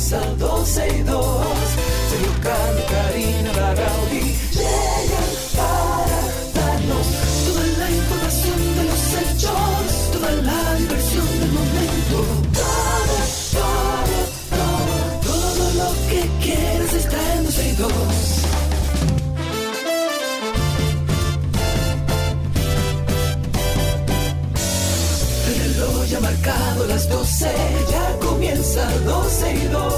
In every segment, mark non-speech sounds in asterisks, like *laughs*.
comienza 12 y 2. Sergio Carlos, Karina, Larrauri llegan para darnos toda la información de los hechos, toda la diversión del momento. Todo, todo, todo, todo lo que quieras está en 12 y 2. El reloj ya ha marcado las 12, comienza 12 y 2.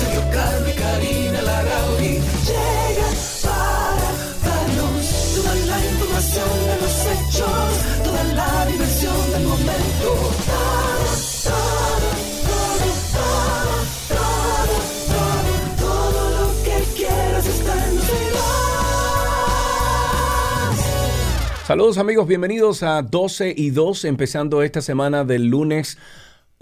Sergio Carlos y Karina Larrauri llegan para darnos toda la información de los hechos, toda la diversión del momento. Todo, todo, todo, todo, todo, todo, todo lo que quieras está en 12 y 2. Saludos amigos, bienvenidos a 12 y 2, empezando esta semana del lunes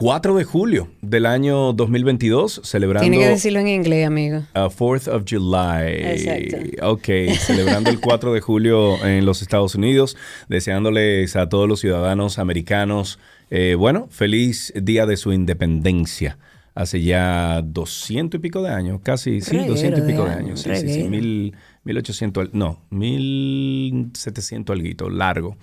4 de julio del año 2022, celebrando... Tiene que decirlo en inglés, amigo. a 4th of July. Exacto. Ok, *laughs* celebrando el 4 de julio en los Estados Unidos, deseándoles a todos los ciudadanos americanos, eh, bueno, feliz día de su independencia. Hace ya 200 y pico de años, casi, sí, Reguero 200 y pico de años. Sí, sí, sí, mil, 1800, al- no, 1700 alguito, largo.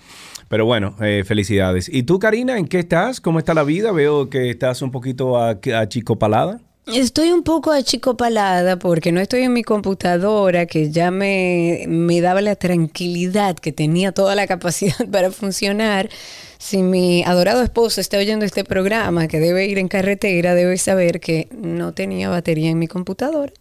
Pero bueno, eh, felicidades. ¿Y tú, Karina, en qué estás? ¿Cómo está la vida? Veo que estás un poquito achicopalada. Estoy un poco achicopalada porque no estoy en mi computadora que ya me, me daba la tranquilidad que tenía toda la *laughs* capacidad para funcionar. Si mi adorado esposo está oyendo este programa, que debe ir en carretera, debe saber que no tenía batería en mi computadora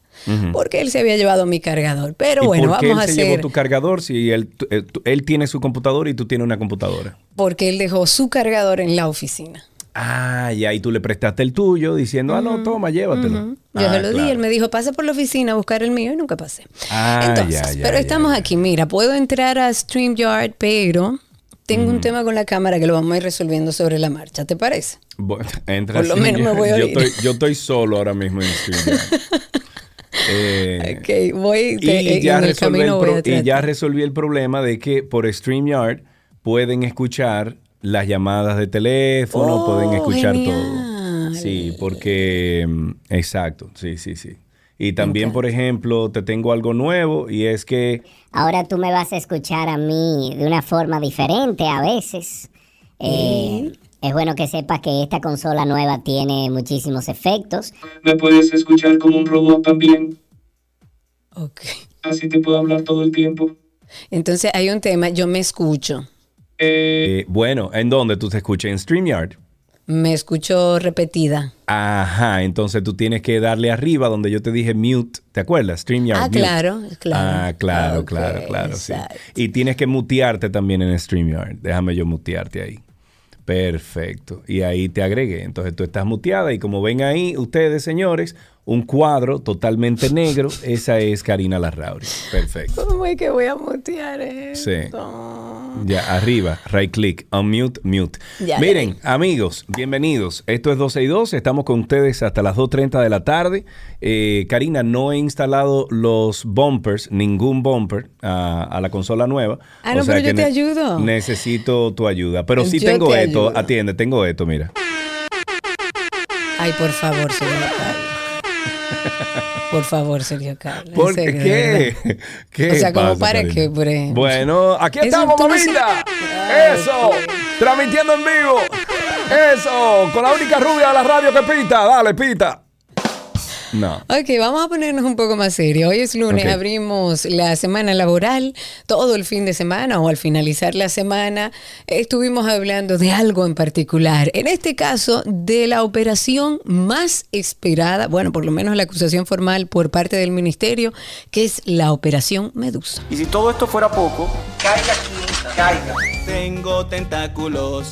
porque él se había llevado mi cargador. Pero ¿Y bueno, por qué vamos a él se hacer... llevó tu cargador si él, eh, él tiene su computadora y tú tienes una computadora? Porque él dejó su cargador en la oficina. Ah, y ahí tú le prestaste el tuyo diciendo, ah, no, toma, llévatelo. Yo Ah, se lo di, él me dijo, pase por la oficina a buscar el mío y nunca pasé. Ah, Entonces, ya, ya, pero ya, estamos aquí, mira, puedo entrar a StreamYard, pero tengo un tema con la cámara que lo vamos a ir resolviendo sobre la marcha, ¿te parece? Bueno, *laughs* entra Por lo menos me voy a yo, oír. estoy, yo estoy solo ahora mismo en *laughs* StreamYard. Eh, Ok, voy, te- y, ya en el resolví camino el voy pro- a y ya resolví el problema de que por StreamYard pueden escuchar las llamadas de teléfono, Oh, pueden escuchar genial. todo. Sí, porque mm, exacto, sí, sí, sí. Y también, por ejemplo, te tengo algo nuevo y es que Ahora tú me vas a escuchar a mí de una forma diferente a veces. Eh, es bueno que sepas que esta consola nueva tiene muchísimos efectos. Me puedes escuchar como un robot también. Ok. Así te puedo hablar todo el tiempo. Entonces hay un tema, yo me escucho. Eh, eh, bueno, ¿en dónde tú te escuchas? En StreamYard. Me escucho repetida. Ajá, entonces tú tienes que darle arriba donde yo te dije mute, ¿te acuerdas? StreamYard. Ah, mute. claro, claro. Ah, claro, claro, claro, sí. Y tienes que mutearte también en StreamYard. Déjame yo mutearte ahí. Perfecto. Y ahí te agregué. Entonces tú estás muteada y como ven ahí ustedes, señores, un cuadro totalmente negro, esa es Karina Larrauri. Perfecto. ¿Cómo es que voy a mutear esto? Sí. Ya, arriba, right click, unmute, mute. Ya, Miren, amigos, bienvenidos. Esto es 12 y 2, estamos con ustedes hasta las 2.30 de la tarde. Eh, Karina, no he instalado los bumpers, ningún bumper a, a la consola nueva. Ah, no, pero yo te ayudo. Necesito tu ayuda. Pero sí Yo tengo te esto, ayudo. atiende, tengo esto, mira. Ay, por favor, Carlos. Por favor, Sergio Carlos. ¿Por serio, qué? verdad. ¿Qué O sea, como para por ejemplo. Bueno, aquí estamos, se- mamita. Eso, transmitiendo en vivo. Eso, con la única rubia de la radio que pita. Dale, pita. No. Ok, vamos a ponernos un poco más serios. Hoy es lunes, abrimos la semana laboral, todo el fin de semana o al finalizar la semana estuvimos hablando de algo en particular. En este caso, de la operación más esperada, bueno, por lo menos la acusación formal por parte del ministerio, que es la operación Medusa. Y si todo esto fuera poco, caiga quien caiga. Tengo tentáculos.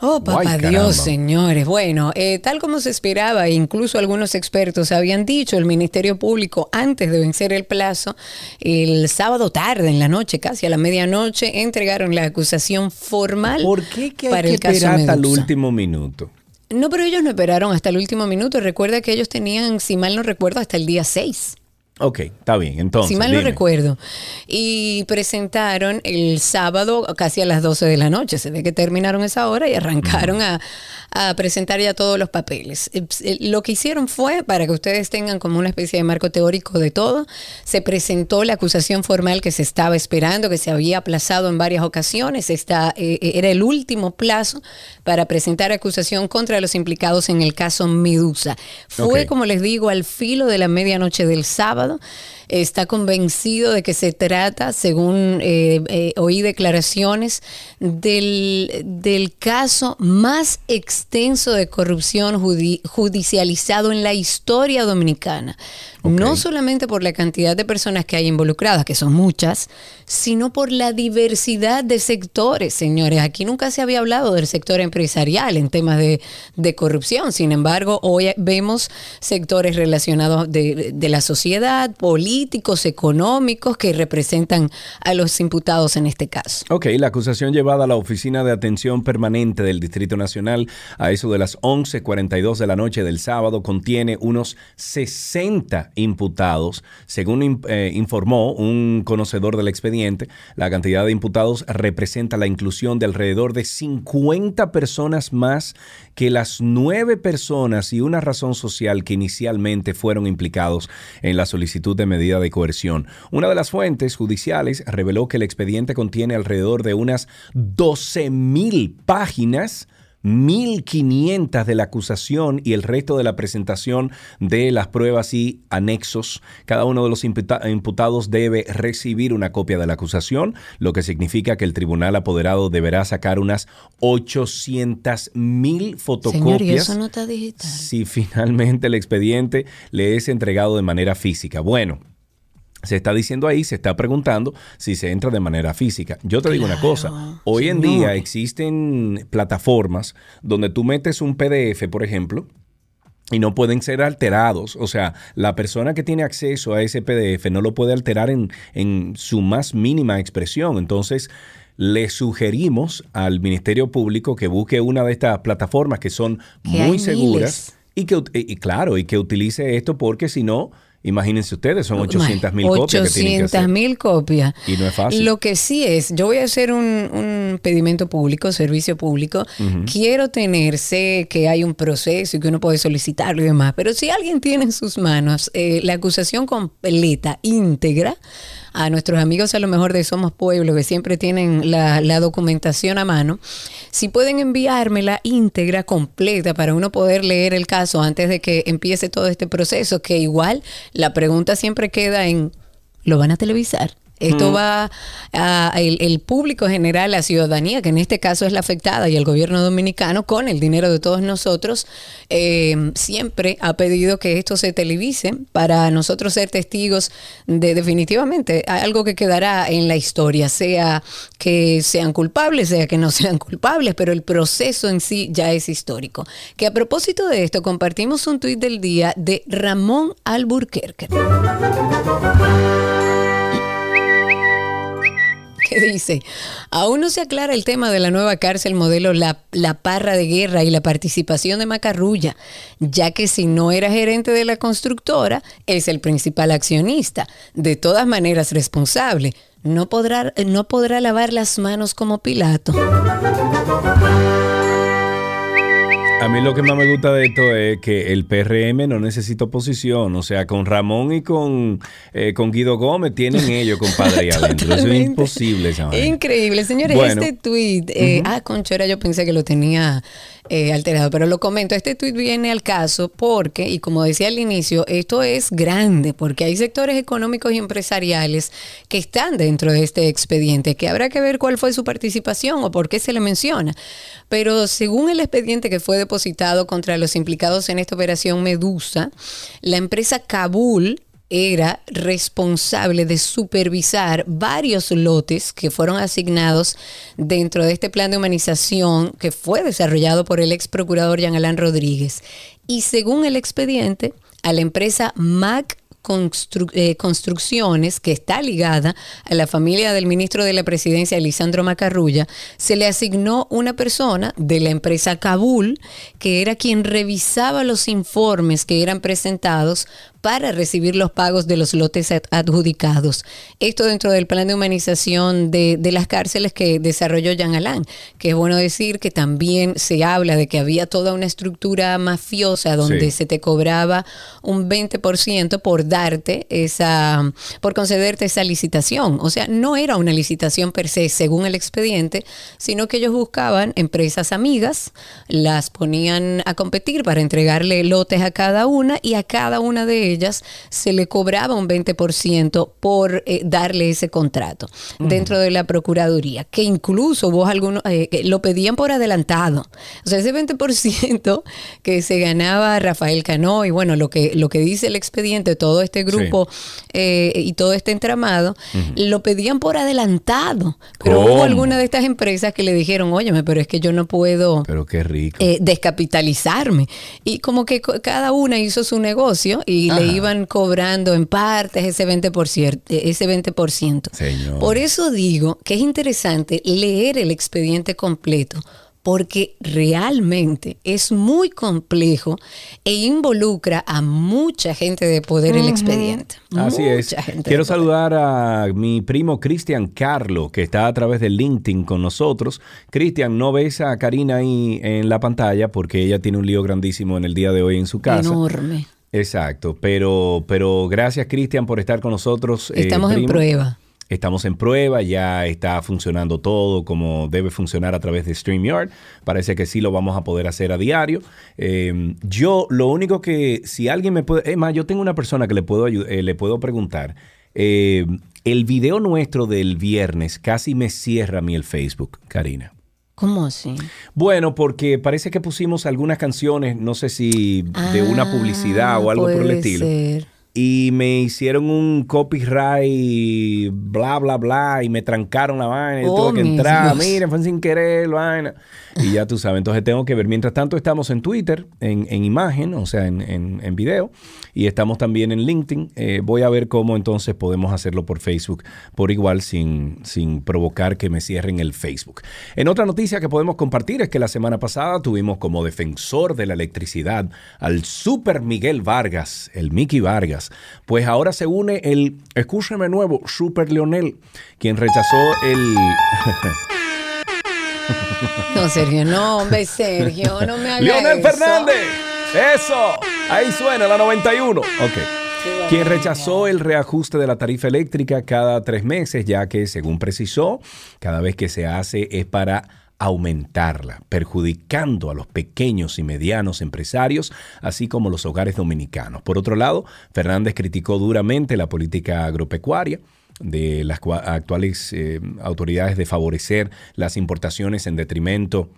Oh, papá Ay. Dios, señores. Bueno, eh, tal como se esperaba, e incluso algunos expertos habían dicho, el Ministerio Público, antes de vencer el plazo, el sábado tarde, en la noche, casi a la medianoche, entregaron la acusación formal ¿Por qué que hay para que el caso hasta el último minuto? No, pero ellos no esperaron hasta el último minuto. Recuerda que ellos tenían, si mal no recuerdo, hasta el día 6. Ok, está bien. Entonces, si mal no dime. recuerdo. Y presentaron el sábado casi a las 12 de la noche. Se ve que terminaron esa hora y arrancaron a, a presentar ya todos los papeles. Eh, eh, Lo que hicieron fue, para que ustedes tengan como una especie de marco teórico de todo, se presentó la acusación formal que se estaba esperando, que se había aplazado en varias ocasiones. Esta, eh, eh, era el último plazo para presentar acusación contra los implicados en el caso Medusa. Fue, como les digo, al filo de la medianoche del sábado. passado. Está convencido de que se trata, según eh, eh, oí declaraciones, del, del caso más extenso de corrupción judi- judicializado en la historia dominicana. No solamente por la cantidad de personas que hay involucradas, que son muchas, sino por la diversidad de sectores, señores. Aquí nunca se había hablado del sector empresarial en temas de, de corrupción. Sin embargo, hoy vemos sectores relacionados de, de la sociedad, políticos, económicos, que representan a los imputados en este caso. Ok, la acusación llevada a la Oficina de Atención Permanente del Distrito Nacional a eso de las 11.42 de la noche del sábado contiene unos 60 imputados. Según eh, informó un conocedor del expediente, la cantidad de imputados representa la inclusión de alrededor de 50 personas más que las nueve personas y una razón social que inicialmente fueron implicados en la solicitud de medida de coerción. Una de las fuentes judiciales reveló que el expediente contiene alrededor de unas 12 mil páginas 1.500 de la acusación y el resto de la presentación de las pruebas y anexos. Cada uno de los imputa- imputados debe recibir una copia de la acusación, lo que significa que el tribunal apoderado deberá sacar unas 800 mil fotocopias Señor, y eso no está digital. si finalmente el expediente le es entregado de manera física. Bueno, se está diciendo ahí, se está preguntando si se entra de manera física. Yo te digo una cosa, hoy en día existen plataformas donde tú metes un PDF, por ejemplo, y no pueden ser alterados. O sea, la persona que tiene acceso a ese PDF no lo puede alterar en, en su más mínima expresión. Entonces, le sugerimos al Ministerio Público que busque una de estas plataformas que son muy seguras y que, y claro, y que utilice esto porque si no, imagínense ustedes, son 800 mil copias que tienen que 800 hacer. mil copias. Y no es fácil. Lo que sí es, yo voy a hacer un, un pedimento público, servicio público. Quiero tener, sé que hay un proceso y que uno puede solicitarlo y demás, pero si alguien tiene en sus manos eh, la acusación completa, íntegra, a nuestros amigos a lo mejor de Somos Pueblo, que siempre tienen la, la documentación a mano, si pueden enviármela íntegra, completa, para uno poder leer el caso antes de que empiece todo este proceso, que igual la pregunta siempre queda en, ¿lo van a televisar? Esto va a el, el público general, la ciudadanía, que en este caso es la afectada, y el gobierno dominicano, con el dinero de todos nosotros, eh, siempre ha pedido que esto se televise para nosotros ser testigos de definitivamente algo que quedará en la historia, sea que sean culpables, sea que no *laughs* sean culpables, pero el proceso en sí ya es histórico. Que a propósito de esto, compartimos un tuit del día de Ramón Alburquerque. Dice, aún no se aclara el tema de la nueva cárcel modelo La, la Parra de Guerra y la participación de Macarrulla, ya que si no era gerente de la constructora, es el principal accionista, de todas maneras responsable. No podrá, no podrá lavar las manos como Pilato. A mí lo que más me gusta de esto es que el PRM no necesita oposición. O sea, con Ramón y con, eh, con Guido Gómez tienen *laughs* ellos, compadre, adentro. Eso es imposible, esa. Increíble, señores. Bueno. Este tweet, eh, ah, Conchera, yo pensé que lo tenía eh, alterado, pero lo comento. Este tweet viene al caso porque, y como decía al inicio, esto es grande porque hay sectores económicos y empresariales que están dentro de este expediente, que habrá que ver cuál fue su participación o por qué se le menciona. Pero según el expediente que fue depositado contra los implicados en esta operación Medusa, la empresa Kabul era responsable de supervisar varios lotes que fueron asignados dentro de este plan de humanización que fue desarrollado por el ex procurador Jean Alain Rodríguez. Y según el expediente, a la empresa Mac eh, Construcciones, que está ligada a la familia del ministro de la presidencia, Lisandro Macarrulla, se le asignó una persona de la empresa Kabul, que era quien revisaba los informes que eran presentados para recibir los pagos de los lotes ad- adjudicados. Esto dentro del plan de humanización de, de las cárceles que desarrolló Jean Alain, que es bueno decir que también se habla de que había toda una estructura mafiosa donde Sí. se te cobraba un 20% por darte esa, por concederte esa licitación. O sea, no era una licitación per se según el expediente, sino que ellos buscaban empresas amigas, las ponían a competir para entregarle lotes a cada una y a cada una de ellas se le cobraba un 20% por eh, darle ese contrato dentro de la Procuraduría, que incluso vos algunos eh, lo pedían por adelantado. O sea, ese 20% *laughs* que se ganaba Rafael Cano y bueno, lo que, lo que dice el expediente, todo este grupo eh, y todo este entramado, lo pedían por adelantado. Pero ¿Cómo? hubo alguna de estas empresas que le dijeron, óyeme, pero es que yo no puedo Pero qué rico. eh, descapitalizarme. Y como que cada una hizo su negocio y le iban cobrando en partes ese 20%. eh, Ese 20%. Señor. Por eso digo que es interesante leer el expediente completo. Porque realmente es muy complejo e involucra a mucha gente de poder el expediente. Así es. Gente Quiero poder. saludar a mi primo Cristian Carlo, que está a través de LinkedIn con nosotros. Cristian, no ves a Karina ahí en la pantalla porque ella tiene un lío grandísimo en el día de hoy en su casa. Enorme. Exacto, pero, pero gracias Cristian por estar con nosotros. eh, Estamos en prueba. Estamos en prueba, ya está funcionando todo como debe funcionar a través de StreamYard. Parece que sí lo vamos a poder hacer a diario. Eh, yo lo único que, si alguien me puede, es más, yo tengo una persona que le puedo, eh, le puedo preguntar. Eh, el video nuestro del viernes casi me cierra a mí el Facebook, Karina. ¿Cómo así? Bueno, porque parece que pusimos algunas canciones, no sé si de una Ah, publicidad o algo por el estilo. ser. Y me hicieron un copyright, bla, bla, bla, y me trancaron la vaina. y Oh, tuve que entrar, Dios. miren, fue sin querer, la vaina. Y ya tú sabes, entonces tengo que ver. Mientras tanto, estamos en Twitter, en, en imagen, o sea, en, en- video, y estamos también en LinkedIn. Eh, voy a ver cómo entonces podemos hacerlo por Facebook, por igual, sin, sin provocar que me cierren el Facebook. En otra noticia que podemos compartir es que la semana pasada tuvimos como defensor de la electricidad al Super Miguel Vargas, el Mickey Vargas. Pues ahora se une el, escúcheme nuevo, Super Leonel, quien rechazó el... *laughs* No, Sergio, no, hombre, Sergio, no me hagas Leonel eso. Fernández. Eso. Ahí suena la 91. Ok. Quien rechazó el reajuste de la tarifa eléctrica cada tres meses, ya que, según precisó, cada vez que se hace es para aumentarla, perjudicando a los pequeños y medianos empresarios, así como los hogares dominicanos. Por otro lado, Fernández criticó duramente la política agropecuaria de las actuales eh, autoridades de favorecer las importaciones en detrimento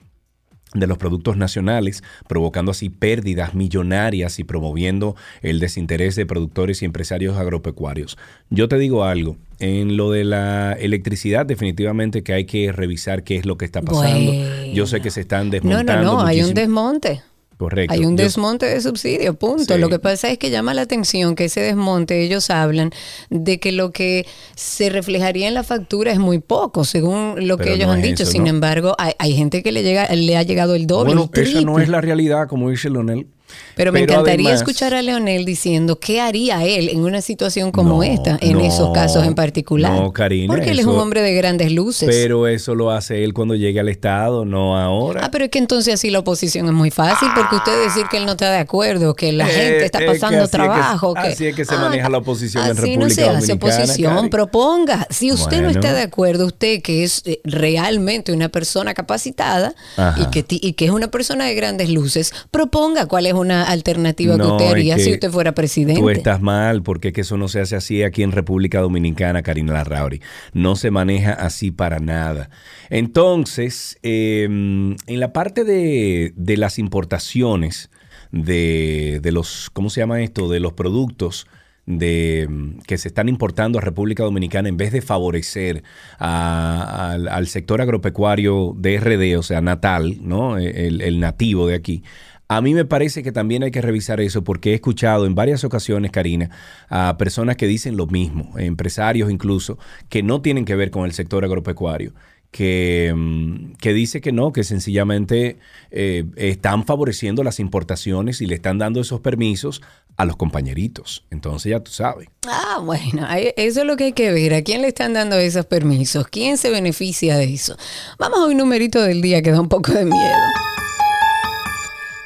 de los productos nacionales, provocando así pérdidas millonarias y promoviendo el desinterés de productores y empresarios agropecuarios. Yo te digo algo, en lo de la electricidad definitivamente que hay que revisar qué es lo que está pasando. Bueno. Yo sé que se están No, desmontando. no, no, hay un desmonte. Correcto. Hay un Yo- desmonte de subsidio, punto. Sí. Lo que pasa es que llama la atención que ese desmonte, ellos hablan de que lo que se reflejaría en la factura es muy poco, según lo que ellos no han dicho. eso, Sin ¿no? embargo, hay, hay gente que le llega, le ha llegado el doble. Bueno, el esa no es la realidad, como dice Leonel. Pero me encantaría además- escuchar a Leonel diciendo qué haría él en una situación como No, esta, en no, esos casos en particular. no, Karina, Porque él es un hombre de grandes luces. Pero eso lo hace él cuando llegue al Estado, no ahora. Ah, pero es que entonces así la oposición es muy fácil, porque usted decir que él no está de acuerdo, que la Eh, gente está que pasando así es que- trabajo. que- Ah, así es que se maneja la oposición en República no se hace oposición, Cari. proponga. Si usted no está de acuerdo, usted que es eh, realmente una persona capacitada Ajá. y que, y que es una persona de grandes luces, proponga cuál es una alternativa que No, usted es haría que si usted fuera presidente. Tú estás mal porque es que eso no se hace así aquí en República Dominicana, Karina Larrauri. No se maneja así para nada. Entonces, eh, en la parte de, de las importaciones de, de los, ¿cómo se llama esto? De los productos de, que se están importando a República Dominicana en vez de favorecer a- al, al sector agropecuario de RD, o sea, natal, ¿no? El, el nativo de aquí A mí me parece que también hay que revisar eso porque he escuchado en varias ocasiones, Karina, a personas que dicen lo mismo, empresarios incluso, que no tienen que ver con el sector agropecuario. Que, mm, que dice que no, que sencillamente eh, están favoreciendo las importaciones y le están dando esos permisos a los compañeritos. Entonces ya tú sabes. Ah, bueno, eso es lo que hay que ver. ¿A quién le están dando esos permisos? ¿Quién se beneficia de eso? Vamos a un numerito del día que da un poco de miedo.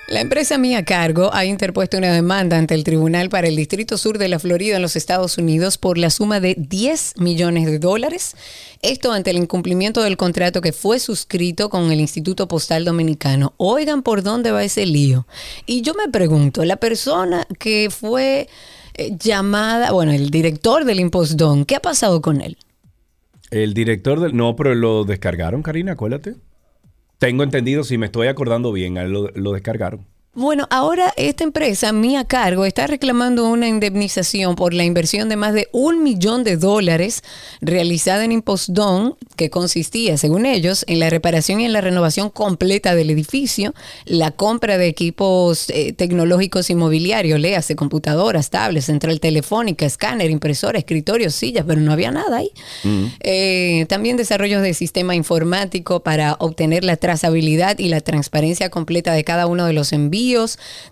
La empresa Mía Cargo ha interpuesto una demanda ante el Tribunal para el Distrito Sur de la Florida en los Estados Unidos por la suma de 10 millones de dólares. Esto ante el incumplimiento del contrato que fue suscrito con el Instituto Postal Dominicano. Oigan por dónde va ese lío. Y yo me pregunto, la persona que fue eh, llamada, bueno, el director del Impostón, ¿qué ha pasado con él? El director del... No, pero lo descargaron, Karina, acuérdate. Tengo entendido, si me estoy acordando bien, a él lo, lo descargaron. Bueno, ahora esta empresa, Mía Cargo, está reclamando una indemnización por la inversión de más de un millón de dólares realizada en Impostón, que consistía, según ellos, en la reparación y en la renovación completa del edificio, la compra de equipos eh, tecnológicos inmobiliarios, léase computadoras, tablets, central telefónica, escáner, impresora, escritorio, sillas, pero no había nada ahí. Eh, también desarrollos de sistema informático para obtener la trazabilidad y la transparencia completa de cada uno de los envíos.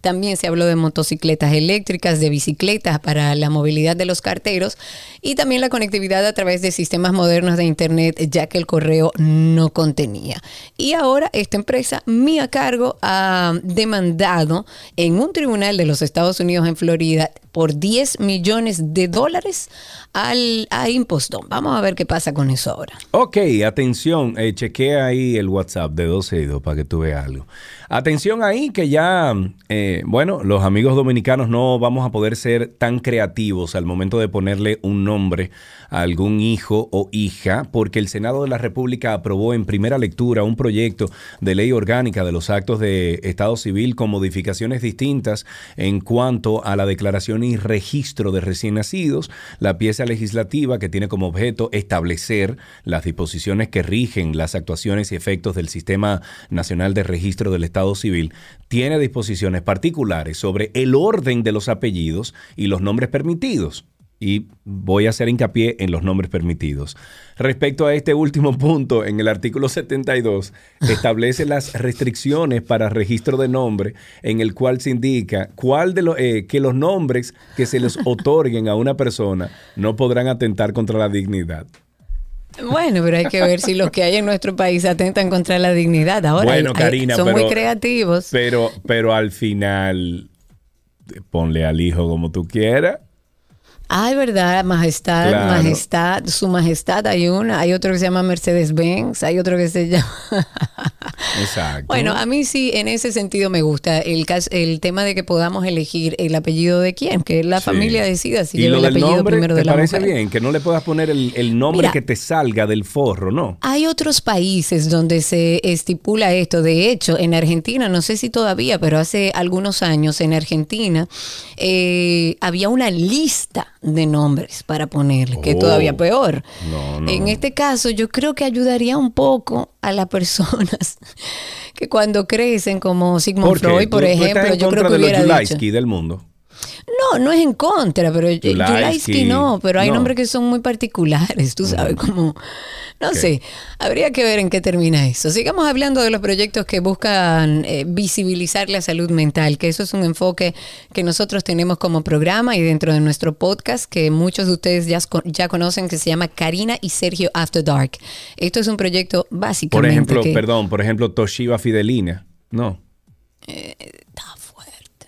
También se habló de motocicletas eléctricas, de bicicletas para la movilidad de los carteros y también la conectividad a través de sistemas modernos de Internet, ya que el correo no contenía. Y ahora esta empresa, Mía Cargo, ha demandado en un tribunal de los Estados Unidos en Florida por 10 millones de dólares al, a Impostón. Vamos a ver qué pasa con eso ahora. Ok, atención, eh, chequea ahí el WhatsApp de 12 y 2 para que tú veas algo. Atención ahí que ya, eh, bueno, los amigos dominicanos no vamos a poder ser tan creativos al momento de ponerle un nombre algún hijo o hija, porque el Senado de la República aprobó en primera lectura un proyecto de ley orgánica de los actos de Estado Civil con modificaciones distintas en cuanto a la declaración y registro de recién nacidos, la pieza legislativa que tiene como objeto establecer las disposiciones que rigen las actuaciones y efectos del Sistema Nacional de Registro del Estado Civil, tiene disposiciones particulares sobre el orden de los apellidos y los nombres permitidos. Y voy a hacer hincapié en los nombres permitidos. Respecto a este último *laughs* punto, en el artículo 72 establece las restricciones para registro de nombre, en el cual se indica cuál de los eh, que los nombres que se les otorguen a una persona no podrán atentar contra la dignidad. Bueno, pero hay que ver si los que hay en nuestro país atentan contra la dignidad. Ahora, Bueno, hay- hay- Karina, son pero- muy creativos. Pero, pero al final, ponle al hijo como tú quieras. Ay, verdad, majestad, Claro. majestad, su majestad hay una, hay otro que se llama Mercedes Benz, hay otro que se *laughs* llama... Exacto. Bueno, a mí sí, en ese sentido me gusta el, el tema de que podamos elegir el apellido de quién, que la Sí. familia decida si lleva el apellido nombre, primero ¿te de la parece mujer. bien? Que no le puedas poner el, el nombre Mira. que te salga del forro, ¿no? Hay otros países donde se estipula esto. De hecho, en Argentina, no sé si todavía, pero hace algunos años en Argentina eh, había una lista de nombres para ponerle, que es Oh. todavía peor. No, no. En este caso, yo creo que ayudaría un poco a las personas *laughs* que cuando crecen, como Sigmund. Freud, por ¿Tú- tú estás ejemplo, yo creo que de los hubiera dicho. Yulaisky del mundo. No, no es en contra, pero Yulaisky. No, pero hay No. nombres que son muy particulares, tú sabes, como, no sé, habría que ver en qué termina eso. Sigamos hablando de los proyectos que buscan eh, visibilizar la salud mental, que eso es un enfoque que nosotros tenemos como programa y dentro de nuestro podcast, que muchos de ustedes ya, co- ya conocen, que se llama Karina y Sergio After Dark. Esto es un proyecto Por básicamente ejemplo, que... perdón, por ejemplo, Toshiba Fidelina. No. Está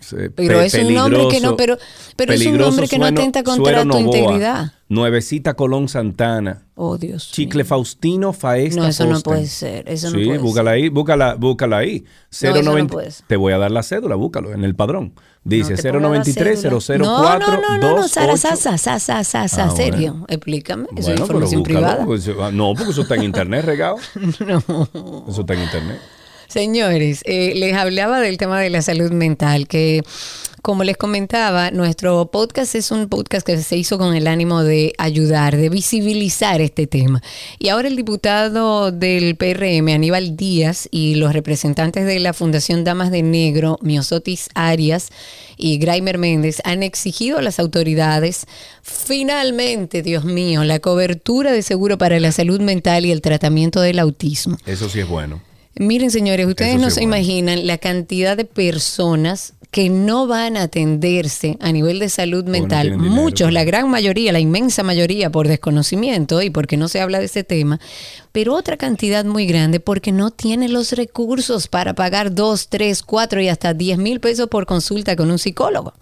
Sí, Pero pe- es un nombre que no, pero, pero es un nombre que no Sueno- atenta contra tu Novoa, integridad. Nuevecita Colón Santana. Oh, Dios. Chicle mío. Faustino Faesta No, eso no Foster. puede ser, eso no sí, puede búscala ahí, búscala, búscala ahí. eso no 090 puede ser. Te voy a dar la cédula, búscalo en el padrón. Dice No te pongas la 093 cédula. 004 No, no, no, no, no, Sara, 28. Sasa, Sasa, Sasa, Ah, serio. bueno. Explícame, eso es información privada. ah, no, porque eso está en internet regado. *laughs* No. Eso está en internet. Señores, eh, les hablaba del tema de la salud mental, que como les comentaba, nuestro podcast es un podcast que se hizo con el ánimo de ayudar, de visibilizar este tema. Y ahora el diputado del PRM, Aníbal Díaz, y los representantes de la Fundación Damas de Negro, Miosotis Arias y Graimer Méndez, han exigido a las autoridades, finalmente, Dios mío, la cobertura de seguro para la salud mental y el tratamiento del autismo. Eso sí es bueno. Miren, señores, ustedes no se bueno. imaginan la cantidad de personas que no van a atenderse a nivel de salud mental. Muchos, la claro. gran mayoría, la inmensa mayoría por desconocimiento y porque no se habla de ese tema, pero otra cantidad muy grande porque no tienen los recursos para pagar dos, tres, cuatro y hasta 10 mil pesos por consulta con un psicólogo.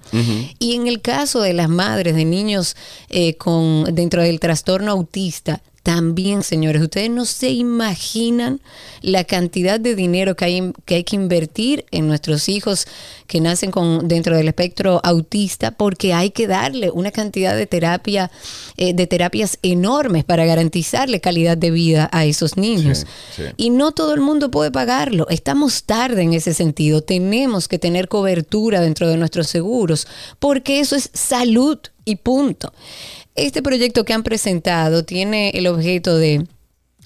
Y en el caso de las madres de niños eh, con dentro del trastorno autista, también, señores, ustedes no se imaginan la cantidad de dinero que hay, que hay que invertir en nuestros hijos que nacen con, dentro del espectro autista, porque hay que darle una cantidad de terapia, eh, de terapias enormes para garantizarle calidad de vida a esos niños. Sí, sí. Y no todo el mundo puede pagarlo. Estamos tarde en ese sentido. Tenemos que tener cobertura dentro de nuestros seguros, porque eso es salud y punto. Este proyecto que han presentado tiene el objeto de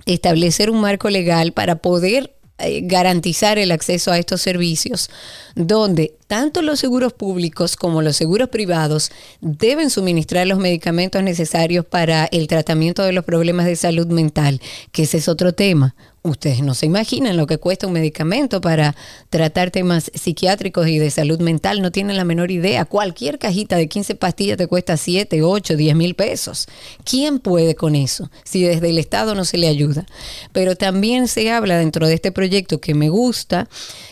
establecer un marco legal para poder eh, garantizar el acceso a estos servicios, donde tanto los seguros públicos como los seguros privados deben suministrar los medicamentos necesarios para el tratamiento de los problemas de salud mental, que ese es otro tema. Ustedes no se imaginan lo que cuesta un medicamento para tratar temas psiquiátricos y de salud mental, no tienen la menor idea. Cualquier cajita de 15 pastillas te cuesta 7, 8, 10 mil pesos. ¿Quién puede con eso si desde el Estado no se le ayuda? Pero también se habla dentro de este proyecto que me gusta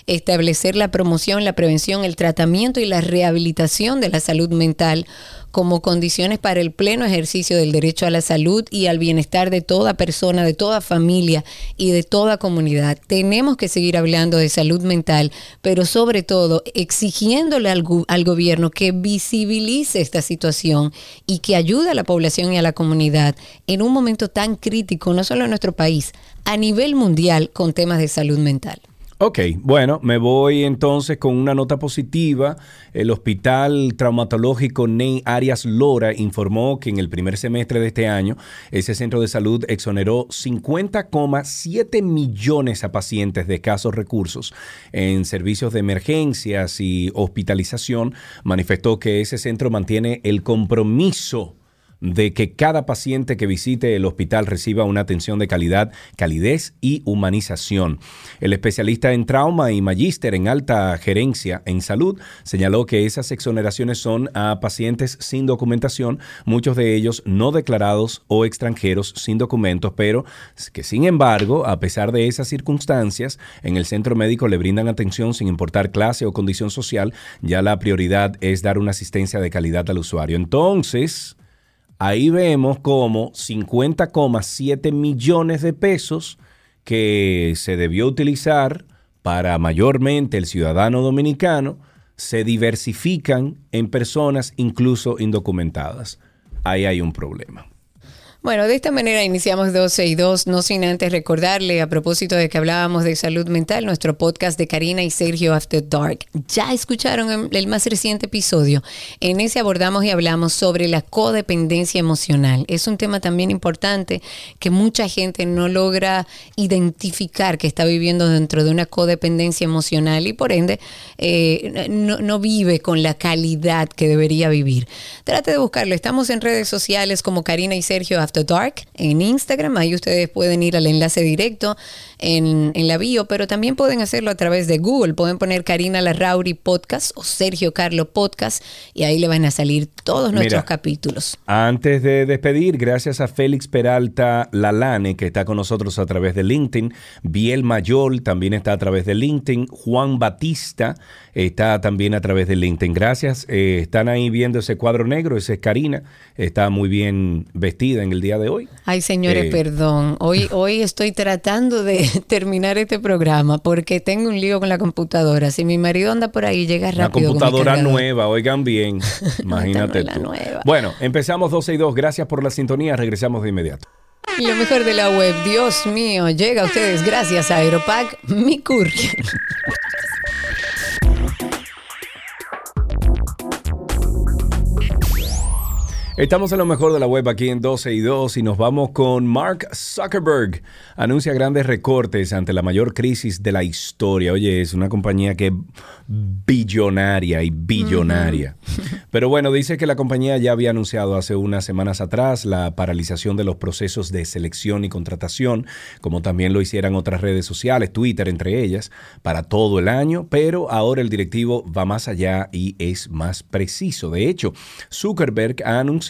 establecer la promoción, la prevención, el tratamiento y la rehabilitación de la salud mental como condiciones para el pleno ejercicio del derecho a la salud y al bienestar de toda persona, de toda familia y de toda comunidad. Tenemos que seguir hablando de salud mental, pero sobre todo exigiéndole al, gobierno que visibilice esta situación y que ayude a la población y a la comunidad en un momento tan crítico, no solo en nuestro país, a nivel mundial con temas de salud mental. Ok, bueno, me voy entonces con una nota positiva. El Hospital Traumatológico Ney Arias Lora informó que en el primer semestre de este año ese centro de salud exoneró 50,7 millones a pacientes de escasos recursos en servicios de emergencias y hospitalización. Manifestó que ese centro mantiene el compromiso de que cada paciente que visite el hospital reciba una atención de calidad, calidez y humanización. El especialista en trauma y magíster en alta gerencia en salud señaló que esas exoneraciones son a pacientes sin documentación, muchos de ellos no declarados o extranjeros sin documentos, pero que sin embargo, a pesar de esas circunstancias, en el centro médico le brindan atención sin importar clase o condición social, ya la prioridad es dar una asistencia de calidad al usuario. Entonces, ahí vemos como 50,7 millones de pesos que se debió utilizar para mayormente el ciudadano dominicano se diversifican en personas incluso indocumentadas. Ahí hay un problema. Bueno, de esta manera iniciamos 12 y 2, no sin antes recordarle a propósito de que hablábamos de salud mental, nuestro podcast de Karina y Sergio After Dark. Ya escucharon el- más reciente episodio. En ese abordamos y hablamos sobre la codependencia emocional. Es un tema también importante que mucha gente no logra identificar que está viviendo dentro de una codependencia emocional y por ende eh, no, no vive con la calidad que debería vivir. Trate de buscarlo. Estamos en redes sociales como Karina y Sergio After Dark en Instagram. Ahí ustedes pueden ir al enlace directo en, en la bio, pero también pueden hacerlo a través de Google. Pueden poner Karina Larrauri Podcast o Sergio Carlo Podcast y ahí le van a salir todos nuestros Mira. capítulos. Antes de despedir, gracias a Félix Peralta Lalane, que está con nosotros a través de LinkedIn. Biel Mayol también está a través de LinkedIn. Juan Batista está también a través de LinkedIn. Gracias. Eh, están ahí viendo ese cuadro negro. Esa es Karina. Está muy bien vestida en el día de hoy. Ay, señores, Eh. perdón. Hoy, *laughs* hoy estoy tratando de *laughs* terminar este programa porque tengo un lío con la computadora. Si mi marido anda por ahí, llega Una rápido. con mi computadora nueva, oigan bien. *laughs* Imagínate tú. nueva. Bueno, empezamos 12 y 2. Gracias por la sintonía. Regresamos de inmediato. Lo mejor de la web, Dios mío, llega a ustedes gracias a Aeropack, mi courier. Estamos en lo mejor de la web aquí en 12 y 2 y nos vamos con Mark Zuckerberg. Anuncia grandes recortes ante la mayor crisis de la historia. Oye, es una compañía que es billonaria y billonaria. Pero bueno, dice que la compañía ya había anunciado hace unas semanas atrás la paralización de los procesos de selección y contratación, como también lo hicieran otras redes sociales, Twitter entre ellas, para todo el año, pero ahora el directivo va más allá y es más preciso. De hecho, Zuckerberg ha anunciado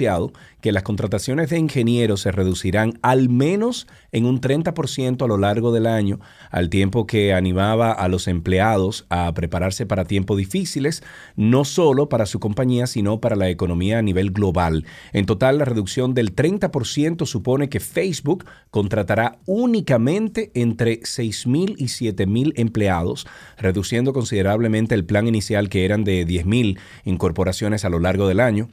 que las contrataciones de ingenieros se reducirán al menos en un 30% a lo largo del año, al tiempo que animaba a los empleados a prepararse para tiempos difíciles, no solo para su compañía, sino para la economía a nivel global. En total, la reducción del 30% supone que Facebook contratará únicamente entre 6.000 y 7.000 empleados, reduciendo considerablemente el plan inicial que eran de 10.000 incorporaciones a lo largo del año.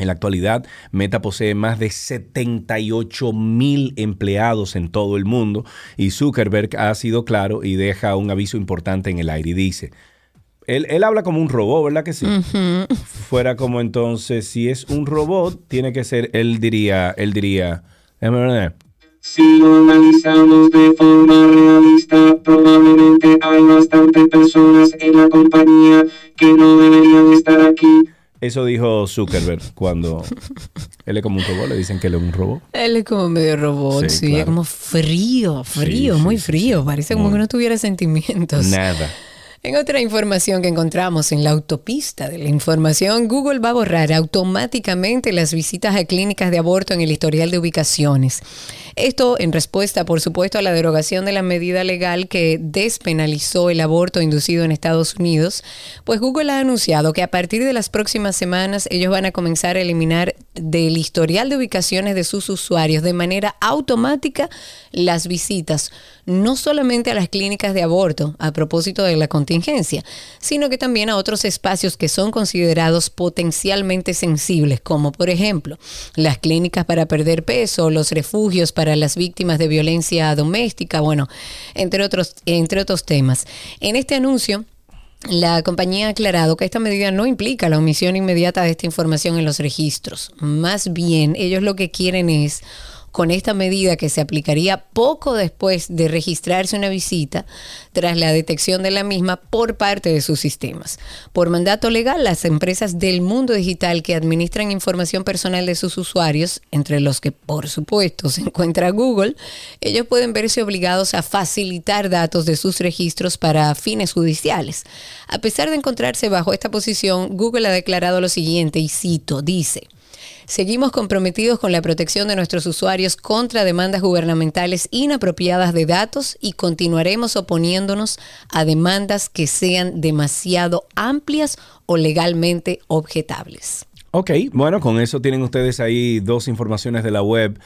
En la actualidad, Meta posee más de 78 mil empleados en todo el mundo y Zuckerberg ha sido claro y deja un aviso importante en el aire y dice, él, él habla como un robot, ¿verdad que sí? Fuera como entonces, si es un robot, tiene que ser, él diría, él diría, déjame ver, Si lo analizamos de forma realista, probablemente hay bastantes personas en la compañía que no deberían estar aquí. Eso dijo Zuckerberg cuando él es como un robot, le dicen que él es un robot. Él es como medio robot, Sí, sí, claro. es como frío, frío, Sí, muy sí, frío. Parece como Muy. que no tuviera sentimientos. Nada. En otra información que encontramos en la autopista de la información, Google va a borrar automáticamente las visitas a clínicas de aborto en el historial de ubicaciones. Esto en respuesta, por supuesto, a la derogación de la medida legal que despenalizó el aborto inducido en Estados Unidos, pues Google ha anunciado que a partir de las próximas semanas ellos van a comenzar a eliminar del historial de ubicaciones de sus usuarios de manera automática las visitas, no solamente a las clínicas de aborto a propósito de la sino que también a otros espacios que son considerados potencialmente sensibles, como por ejemplo las clínicas para perder peso, los refugios para las víctimas de violencia doméstica, bueno, entre otros, entre otros temas. En este anuncio, la compañía ha aclarado que esta medida no implica la omisión inmediata de esta información en los registros. Más bien, ellos lo que quieren es, con esta medida que se aplicaría poco después de registrarse una visita, tras la detección de la misma por parte de sus sistemas. Por mandato legal, las empresas del mundo digital que administran información personal de sus usuarios, entre los que por supuesto se encuentra Google, ellos pueden verse obligados a facilitar datos de sus registros para fines judiciales. A pesar de encontrarse bajo esta posición, Google ha declarado lo siguiente, y cito, dice, Seguimos comprometidos con la protección de nuestros usuarios contra demandas gubernamentales inapropiadas de datos y continuaremos oponiéndonos a demandas que sean demasiado amplias o legalmente objetables. Ok, bueno, con eso tienen ustedes ahí dos informaciones de la web.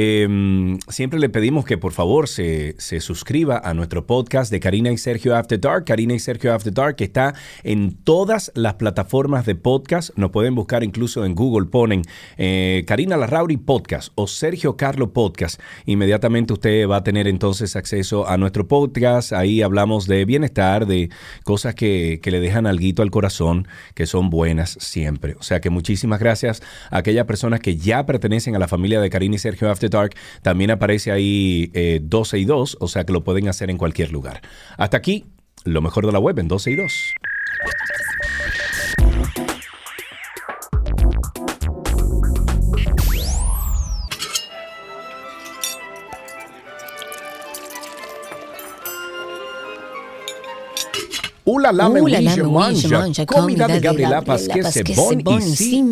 Eh, siempre le pedimos que por favor se, se suscriba a nuestro podcast de Karina y Sergio After Dark. Karina y Sergio After Dark que está en todas las plataformas de podcast. Nos pueden buscar incluso en Google. Ponen eh, Karina Larrauri Podcast o Sergio Carlo Podcast. Inmediatamente usted va a tener entonces acceso a nuestro podcast. Ahí hablamos de bienestar, de cosas que, que le dejan alguito al corazón, que son buenas siempre. O sea que muchísimas gracias a aquellas personas que ya pertenecen a la familia de Karina y Sergio After Dark. También aparece ahí eh, 12 y 2, o sea que lo pueden hacer en cualquier lugar. Hasta aquí, lo mejor de la web en 12 y 2. Ula la me me. Comida de Gabriela que bon c'est bon ici.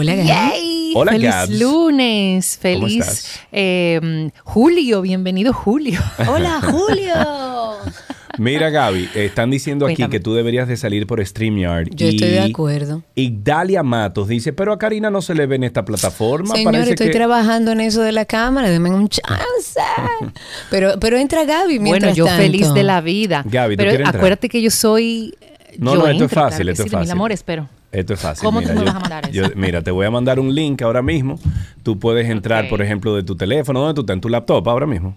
Hola, Gaby. Hola, feliz Gabs. lunes, ¿Cómo feliz estás? eh, Julio, bienvenido Julio. *laughs* Hola, Julio. Mira, Gaby, están diciendo aquí Cuéntame. que tú deberías de salir por StreamYard. Yo estoy de acuerdo. Y Dalia Matos dice, pero a Karina no se le ve en esta plataforma. Señor, Parece estoy que... trabajando en eso de la cámara, denme un chance. *laughs* Pero, pero entra Gaby bueno, mientras yo tanto. feliz de la vida. Gaby, ¿tú pero quieres entrar? acuérdate que yo soy No, yo no, esto es fácil, claro esto sí, es fácil. amores, pero Esto es fácil. ¿Cómo tú mira, me yo- vas a mandar eso? mira, te voy a mandar un link ahora mismo tú puedes entrar, por ejemplo, de tu teléfono. ¿Dónde tú estás? ¿En tu laptop ahora mismo?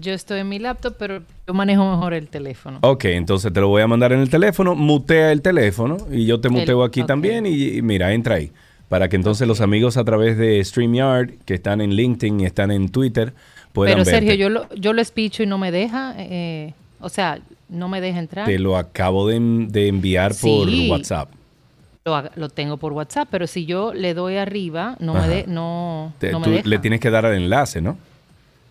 Yo estoy en mi laptop, pero yo manejo mejor el teléfono. Ok, entonces te lo voy a mandar en el teléfono, mutea el teléfono y yo te muteo aquí también y, y mira, entra ahí. Para que entonces los amigos a través de StreamYard, que están en LinkedIn y están en Twitter, puedan Pero verte. Sergio, yo lo, yo lo espicho y no me deja, eh, o sea, no me deja entrar. Te lo acabo de, de enviar por. WhatsApp. Lo, lo tengo por WhatsApp, pero si yo le doy arriba, no me, de, no, Te- no me tú deja. le tienes que dar al enlace, ¿no?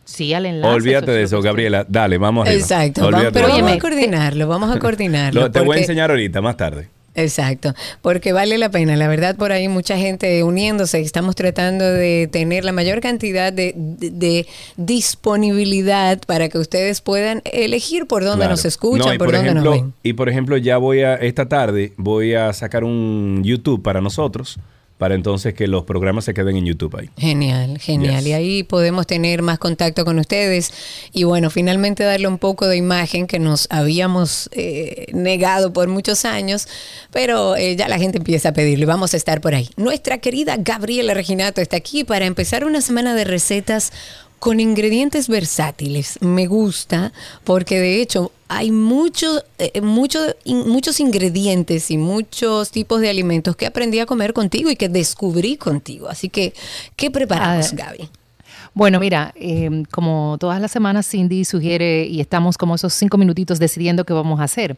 Sí, al enlace. Olvídate de es eso, Gabriela. Dale, vamos arriba. Exacto. vamos- pero vamos a Óyeme, coordinarlo, vamos a coordinarlo. Lo- te voy a enseñar ahorita, más tarde. Exacto, porque vale la pena. La verdad, por ahí mucha gente uniéndose. Estamos tratando de tener la mayor cantidad de, de- de disponibilidad para que ustedes puedan elegir por dónde Claro. nos escuchan, No, y por, dónde ejemplo, nos ven. Y por ejemplo, ya voy a, esta tarde, voy a sacar un YouTube para nosotros, para entonces que los programas se queden en YouTube ahí. Genial, genial. Yes. Y ahí podemos tener más contacto con ustedes y bueno, finalmente darle un poco de imagen que nos habíamos eh, negado por muchos años, pero eh, ya la gente empieza a pedirlo y vamos a estar por ahí. Nuestra querida Gabriela Reginato está aquí para empezar una semana de recetas con ingredientes versátiles. Me gusta porque de hecho hay muchos eh, mucho- in- muchos ingredientes y muchos tipos de alimentos que aprendí a comer contigo y que descubrí contigo. Así que, ¿qué preparamos, Gaby? Bueno, mira, eh, como todas las semanas Cindy sugiere y estamos como esos cinco minutitos decidiendo qué vamos a hacer.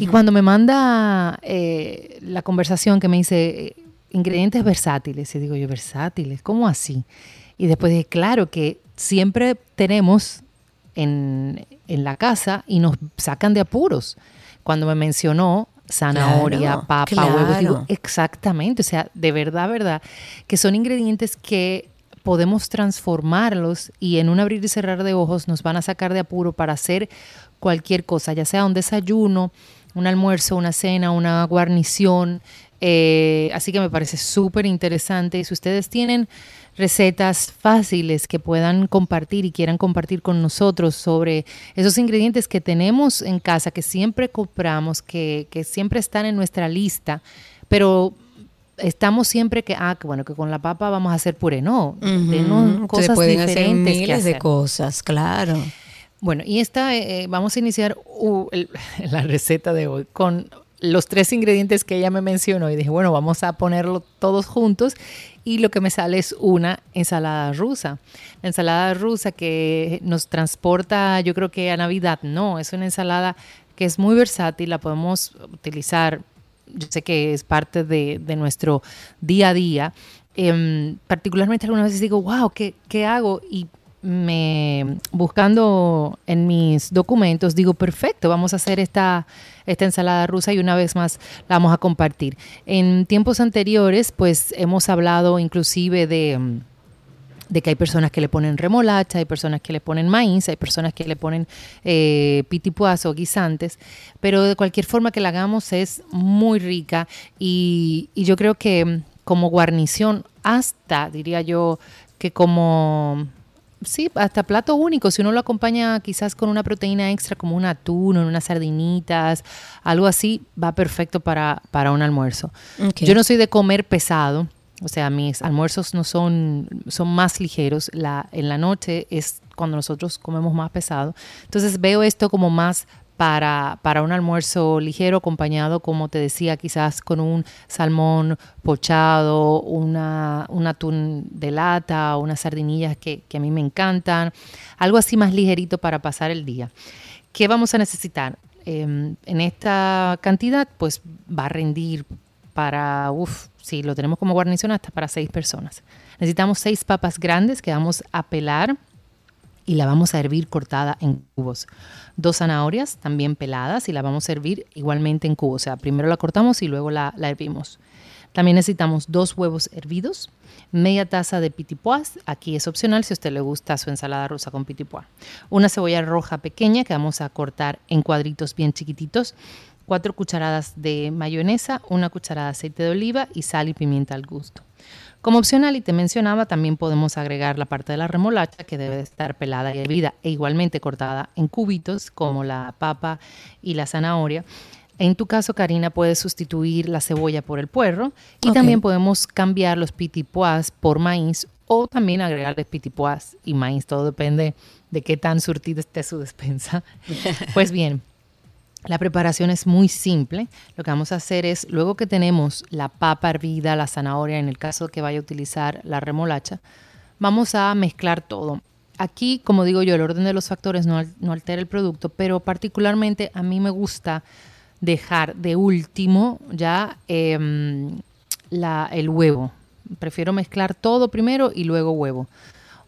Y cuando me manda eh, la conversación que me dice eh, ingredientes versátiles, y digo yo, versátiles, ¿cómo así? Y después dije, claro que siempre tenemos en, en la casa y nos sacan de apuros. Cuando me mencionó zanahoria, Claro, papa, claro. huevos, digo, exactamente, o sea, de verdad, verdad, que son ingredientes que podemos transformarlos y en un abrir y cerrar de ojos nos van a sacar de apuro para hacer cualquier cosa, ya sea un desayuno, un almuerzo, una cena, una guarnición. eh, así que me parece súper interesante. Si ustedes tienen recetas fáciles que puedan compartir y quieran compartir con nosotros sobre esos ingredientes que tenemos en casa, que siempre compramos, que, que siempre están en nuestra lista, pero estamos siempre que, ah, que bueno, que con la papa vamos a hacer puré. No, cosas Se pueden hacer diferentes que miles de hacer. cosas, claro. Bueno, y esta, eh, vamos a iniciar uh, el- *laughs* la receta de hoy con los tres ingredientes que ella me mencionó y dije, bueno, vamos a ponerlo todos juntos y lo que me sale es una ensalada rusa. La ensalada rusa que nos transporta, yo creo que a Navidad, no, es una ensalada que es muy versátil, la podemos utilizar, yo sé que es parte de, de nuestro día a día. Em, particularmente algunas veces digo, wow, ¿qué, qué hago? Y me buscando en mis documentos digo perfecto vamos a hacer esta esta ensalada rusa y una vez más la vamos a compartir. En tiempos anteriores pues hemos hablado inclusive de mm, de que hay personas que le ponen remolacha, hay personas que le ponen maíz, hay personas que le ponen eh, pitipuas o guisantes, pero de cualquier forma que la hagamos es muy rica y, yo creo que mm, como guarnición, hasta diría yo que como Sí, hasta plato único. Si uno lo acompaña quizás con una proteína extra como un atún o unas sardinitas, algo así, va perfecto para, para un almuerzo. Yo no soy de comer pesado, o sea, mis almuerzos no son, son más ligeros. La, en la noche es cuando nosotros comemos más pesado. Entonces veo esto como más para, para un almuerzo ligero, acompañado, como te decía, quizás con un salmón pochado, una, un atún de lata, unas sardinillas que, que a mí me encantan, algo así más ligerito para pasar el día. ¿Qué vamos a necesitar? Eh, en esta cantidad, pues va a rendir para, uff, si lo tenemos como guarnición, hasta para seis personas. Necesitamos seis papas grandes que vamos a pelar y la vamos a hervir cortada en cubos. Dos zanahorias también peladas y la vamos a hervir igualmente en cubos. O sea, primero la cortamos y luego la, hervimos. También necesitamos dos huevos hervidos, media taza de pitipoas, aquí es opcional si a usted le gusta su ensalada rusa con pitipoa. Una cebolla roja pequeña que vamos a cortar en cuadritos bien chiquititos, cuatro cucharadas de mayonesa, una cucharada de aceite de oliva y sal y pimienta al gusto. Como opcional, y te mencionaba, también podemos agregar la parte de la remolacha que debe de estar pelada y hervida e igualmente cortada en cubitos como la papa y la zanahoria. En tu caso, Karina, puedes sustituir la cebolla por el puerro y también podemos cambiar los pitipoas por maíz o también agregarle pitipuas y maíz, todo depende de qué tan surtido esté su despensa. *laughs* pues bien, la preparación es muy simple. Lo que vamos a hacer es, luego que tenemos la papa hervida, la zanahoria, en el caso que vaya a utilizar la remolacha, vamos a mezclar todo. Aquí, como digo yo, el orden de los factores no, al- no altera el producto, pero particularmente a mí me gusta dejar de último ya em, el huevo. Prefiero mezclar todo primero y luego huevo.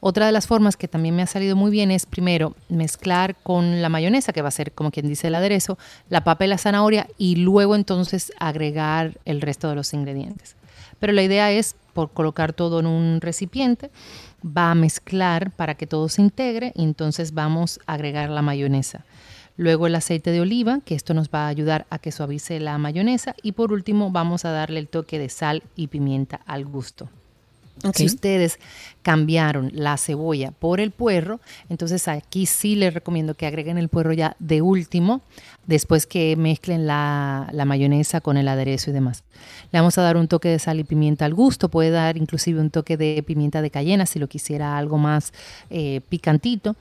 Otra de las formas que también me ha salido muy bien es primero mezclar con la mayonesa, que va a ser como quien dice el aderezo, la papa y la zanahoria, y luego entonces agregar el resto de los ingredientes. Pero la idea es por colocar todo en un recipiente, va a mezclar para que todo se integre y entonces vamos a agregar la mayonesa. Luego el aceite de oliva, que esto nos va a ayudar a que suavice la mayonesa. Y por último vamos a darle el toque de sal y pimienta al gusto. Si ustedes cambiaron la cebolla por el puerro, entonces aquí sí les recomiendo que agreguen el puerro ya de último, después que mezclen la, la mayonesa con el aderezo y demás. Le vamos a dar un toque de sal y pimienta al gusto, puede dar inclusive un toque de pimienta de cayena si lo quisiera algo más eh, picantito.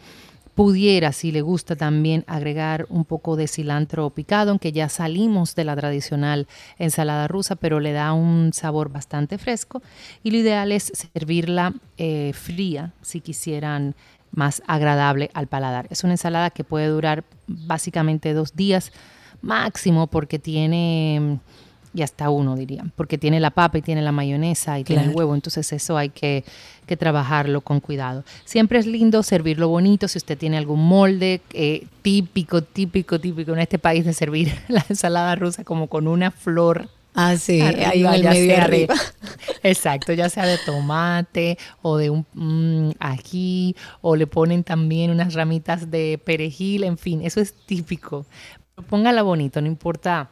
Pudiera, si le gusta también, agregar un poco de cilantro picado, aunque ya salimos de la tradicional ensalada rusa, pero le da un sabor bastante fresco. Y lo ideal es servirla eh, fría, si quisieran más agradable al paladar. Es una ensalada que puede durar básicamente dos días máximo porque tiene, y hasta uno diría, porque tiene la papa y tiene la mayonesa y tiene el huevo, entonces eso hay que, que trabajarlo con cuidado. Siempre es lindo servirlo bonito, si usted tiene algún molde eh, típico, típico, típico en este país de servir *laughs* la ensalada rusa como con una flor Ah, sí, arriba, ahí en el medio de- arriba. *laughs* exacto, ya sea de tomate o de un mm, ají, o le ponen también unas ramitas de perejil, en fin, eso es típico. Pero Póngala bonito, no importa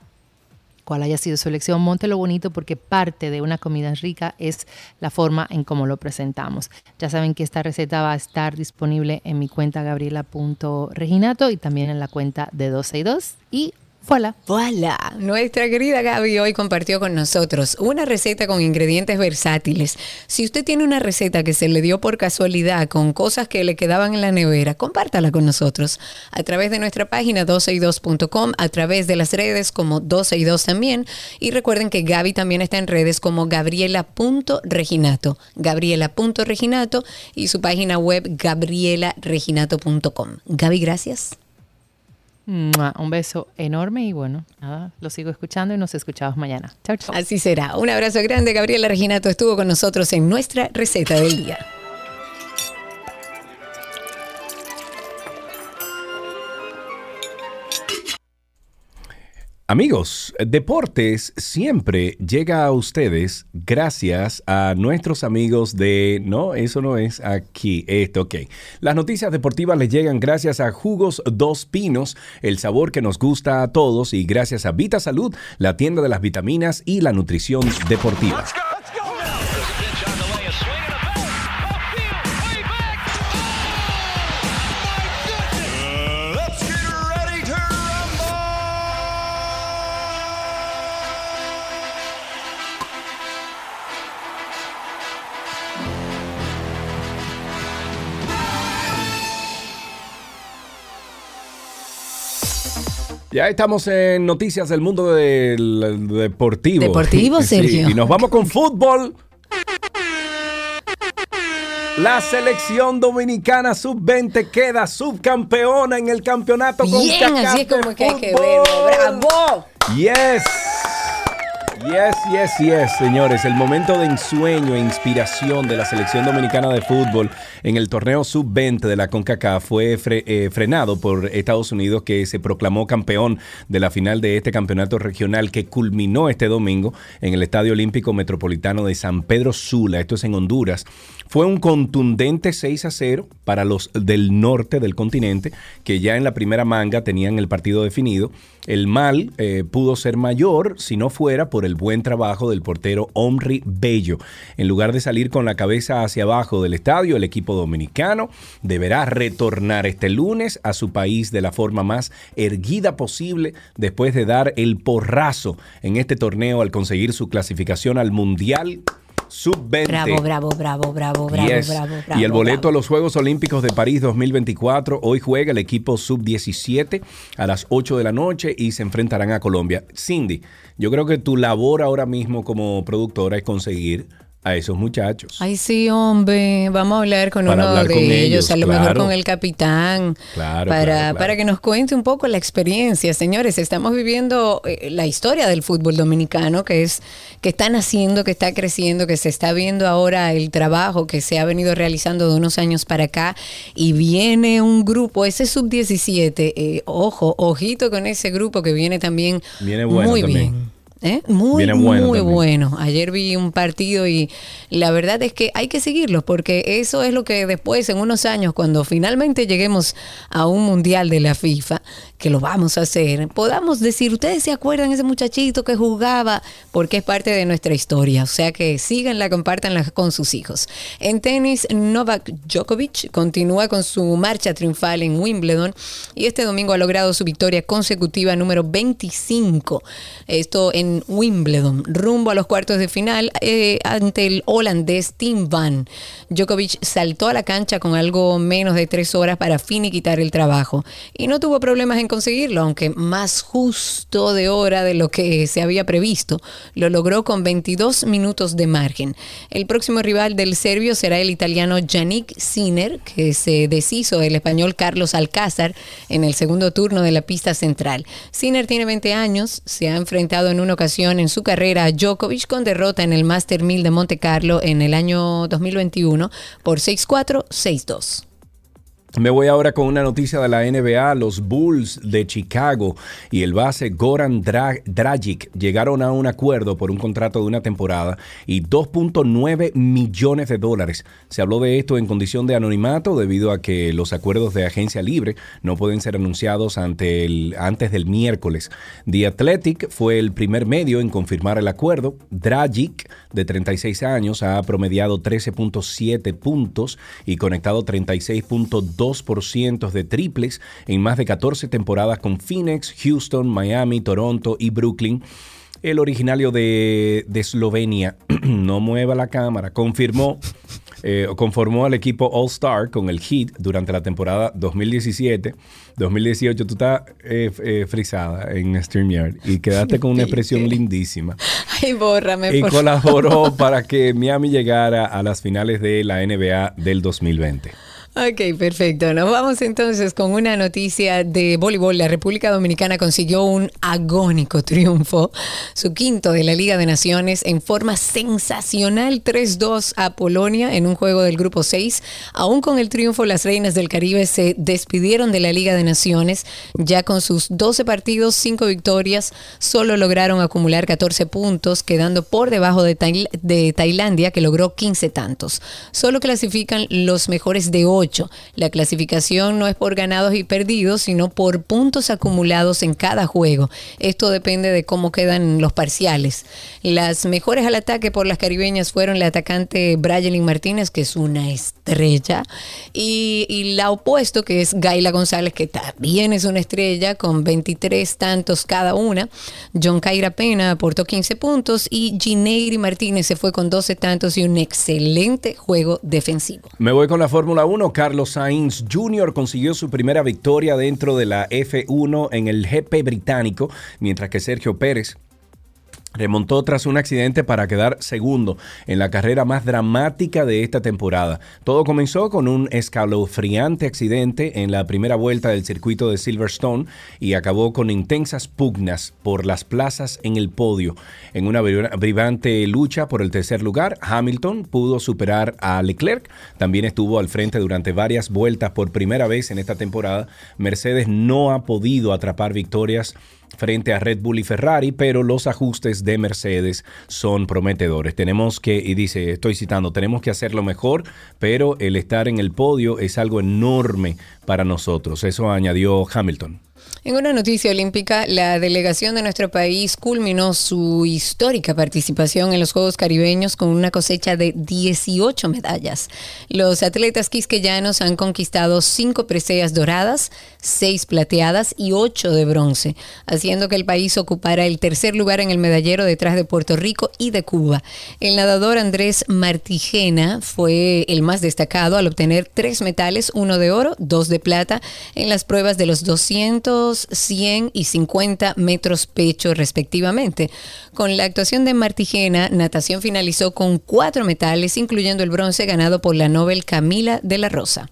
cuál haya sido su elección, móntelo bonito porque parte de una comida rica es la forma en cómo lo presentamos. Ya saben que esta receta va a estar disponible en mi cuenta gabriela.reginato y también en la cuenta de 12 y 2 y voilà. Voilà, nuestra querida Gaby hoy compartió con nosotros una receta con ingredientes versátiles. Si usted tiene una receta que se le dio por casualidad con cosas que le quedaban en la nevera, compártala con nosotros a través de nuestra página 12y2.com, a través de las redes como 12 y 2 también. Y recuerden que Gaby también está en redes como gabriela.reginato, gabriela.reginato y su página web gabrielareginato.com. Gaby, gracias. Un beso enorme y bueno, nada, lo sigo escuchando y nos escuchamos mañana. Chao, chao. Así será. Un abrazo grande. Gabriela Reginato estuvo con nosotros en nuestra receta del día. Amigos, Deportes siempre llega a ustedes gracias a nuestros amigos de... No, eso no es aquí. Esto, ok. Las noticias deportivas les llegan gracias a Jugos Dos Pinos, el sabor que nos gusta a todos, y gracias a Vita Salud, la tienda de las vitaminas y la nutrición deportiva. Ya estamos en noticias del mundo del deportivo. Deportivo, *laughs* Sí, Sergio. y nos vamos con fútbol. La selección dominicana sub-20 queda subcampeona en el campeonato con Bien, así es como que hay que verlo. ¡Bravo! Yes. Yes, yes, yes, señores. El momento de ensueño e inspiración de la selección dominicana de fútbol en el torneo sub-20 de la CONCACAF fue eh, frenado por Estados Unidos, que se proclamó campeón de la final de este campeonato regional que culminó este domingo en el Estadio Olímpico Metropolitano de San Pedro Sula. Esto es en Honduras. Fue un contundente 6 a 0 para los del norte del continente, que ya en la primera manga tenían el partido definido. El mal eh, pudo ser mayor si no fuera por el buen trabajo del portero Omri Bello. En lugar de salir con la cabeza hacia abajo del estadio, el equipo dominicano deberá retornar este lunes a su país de la forma más erguida posible después de dar el porrazo en este torneo al conseguir su clasificación al Mundial sub-20. Bravo, bravo, bravo, bravo, bravo, Yes. bravo, bravo. y el boleto bravo. a los Juegos Olímpicos de París 2024, hoy juega el equipo sub-17 a las 8 de la noche y se enfrentarán a Colombia. Cindy, yo creo que tu labor ahora mismo como productora es conseguir a esos muchachos. Ay, sí, hombre. Vamos a hablar con Para uno hablar de con ellos, ellos, a lo mejor con el capitán, Claro, para, claro, para que nos cuente un poco la experiencia. Señores, estamos viviendo eh, la historia del fútbol dominicano, que es que está naciendo, que está creciendo, que se está viendo ahora el trabajo que se ha venido realizando de unos años para acá. Y viene un grupo, ese sub-17, eh, ojo, ojito con ese grupo que viene también Viene bueno muy también. bien. ¿Eh? Muy, bueno muy también. bueno. Ayer vi un partido y la verdad es que hay que seguirlos porque eso es lo que después, en unos años, cuando finalmente lleguemos a un mundial de la FIFA, que lo vamos a hacer, podamos decir, ustedes se acuerdan ese muchachito que jugaba, porque es parte de nuestra historia. O sea que síganla, compártanla con sus hijos. En tenis, Novak Djokovic continúa con su marcha triunfal en Wimbledon y este domingo ha logrado su victoria consecutiva número 25. Esto en Wimbledon, rumbo a los cuartos de final eh, ante el holandés Tim Van. Djokovic saltó a la cancha con algo menos de tres horas para finiquitar el trabajo y no tuvo problemas en conseguirlo, aunque más justo de hora de lo que se había previsto. Lo logró con 22 minutos de margen. El próximo rival del serbio será el italiano Yannick Sinner, que se deshizo del español Carlos Alcázar en el segundo turno de la pista central. Sinner tiene 20 años, se ha enfrentado en una ocasión en su carrera a Djokovic con derrota en el Master 1000 de Monte Carlo en el año 2021 por 6-4, 6-2. Me voy ahora con una noticia de la NBA. Los Bulls de Chicago y el base Goran Dra- Dragic llegaron a un acuerdo por un contrato de una temporada y 2.9 millones de dólares. Se habló de esto en condición de anonimato debido a que los acuerdos de agencia libre no pueden ser anunciados ante el, antes del miércoles. The Athletic fue el primer medio en confirmar el acuerdo. Dragic, de 36 años, ha promediado 13.7 puntos y conectado 36.2% de triples en más de 14 temporadas con Phoenix, Houston, Miami, Toronto y Brooklyn. El originario de, de Eslovenia, *clears throat* no mueva la cámara, confirmó, eh, conformó al equipo All Star con el Heat durante la temporada 2017. 2018 tú estás eh, eh, frisada en StreamYard y quedaste con una *laughs* expresión lindísima Ay, bórrame. y por colaboró para que Miami llegara a las finales de la NBA del 2020. Ok, perfecto. Nos vamos entonces con una noticia de voleibol. La República Dominicana consiguió un agónico triunfo, su quinto de la Liga de Naciones, en forma sensacional 3-2 a Polonia en un juego del Grupo 6. Aún con el triunfo, las Reinas del Caribe se despidieron de la Liga de Naciones. Ya con sus 12 partidos, 5 victorias, solo lograron acumular 14 puntos, quedando por debajo de, Tail- de Tailandia, que logró 15 tantos. Solo clasifican los mejores de 8. La clasificación no es por ganados y perdidos, sino por puntos acumulados en cada juego. Esto depende de cómo quedan los parciales. Las mejores al ataque por las caribeñas fueron la atacante Brayelin Martínez, que es una estrella, y, la opuesto, que es Gaila González, que también es una estrella, con 23 tantos cada una. John Caira Pena aportó 15 puntos y Gineiri Martínez se fue con 12 tantos y un excelente juego defensivo. Me voy con la Fórmula 1. Carlos Sainz Jr. consiguió su primera victoria dentro de la F1 en el GP británico, mientras que Sergio Pérez remontó tras un accidente para quedar segundo en la carrera más dramática de esta temporada. Todo comenzó con un escalofriante accidente en la primera vuelta del circuito de Silverstone y acabó con intensas pugnas por las plazas en el podio. En una vibra- vibrante lucha por el tercer lugar, Hamilton pudo superar a Leclerc. También estuvo al frente durante varias vueltas por primera vez en esta temporada. Mercedes no ha podido atrapar victorias frente a Red Bull y Ferrari, pero los ajustes de Mercedes son prometedores. Tenemos que, y dice, estoy citando, tenemos que hacerlo mejor, pero el estar en el podio es algo enorme para nosotros. Eso añadió Hamilton. En una noticia olímpica, la delegación de nuestro país culminó su histórica participación en los Juegos Caribeños con una cosecha de 18 medallas. Los atletas quisqueyanos han conquistado cinco preseas doradas, seis plateadas y ocho de bronce, haciendo que el país ocupara el tercer lugar en el medallero detrás de Puerto Rico y de Cuba. El nadador Andrés Martigena fue el más destacado al obtener tres metales, uno de oro, dos de plata, en las pruebas de los 200, 100 y 50 metros pecho respectivamente. Con la actuación de Martigena, natación finalizó con cuatro metales, incluyendo el bronce ganado por la Nobel Camila de la Rosa.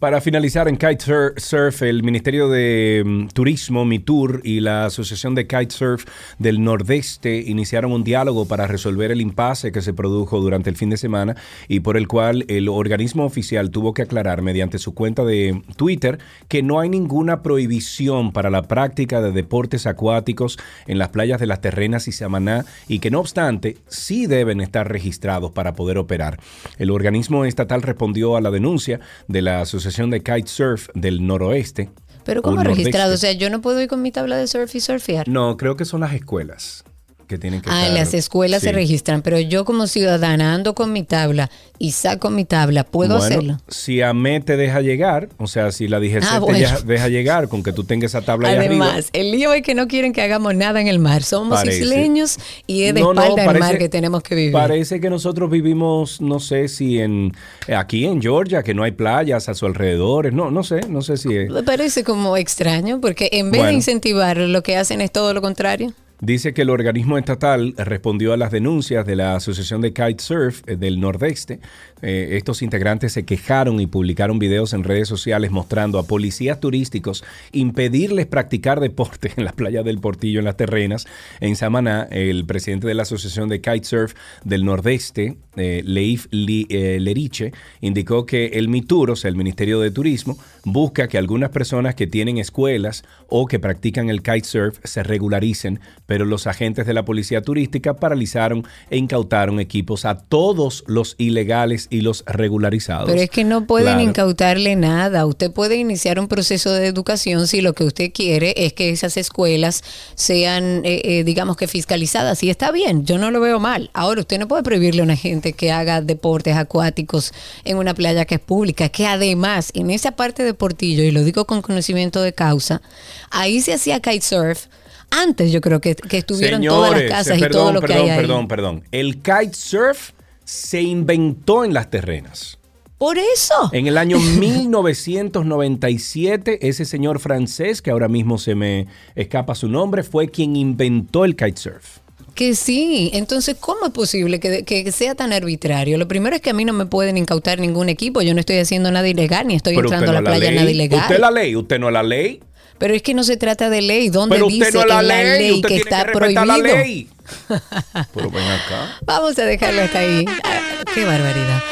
Para finalizar en Kitesurf, el Ministerio de mm, Turismo, MITUR, y la Asociación de Kitesurf del Nordeste iniciaron un diálogo para resolver el impasse que se produjo durante el fin de semana y por el cual el organismo oficial tuvo que aclarar mediante su cuenta de Twitter que no hay ninguna prohibición para la práctica de deportes acuáticos en las playas de las Terrenas y Samaná y que no obstante sí deben estar registrados para poder operar. El organismo estatal respondió a la denuncia de la Asociación de Kitesurf del Noroeste. Pero ¿cómo registrado? O sea, yo no puedo ir con mi tabla de surf y surfear. No, creo que son las escuelas que tienen que Ah, en las escuelas se registran, pero yo como ciudadana ando con mi tabla y saco mi tabla, ¿puedo Bueno, hacerlo? Si AME te deja llegar, o sea, si la DGC Ah, te bueno. deja, llegar con que tú tengas esa tabla arriba. Además, el lío es que no quieren que hagamos nada en el mar. Somos Parece. isleños y es de No, no, espalda al parece- mar que tenemos que vivir. Parece que nosotros vivimos, no sé si en aquí en Georgia, que no hay playas a su alrededor. No, no sé, no sé si es. Me parece como extraño porque en vez de incentivar lo que hacen es todo lo contrario. Dice que el organismo estatal respondió a las denuncias de la Asociación de Kitesurf eh, del Nordeste. Eh, estos integrantes se quejaron y publicaron videos en redes sociales mostrando a policías turísticos impedirles practicar deporte *laughs* en las playas del Portillo, en las terrenas. En Samaná, el presidente de la Asociación de Kitesurf del Nordeste, eh, Leif Leriche, indicó que el MITUR, o sea, el Ministerio de Turismo, busca que algunas personas que tienen escuelas o que practican el kitesurf se regularicen, pero los agentes de la policía turística paralizaron e incautaron equipos a todos los ilegales y los regularizados. Pero es que no pueden Claro. incautarle nada. Usted puede iniciar un proceso de educación si lo que usted quiere es que esas escuelas sean, eh, eh, digamos que fiscalizadas. Y está bien, yo no lo veo mal. Ahora, usted no puede prohibirle a una gente que haga deportes acuáticos en una playa que es pública, que además en esa parte de Portillo, y lo digo con conocimiento de causa, ahí se hacía kitesurf. Antes yo creo que, que estuvieron todas las casas y todo lo que perdón, hay ahí. perdón, perdón. El kitesurf se inventó en las terrenas. Por eso. En el año *laughs* 1997, ese señor francés, que ahora mismo se me escapa su nombre, fue quien inventó el kitesurf. Que sí, entonces, ¿cómo es posible que, que sea tan arbitrario? Lo primero es que a mí no me pueden incautar ningún equipo, yo no estoy haciendo nada ilegal, ni estoy Pero entrando a la playa nada ilegal. Usted es la ley, usted no es la ley. Pero es que no se trata de ley, ¿dónde Pero dice no es la ley, ley, usted que tiene está que prohibido? la ley. *laughs* Pero ven acá. Vamos a dejarlo hasta ahí. Ah, qué barbaridad.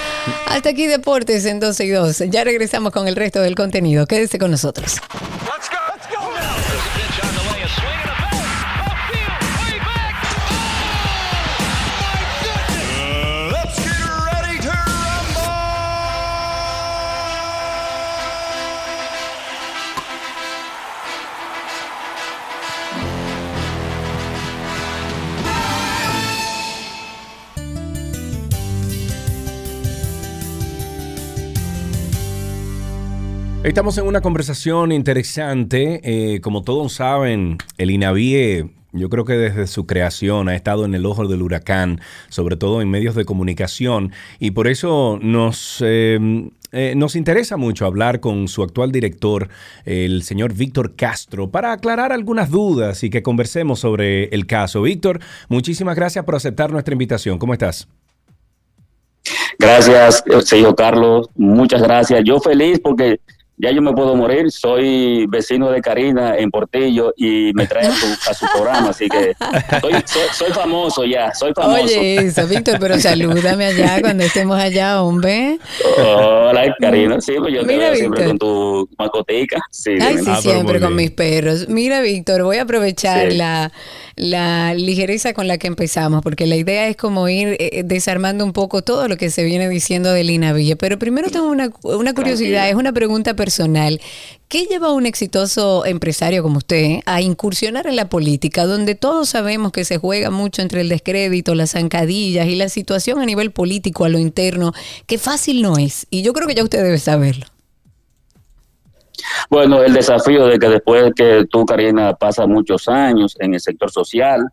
Hasta aquí Deportes en 12 y 2. Ya regresamos con el resto del contenido. Quédese con nosotros. Estamos en una conversación interesante. Eh, como todos saben, el INAVIE, yo creo que desde su creación ha estado en el ojo del huracán, sobre todo en medios de comunicación, y por eso nos, eh, eh, nos interesa mucho hablar con su actual director, el señor Víctor Castro, para aclarar algunas dudas y que conversemos sobre el caso. Víctor, muchísimas gracias por aceptar nuestra invitación. ¿Cómo estás? Gracias, eh, señor Carlos. Muchas gracias. Yo feliz porque ya yo me puedo morir. Soy vecino de Karina en Portillo y me trae a su, a su programa. Así que soy, soy, soy famoso ya, soy famoso. Oye, eso, Víctor, pero salúdame allá cuando estemos allá, hombre. Hola, Karina. Sí, pues yo te Mira, veo siempre Víctor. con tu mascotica. Sí, Ay, sí, Ah, siempre con mis perros. Mira, Víctor, voy a aprovechar Sí. la, la ligereza con la que empezamos, porque la idea es como ir eh, desarmando un poco todo lo que se viene diciendo del INAVIE. Pero primero tengo una, una curiosidad, es una pregunta personal. ¿Qué lleva a un exitoso empresario como usted a incursionar en la política, donde todos sabemos que se juega mucho entre el descrédito, las zancadillas y la situación a nivel político, a lo interno, que fácil no es? Y yo creo que ya usted debe saberlo. Bueno, el desafío de que después que tú, Karina, pasas muchos años en el sector social,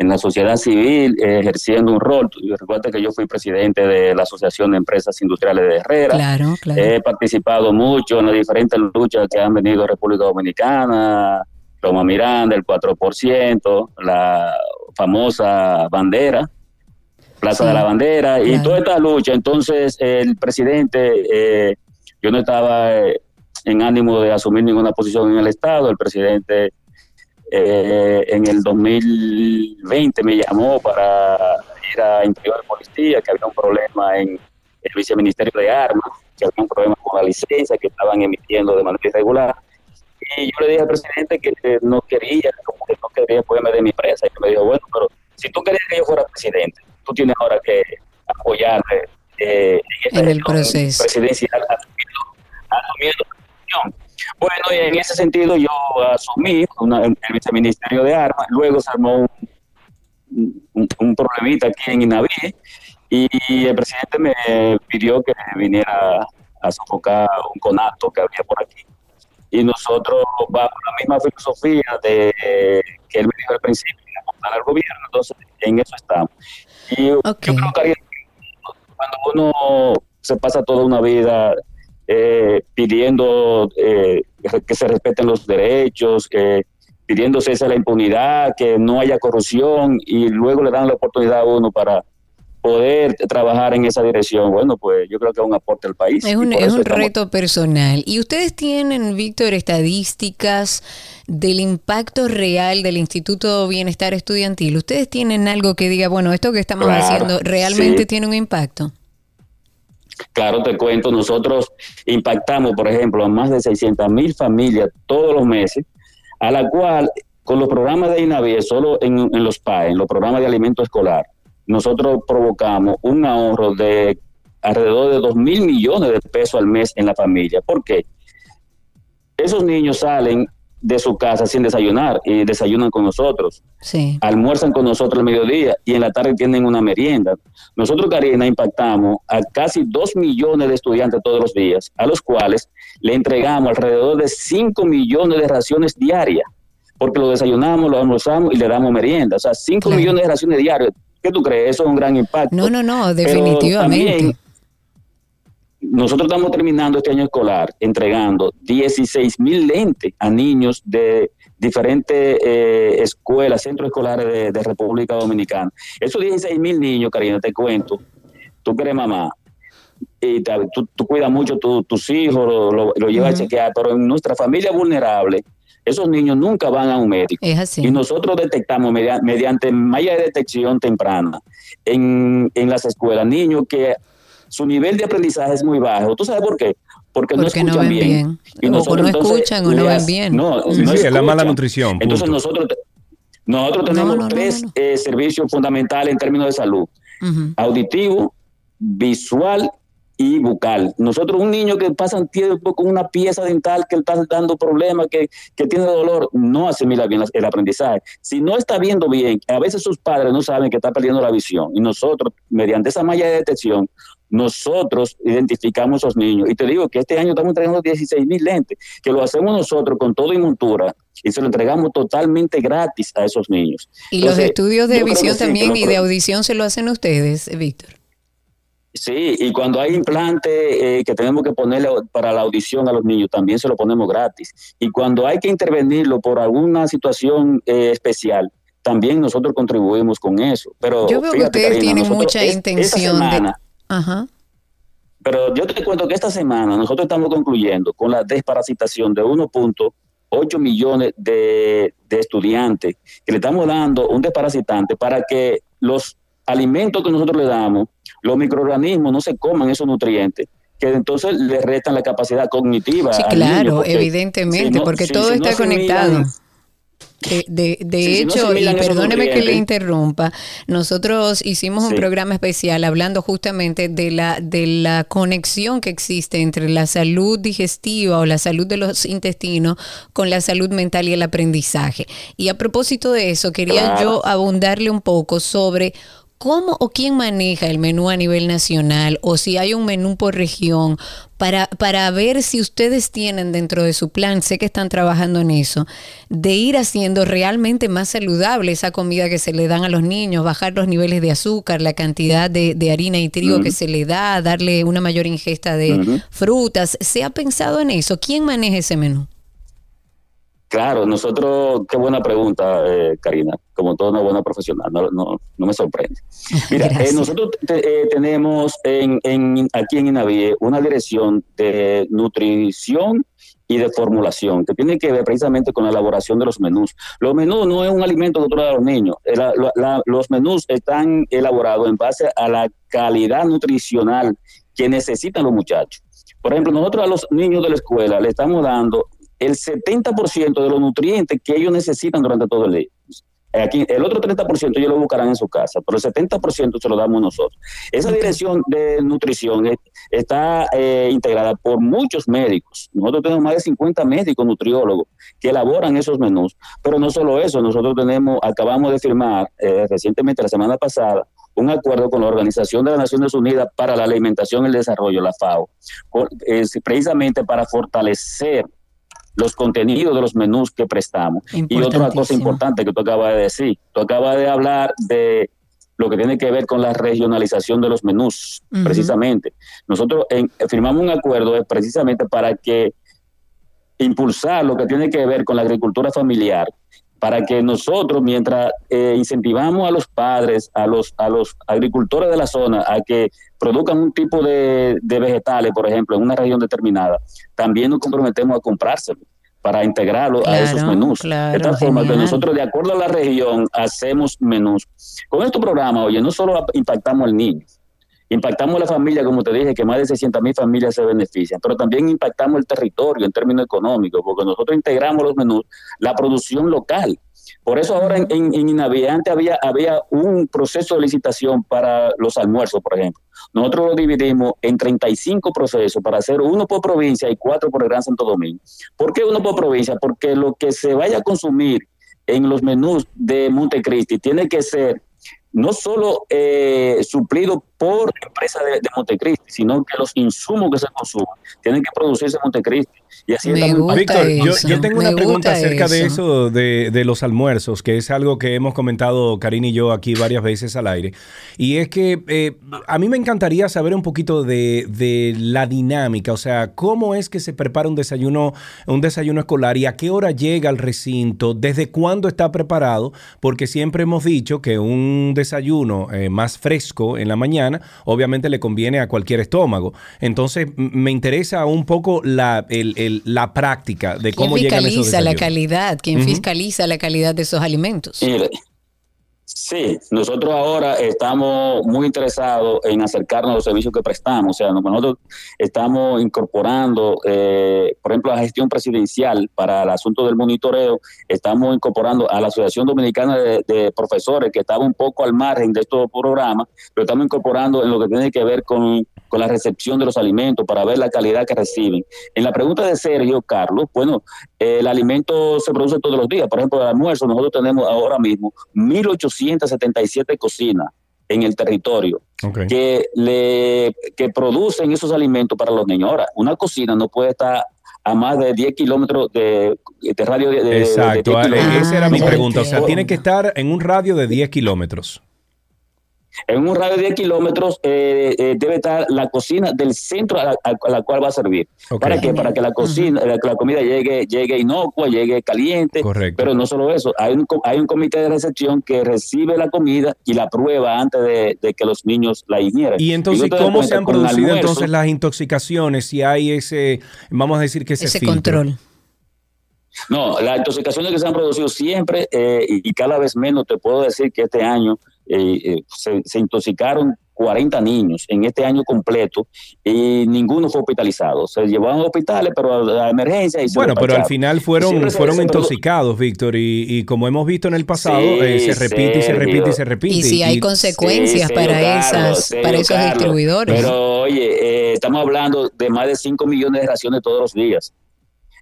en la sociedad civil, eh, ejerciendo un rol. Recuerda que yo fui presidente de la Asociación de Empresas Industriales de Herrera. Claro, claro. He participado mucho en las diferentes luchas que han venido República Dominicana, Loma Miranda, el 4%, la famosa bandera, Plaza Sí, de la Bandera, y toda esta lucha. Entonces, el presidente, eh, yo no estaba eh, en ánimo de asumir ninguna posición en el Estado, el presidente eh, en el 2020 me llamó para ir a Interior de Policía, que había un problema en el viceministerio de Armas, que había un problema con la licencia que estaban emitiendo de manera irregular. Y yo le dije al presidente que no quería, como que no quería ponerme de mi empresa. Y me dijo, bueno, pero si tú querías que yo fuera presidente, tú tienes ahora que apoyarme eh, En el proceso. presidencial asumiendo, asumiendo. Bueno, y en ese sentido yo asumí una- el viceministerio de Armas, luego se armó un, un, un problemita aquí en Inaví y el presidente me pidió que viniera a sofocar un conato que había por aquí. Y nosotros, bajo la misma filosofía de que él me dijo al principio, aportar al gobierno, entonces en eso estamos. Y yo creo que cuando uno se pasa toda una vida eh, pidiendo eh, que se respeten los derechos, que pidiendo cese a la impunidad, que no haya corrupción y luego le dan la oportunidad a uno para poder trabajar en esa dirección, bueno, pues yo creo que es un aporte al país. Es un, es un estamos- reto personal. ¿Y ustedes tienen, Víctor, estadísticas del impacto real del Instituto Bienestar Estudiantil? ¿Ustedes tienen algo que diga, bueno, esto que estamos Claro, haciendo realmente sí. tiene un impacto? Claro, te cuento, nosotros impactamos, por ejemplo, a más de 600 mil familias todos los meses, a la cual, con los programas de INAVIE, solo en, los PAE, en los programas de alimento escolar, nosotros provocamos un ahorro de alrededor de 2 mil millones de pesos al mes en la familia. ¿Por qué? Esos niños salen de su casa sin desayunar y desayunan con nosotros Sí. almuerzan con nosotros al mediodía y en la tarde tienen una merienda. Nosotros, Karina, impactamos a casi dos millones de estudiantes todos los días, a los cuales le entregamos alrededor de 5 millones de raciones diarias, porque lo desayunamos, lo almorzamos y le damos merienda. O sea, 5 millones de raciones diarias. ¿Qué tú crees? Eso es un gran impacto. No, no, no, Pero definitivamente. también nosotros estamos terminando este año escolar entregando 16 mil lentes a niños de diferentes eh, escuelas, centros escolares de, de República Dominicana. Esos 16 mil niños, Karina, te cuento, tú que eres mamá, y te- tú, tú cuidas mucho tu- tus hijos, lo, lo- lo llevas a chequear, pero en nuestra familia vulnerable, esos niños nunca van a un médico. Es así. Y nosotros detectamos media- mediante malla de detección temprana en, en las escuelas niños que su nivel de aprendizaje es muy bajo. ¿Tú sabes por qué? Porque, no Porque no escuchan ven bien. bien. Y O nosotros, no entonces, escuchan o no ven bien. No, Sí, no sí, es la mala nutrición, Entonces nosotros, nosotros tenemos no, no, tres eh, servicios fundamentales en términos de salud. Auditivo, visual y bucal. Nosotros, un niño que pasa tiempo con una pieza dental que le está dando problemas, que, que tiene dolor, no asimila bien el aprendizaje. Si no está viendo bien, a veces sus padres no saben que está perdiendo la visión. Y nosotros, mediante esa malla de detección, nosotros identificamos a esos niños. Y te digo que este año estamos entregando 16 mil lentes, que lo hacemos nosotros con toda inmuntura y se lo entregamos totalmente gratis a esos niños. Y los estudios de visión sí, también y de audición se lo hacen ustedes, Víctor. Sí, y cuando hay implante eh, que tenemos que ponerle para la audición a los niños, también se lo ponemos gratis. Y cuando hay que intervenirlo por alguna situación eh, especial, también nosotros contribuimos con eso. Pero Yo veo que ustedes Karina, tienen mucha es- intención de... semana- Ajá. Pero yo te cuento que esta semana nosotros estamos concluyendo con la desparasitación de 1.8 millones de, de estudiantes que le estamos dando un desparasitante para que los alimentos que nosotros le damos, los microorganismos no se coman esos nutrientes que entonces le restan la capacidad cognitiva. Sí, niño, claro, porque evidentemente, si no- porque si- todo si está conectado. De, de, de Sí, si no hecho, y perdóneme que le interrumpa, nosotros hicimos un programa especial hablando justamente de la, de la conexión que existe entre la salud digestiva o la salud de los intestinos con la salud mental y el aprendizaje. Y a propósito de eso, quería Claro. yo abundarle un poco sobre ¿cómo o quién maneja el menú a nivel nacional o si hay un menú por región para, para ver si ustedes tienen dentro de su plan, sé que están trabajando en eso, de ir haciendo realmente más saludable esa comida que se le dan a los niños, bajar los niveles de azúcar, la cantidad de, de harina y trigo que se le da, darle una mayor ingesta de frutas? ¿Se ha pensado en eso? ¿Quién maneja ese menú? Claro, nosotros, qué buena pregunta, eh, Karina, como toda una buena profesional, no, no, no me sorprende. *laughs* Mira, eh, nosotros te- eh, tenemos en, en, aquí en Inavie una dirección de nutrición y de formulación que tiene que ver precisamente con la elaboración de los menús. Los menús no es un alimento que tú le das a los niños. Eh, la- la- la- los menús están elaborados en base a la calidad nutricional que necesitan los muchachos. Por ejemplo, nosotros a los niños de la escuela le estamos dando el 70% de los nutrientes que ellos necesitan durante todo el día. Aquí, el otro 30% ellos lo buscarán en su casa, pero el 70% se lo damos nosotros. Esa dirección de nutrición es- está eh, integrada por muchos médicos. Nosotros tenemos más de 50 médicos nutriólogos que elaboran esos menús. Pero no solo eso, nosotros tenemos, acabamos de firmar eh, recientemente, la semana pasada, un acuerdo con la Organización de las Naciones Unidas para la Alimentación y el Desarrollo, la FAO, con- precisamente para fortalecer los contenidos de los menús que prestamos. Y otra cosa importante que tú acabas de decir, tú acabas de hablar de lo que tiene que ver con la regionalización de los menús, precisamente. Nosotros en- firmamos un acuerdo eh, precisamente para que impulsar lo que tiene que ver con la agricultura familiar, para que nosotros, mientras eh, incentivamos a los padres, a los, a los agricultores de la zona, a que produzcan un tipo de, de vegetales, por ejemplo, en una región determinada, también nos comprometemos a comprárselo para integrarlo a esos menús. claro, de tal forma que nosotros, de acuerdo a la región, hacemos menús. Con este programa, oye, no solo impactamos al niño, impactamos la familia, como te dije, que más de 600 mil familias se benefician, pero también impactamos el territorio en términos económicos, porque nosotros integramos los menús, la producción local. Por eso ahora en, en, en Inavi antes había, había un proceso de licitación para los almuerzos, por ejemplo. Nosotros lo dividimos en 35 procesos para hacer uno por provincia y cuatro por el Gran Santo Domingo. ¿Por qué uno por provincia? Porque lo que se vaya a consumir en los menús de Montecristi tiene que ser no solo eh, suplido por empresas de, de Montecristi, sino que los insumos que se consumen tienen que producirse en Montecristi. Y así Me estamos- gusta Víctor, yo, eso, yo tengo me una pregunta acerca de eso. de, de los almuerzos, que es algo que hemos comentado Karina y yo aquí varias veces al aire. Y es que eh, a mí me encantaría saber un poquito de, de la dinámica, o sea, cómo es que se prepara un desayuno, un desayuno escolar y a qué hora llega al recinto, desde cuándo está preparado, porque siempre hemos dicho que un desayuno eh, más fresco en la mañana, obviamente le conviene a cualquier estómago. Entonces, me interesa un poco la, el- el- la práctica de ¿Quién cómo llegan esos fiscaliza la desayunos. calidad? ¿Quién fiscaliza la calidad de esos alimentos? Mire, Sí, nosotros ahora estamos muy interesados en acercarnos a los servicios que prestamos. O sea, nosotros estamos incorporando, eh, por ejemplo, la gestión presidencial para el asunto del monitoreo. Estamos incorporando a la Asociación Dominicana de, de Profesores, que estaba un poco al margen de estos programas, pero estamos incorporando en lo que tiene que ver con, con la recepción de los alimentos para ver la calidad que reciben. En la pregunta de Sergio, Carlos, bueno, el alimento se produce todos los días. Por ejemplo, el almuerzo, nosotros tenemos ahora mismo 1.877 cocinas en el territorio que, le, que producen esos alimentos para los niños. Ahora, una cocina no puede estar a más de 10 kilómetros de, de radio. De, de- de Exacto, 10 kilómetros. esa era mi pregunta. O sea, tiene que estar en un radio de 10 kilómetros. En un radio de 10 kilómetros eh, eh, debe estar la cocina del centro a la, a la cual va a servir. ¿Para qué? Para que la cocina, la, la comida llegue, llegue inocua, llegue caliente. Correcto. Pero no solo eso, hay un, co- hay un comité de recepción que recibe la comida y la prueba antes de, de que los niños la ingieran. Y entonces, ¿cómo se han producido entonces las intoxicaciones? Si hay ese, vamos a decir que ese, Ese control. No, las intoxicaciones que se han producido siempre eh, y, y cada vez menos, te puedo decir que este año eh, eh, se, se intoxicaron 40 niños en este año completo y ninguno fue hospitalizado. Se llevaban a hospitales, pero a, a emergencia y se Bueno, pero al final fueron, fueron intoxicados, Víctor, y, y como hemos visto en el pasado, Sí, eh, se repite y se repite y se repite. Y si hay Y- consecuencias Sí, para, esas, Carlos, para esos Carlos. distribuidores. Pero oye, eh, estamos hablando de más de 5 millones de raciones todos los días.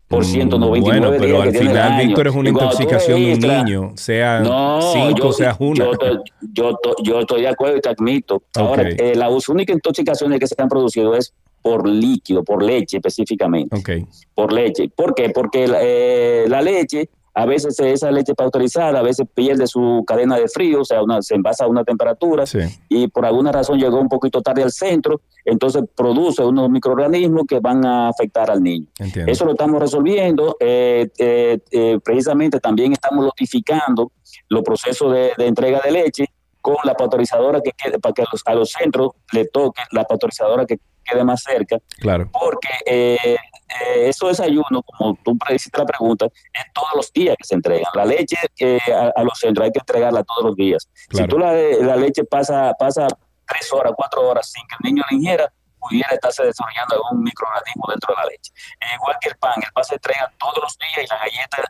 Por 199 Mm, Bueno, pero días al que final. Víctor, es una intoxicación de un niño, sea No, cinco, sea una. Yo, to- yo, yo estoy de acuerdo y te admito. Ahora, Ok. eh, las únicas intoxicaciones que se han producido es por líquido, por leche específicamente. Por leche. ¿Por qué? Porque eh, la leche, a veces esa leche pasteurizada, a veces pierde su cadena de frío, o sea, una- se envasa a una temperatura Sí. y por alguna razón llegó un poquito tarde al centro, entonces produce unos microorganismos que van a afectar al niño. Entiendo. Eso lo estamos resolviendo. eh, eh, eh, precisamente también estamos notificando los procesos de, de entrega de leche con la pasteurizadora que quede, para que a los, a los centros le toque la pasteurizadora que quede más cerca, Claro. porque eh, eh, esos desayunos, como tú hiciste la pregunta, es todos los días que se entregan. La leche eh, a, a los centros hay que entregarla todos los días. Claro. Si tú la, la leche pasa, pasa tres horas, cuatro horas sin que el niño la ingiera, pudiera estarse desarrollando algún microorganismo dentro de la leche. Eh, igual que el pan, el pan se entrega todos los días y las galletas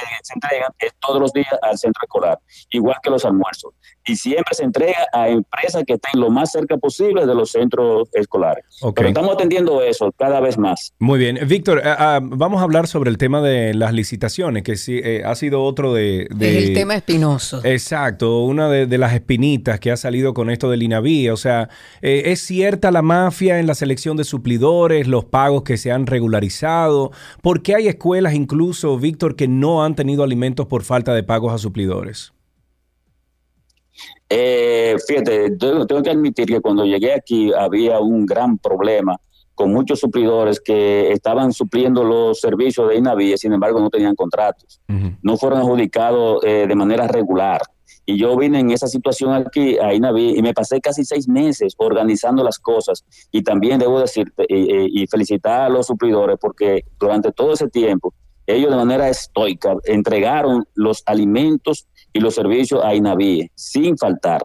que se entregan es todos los días al centro escolar, igual que los almuerzos. Y siempre se entrega a empresas que estén lo más cerca posible de los centros escolares. Ok. Pero estamos atendiendo eso cada vez más. Muy bien. Víctor, ah, ah, vamos a hablar sobre el tema de las licitaciones, que sí eh, ha sido otro de... de- Es el tema espinoso. Exacto, una de, de las espinitas que ha salido con esto del INAVI. O sea, eh, ¿es cierta la mafia en la selección de suplidores, los pagos que se han regularizado? ¿Por qué hay escuelas incluso, Víctor, que no han tenido alimentos por falta de pagos a suplidores? Eh, fíjate, tengo, tengo que admitir que cuando llegué aquí había un gran problema con muchos suplidores que estaban supliendo los servicios de INAVI, sin embargo no tenían contratos, no fueron adjudicados eh, de manera regular. Y yo vine en esa situación aquí a INAVI y me pasé casi seis meses organizando las cosas. Y también debo decirte eh, y felicitar a los suplidores porque durante todo ese tiempo ellos de manera estoica entregaron los alimentos y los servicios a INAVIE sin faltar.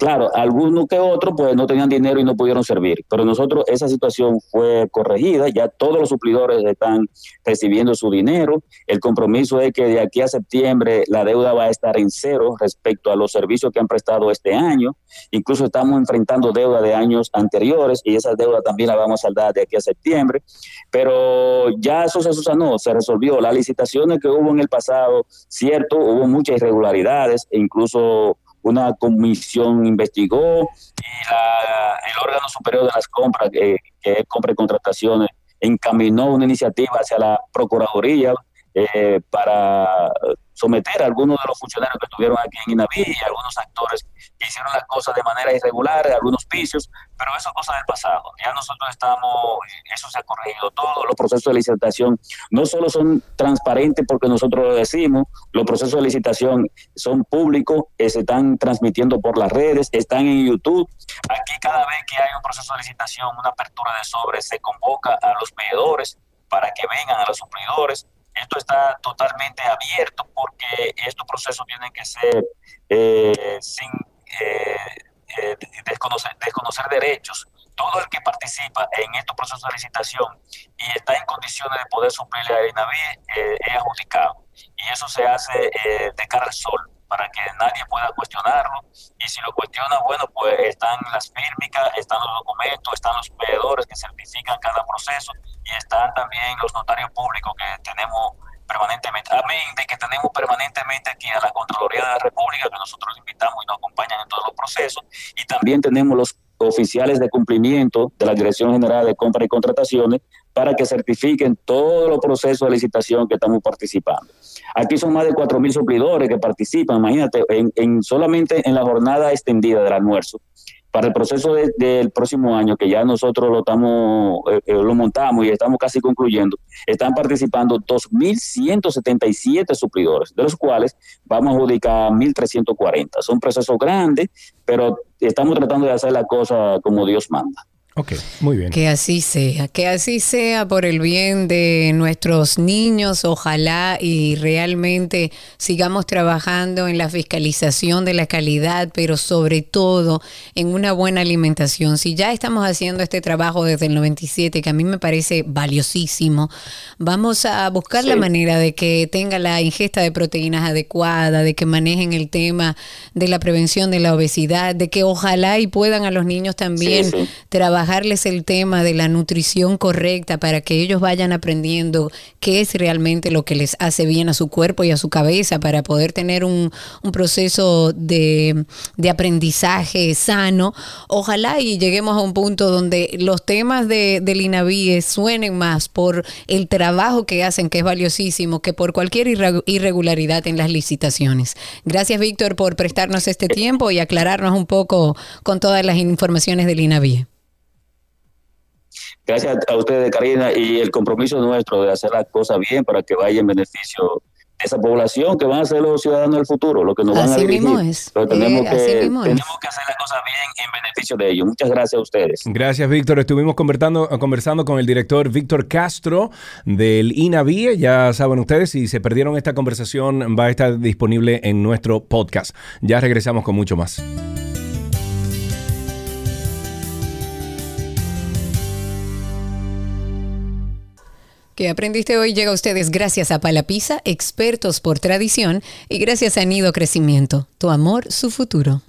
Claro, algunos que otros pues no tenían dinero y no pudieron servir, pero nosotros esa situación fue corregida, ya todos los suplidores están recibiendo su dinero, el compromiso es que de aquí a septiembre la deuda va a estar en cero respecto a los servicios que han prestado este año, incluso estamos enfrentando deuda de años anteriores y esa deuda también la vamos a saldar de aquí a septiembre, pero ya eso se susanó, se resolvió, las licitaciones que hubo en el pasado, cierto, hubo muchas irregularidades e incluso una comisión investigó y la- el órgano superior de las compras, que, que es compra y contrataciones, encaminó una iniciativa hacia la Procuraduría eh, para someter a algunos de los funcionarios que estuvieron aquí en INAVI y algunos actores hicieron las cosas de manera irregular, algunos vicios, pero eso es cosa del pasado. Ya nosotros estamos, eso se ha corregido todo, los procesos de licitación no solo son transparentes porque nosotros lo decimos, los procesos de licitación son públicos, eh, se están transmitiendo por las redes, están en YouTube. Aquí cada vez que hay un proceso de licitación, una apertura de sobre, se convoca a los veedores para que vengan a los suplidores. Esto está totalmente abierto porque estos procesos tienen que ser eh, sin eh, eh, desconocer, desconocer derechos. Todo el que participa en estos procesos de licitación y está en condiciones de poder suplirle a INAVI eh, es adjudicado. Y eso se hace eh, de cara al sol para que nadie pueda cuestionarlo. Y si lo cuestiona, bueno, pues están las fírmicas, están los documentos, están los veedores que certifican cada proceso y están también los notarios públicos que tenemos permanentemente, amén, de que tenemos permanentemente aquí a la Contraloría de la República, que nosotros invitamos y nos acompañan en todos los procesos, y también tenemos los oficiales de cumplimiento de la Dirección General de Compra y Contrataciones para que certifiquen todos los procesos de licitación que estamos participando. Aquí son más de 4.000 suplidores que participan, imagínate, en, en solamente en la jornada extendida del almuerzo. Para el proceso de- del próximo año, que ya nosotros lo estamos, eh, eh, lo montamos y estamos casi concluyendo, están participando 2.177 suplidores, de los cuales vamos a adjudicar 1.340. Son procesos grandes, pero estamos tratando de hacer la cosa como Dios manda. Ok, muy bien. Que así sea, que así sea por el bien de nuestros niños, ojalá y realmente sigamos trabajando en la fiscalización de la calidad, pero sobre todo en una buena alimentación. Si ya estamos haciendo este trabajo desde el 97, que a mí me parece valiosísimo, vamos a buscar la manera de que tenga la ingesta de proteínas adecuada, de que manejen el tema de la prevención de la obesidad, de que ojalá y puedan a los niños también Sí, sí. trabajar trabajarles el tema de la nutrición correcta para que ellos vayan aprendiendo qué es realmente lo que les hace bien a su cuerpo y a su cabeza para poder tener un, un proceso de, aprendizaje sano. Ojalá y lleguemos a un punto donde los temas de, del INAVIE suenen más por el trabajo que hacen, que es valiosísimo, que por cualquier irre- irregularidad en las licitaciones. Gracias, Víctor, por prestarnos este tiempo y aclararnos un poco con todas las informaciones del INAVIE. Gracias a ustedes, Karina, y el compromiso nuestro de hacer las cosas bien para que vaya en beneficio de esa población que van a ser los ciudadanos del futuro, los que nos van a Así dirigir. mismo es. Pero tenemos, Eh, así que, es. tenemos que hacer las cosas bien en beneficio de ellos. Muchas gracias a ustedes. Gracias, Víctor. Estuvimos conversando, conversando con el director Víctor Castro del INAVIE. Ya saben ustedes, si se perdieron esta conversación, va a estar disponible en nuestro podcast. Ya regresamos con mucho más. Que aprendiste hoy llega a ustedes gracias a Palapisa, expertos por tradición, y gracias a Nido Crecimiento, tu amor, su futuro.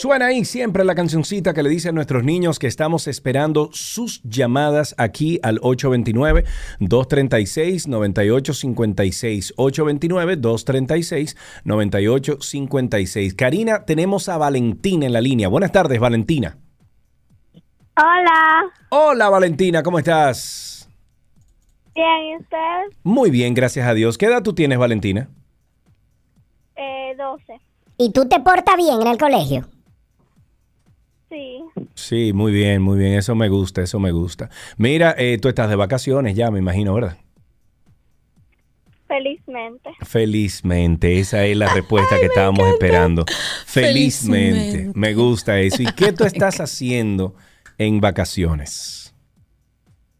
Suena ahí siempre la cancioncita que le dice a nuestros niños que estamos esperando sus llamadas aquí al 829-236-9856. 829-236-9856. Karina, tenemos a Valentina en la línea. Buenas tardes, Valentina. Hola, Hola, Valentina, ¿cómo estás? bien, ¿y usted? Muy bien, gracias a Dios. ¿Qué edad tú tienes, Valentina? Eh, 12. ¿Y tú te portas bien en el colegio? Sí, Sí, muy bien, muy bien. Eso me gusta, eso me gusta. Mira, eh, tú estás de vacaciones ya, me imagino, ¿verdad? felizmente. Felizmente, esa es la respuesta que estábamos esperando. Felizmente. Felizmente. me gusta eso. ¿Y qué tú *laughs* estás haciendo en vacaciones?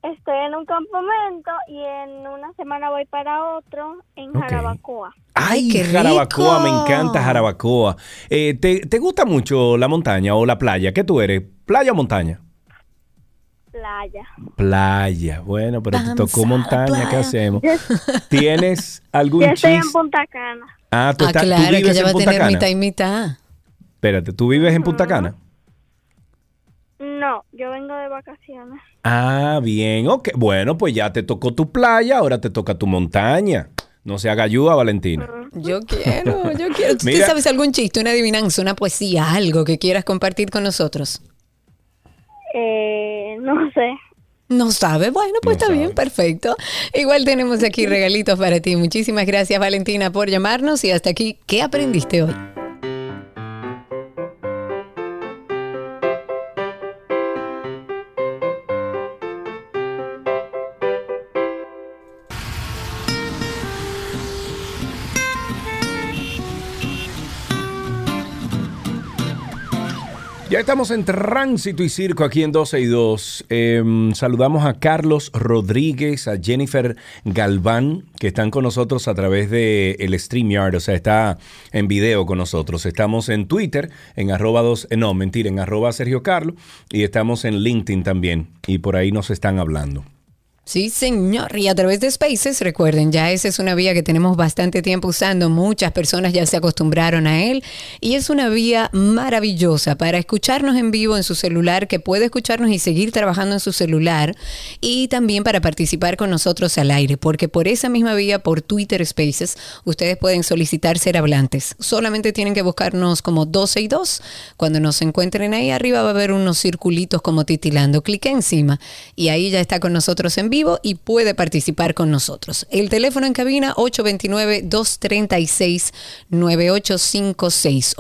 Estoy en un campamento y en una semana voy para otro en. Jarabacoa. ¡Ay, qué Jarabacoa! Me encanta Jarabacoa. Eh, ¿te, te gusta mucho la montaña o la playa? ¿Qué tú eres? ¿Playa o montaña? Playa. Playa. Bueno, pero te tocó montaña. ¿Qué hacemos? ¿Tienes *laughs* algún Yo estoy en? Punta Cana. Ah, tú, Ah, estás- tú claro, que vives ella va en a tener Cana. mitad y mitad. Espérate, ¿tú vives en Punta Cana? No, yo vengo de vacaciones. Ah, bien, ok. Bueno, pues ya te tocó tu playa, ahora te toca tu montaña. No se haga ayuda, Valentina. Yo quiero, yo *laughs* quiero. ¿Tú Mira. sabes algún chiste, una adivinanza, una poesía, algo que quieras compartir con nosotros? Eh, no sé. No sabe, bueno, pues No está sabe. bien, perfecto. Igual tenemos aquí *laughs* regalitos para ti. Muchísimas gracias, Valentina, por llamarnos y hasta aquí, ¿qué aprendiste hoy? Estamos en tránsito y circo aquí en 12 y 2. Em, saludamos a Carlos Rodríguez, a Jennifer Galván, que están con nosotros a través de el StreamYard, o sea, está en video con nosotros. Estamos en Twitter, en arroba 2, eh, no, mentira, en arroba Sergio Carlos, y estamos en LinkedIn también, y por ahí nos están hablando. Sí, señor. Y a través de Spaces, recuerden, ya esa es una vía que tenemos bastante tiempo usando. Muchas personas ya se acostumbraron a él. Y es una vía maravillosa para escucharnos en vivo en su celular, que puede escucharnos y seguir trabajando en su celular. Y también para participar con nosotros al aire, porque por esa misma vía, por Twitter Spaces, ustedes pueden solicitar ser hablantes. Solamente tienen que buscarnos como 12 y 2. Cuando nos encuentren ahí arriba va a haber unos circulitos como titilando. Clique encima y ahí ya está con nosotros en vivo y puede participar con nosotros. El teléfono en cabina 829-236-9856.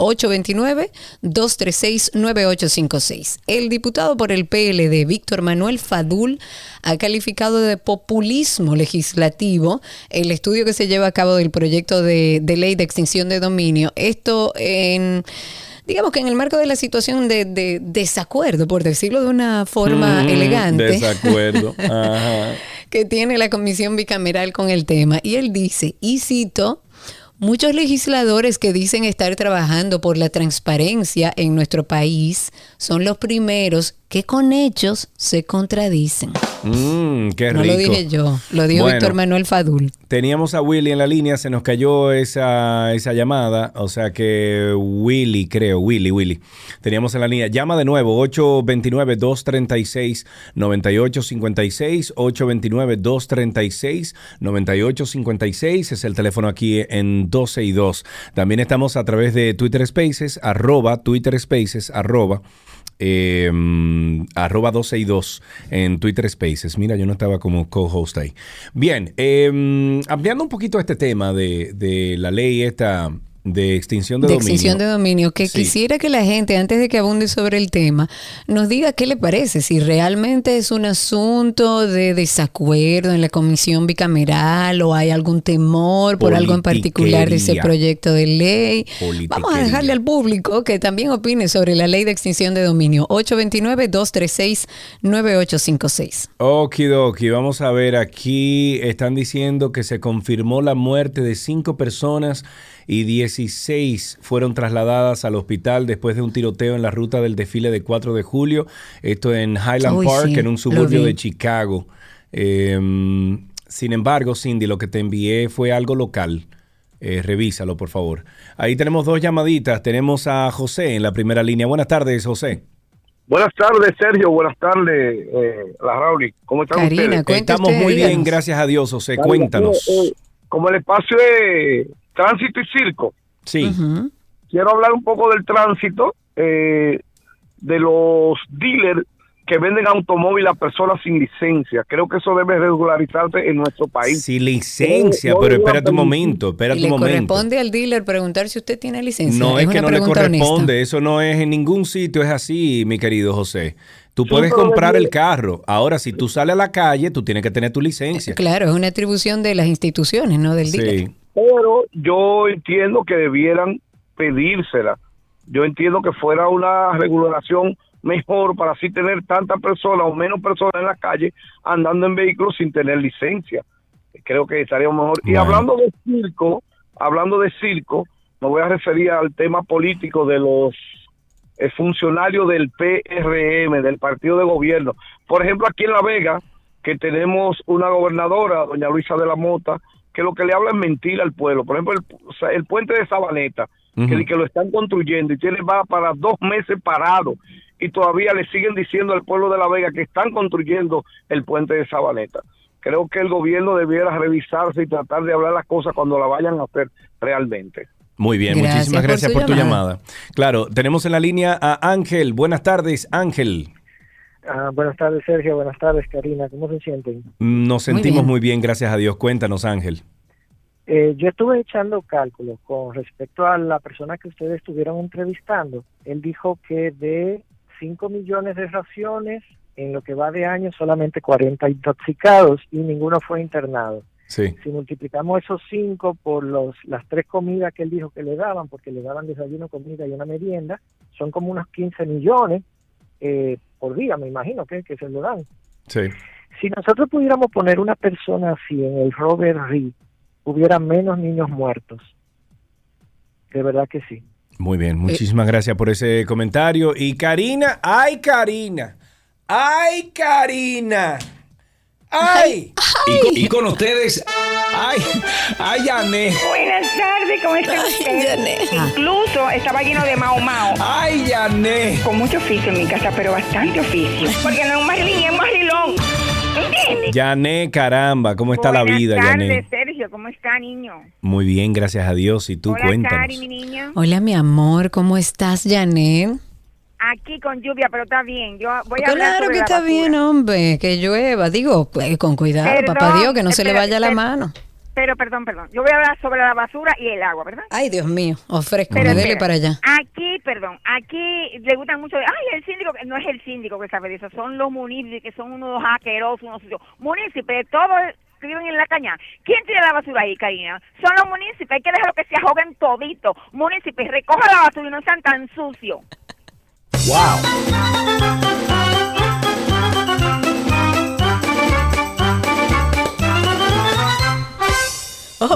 829-236-9856. El diputado por el PLD, Víctor Manuel Fadul, ha calificado de populismo legislativo el estudio que se lleva a cabo del proyecto de, ley de extinción de dominio. Esto en digamos que en el marco de la situación de, de desacuerdo, por decirlo de una forma Mm, elegante, Desacuerdo. *laughs* Ajá. que tiene la comisión bicameral con el tema. Y él dice, y cito, muchos legisladores que dicen estar trabajando por la transparencia en nuestro país son los primeros que con hechos se contradicen. Mmm, qué No rico. lo dije yo, lo dijo Bueno. Víctor Manuel Fadul. Teníamos a Willy en la línea, se nos cayó esa, esa llamada, o sea que Willy, creo, Willy, Willy. Teníamos en la línea, llama de nuevo, 829-236-9856, 829-236-9856, es el teléfono aquí en 12 y 2. También estamos a través de Twitter Spaces, arroba Twitter Spaces, arroba mm, arroba 12 y 2 en Twitter Spaces. Mira, yo no estaba como co-host ahí. Bien, eh, ampliando un poquito este tema de la ley esta de extinción de, de dominio. extinción de dominio, que Sí. quisiera que la gente, antes de que abunde sobre el tema, nos diga qué le parece, si realmente es un asunto de desacuerdo en la comisión bicameral o hay algún temor por algo en particular de ese proyecto de ley. Vamos a dejarle al público que también opine sobre la ley de extinción de dominio. 829-236-9856. Okidoki, vamos a ver, aquí están diciendo que se confirmó la muerte de cinco personas y 16 fueron trasladadas al hospital después de un tiroteo en la ruta del desfile de 4 de julio. Esto en Highland Uy, Park, sí, en un suburbio de Chicago. Eh, sin embargo, Cindy, lo que te envié fue algo local. Eh, revísalo, por favor. Ahí tenemos dos llamaditas. Tenemos a José en la primera línea. Buenas tardes, José. Buenas tardes, Sergio. Buenas tardes, eh, la Rauli. ¿Cómo están Karina, ustedes? Estamos usted, muy bien, gracias a Dios, José. Karina, Cuéntanos. eh, eh, como el espacio de tránsito y circo, Sí. Quiero hablar un poco del tránsito, eh, de los dealers que venden automóviles a personas sin licencia. Creo que eso debe regularizarse en nuestro país. Sin licencia, No, no pero iba a espérate un permitir. momento, espérate Y un le momento. corresponde al dealer preguntar si usted tiene licencia. No es, que una no le honesta. corresponde, eso no es en ningún sitio, es así, mi querido José. Tú Sí, puedes comprar el carro. Ahora, si tú sales a la calle, tú tienes que tener tu licencia. Claro, es una atribución de las instituciones, no del dealer. Sí. Pero yo entiendo que debieran pedírsela. Yo entiendo que fuera una regulación mejor para así tener tantas personas o menos personas en la calle andando en vehículos sin tener licencia. Creo que estaría mejor. Y hablando de circo, hablando de circo, me voy a referir al tema político de los eh, funcionarios del PRM, del partido de gobierno. Por ejemplo, aquí en La Vega, que tenemos una gobernadora, doña Luisa de la Mota, que lo que le habla es mentira al pueblo. Por ejemplo, el, o sea, el puente de Sabaneta, que, que lo están construyendo y tiene va para dos meses parado y todavía le siguen diciendo al pueblo de La Vega que están construyendo el puente de Sabaneta. Creo que el gobierno debiera revisarse y tratar de hablar las cosas cuando la vayan a hacer realmente. Muy bien, Gracias muchísimas por gracias por, tu llamada. llamada. Claro, tenemos en la línea a Ángel. Buenas tardes, Ángel. Ah, buenas tardes, Sergio. Buenas tardes, Karina. ¿Cómo se sienten? Nos Muy sentimos bien. muy bien, gracias a Dios. Cuéntanos, Ángel. Eh, yo estuve echando cálculos con respecto a la persona que ustedes estuvieron entrevistando. Él dijo que de 5 millones de raciones, en lo que va de año, solamente 40 intoxicados y ninguno fue internado. Sí. Si multiplicamos esos 5 por los, las tres comidas que él dijo que le daban, porque le daban desayuno, comida y una merienda, son como unos 15 millones eh, por día, me imagino que, que se lo dan. Sí. Si nosotros pudiéramos poner una persona así en el Robert Reed, hubiera menos niños muertos. De verdad que sí. Muy bien, muchísimas gracias por ese comentario. Y Karina, ay Karina, ay Karina, ay. Y, y con ustedes, ay, ay, Yané. Buenas tardes, ¿cómo está usted? Incluso estaba lleno de mao mao. Ay, Yané. Con mucho oficio en mi casa, pero bastante oficio. Porque no es un marilín, es un marilón. ¿Entiendes? Yané, caramba, ¿cómo está la vida, Buenas Yané? tardes, Sergio, ¿cómo está, niño? Muy bien, gracias a Dios. Y tú, Hola, cuéntanos. Cari, mi niña. Hola, mi amor, ¿cómo estás, Janet? Aquí con lluvia, pero está bien. Yo voy a hablar Claro que está bien, hombre, que llueva. Digo, pues, con cuidado, Perdón, papá Dios, que no se le vaya la mano. Pero, perdón, perdón. Yo voy a hablar sobre la basura y el agua, ¿verdad? Ay, Dios mío, ofrezco, Pero dele para allá. Aquí, perdón, aquí le gustan mucho. Ay, el síndico, no es el síndico que sabe de eso, son los municipios que son unos asquerosos, unos sucios. Municipios, todos que viven en la caña. ¿Quién tira la basura ahí, Karina? Son los municipios, hay que dejarlo que se ahoguen todito. Municipios, recoja la basura y no sean tan sucios. Oh,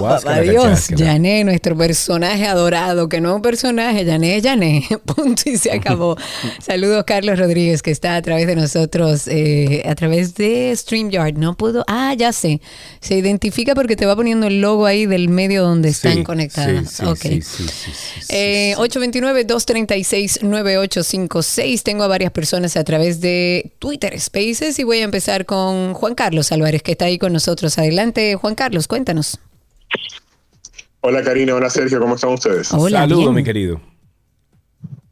papá Dios. Yané, nuestro personaje adorado, que no es un personaje, Yané es Yané, *laughs* punto y se acabó. *laughs* Saludos Carlos Rodríguez, que está a través de nosotros, eh, a través de StreamYard. No puedo, ah, ya sé, se identifica porque te va poniendo el logo ahí del medio donde están Sí, conectadas. sí, sí, Ok. sí, sí, sí, sí, Eh, 829-236-9856. Tengo a varias personas a través de Twitter Spaces y voy a empezar con Juan Carlos Álvarez, que está ahí con nosotros. Adelante, Juan Carlos, cuéntanos. Hola Karina, hola Sergio, ¿cómo están ustedes? Hola, Saludos, bien. mi querido.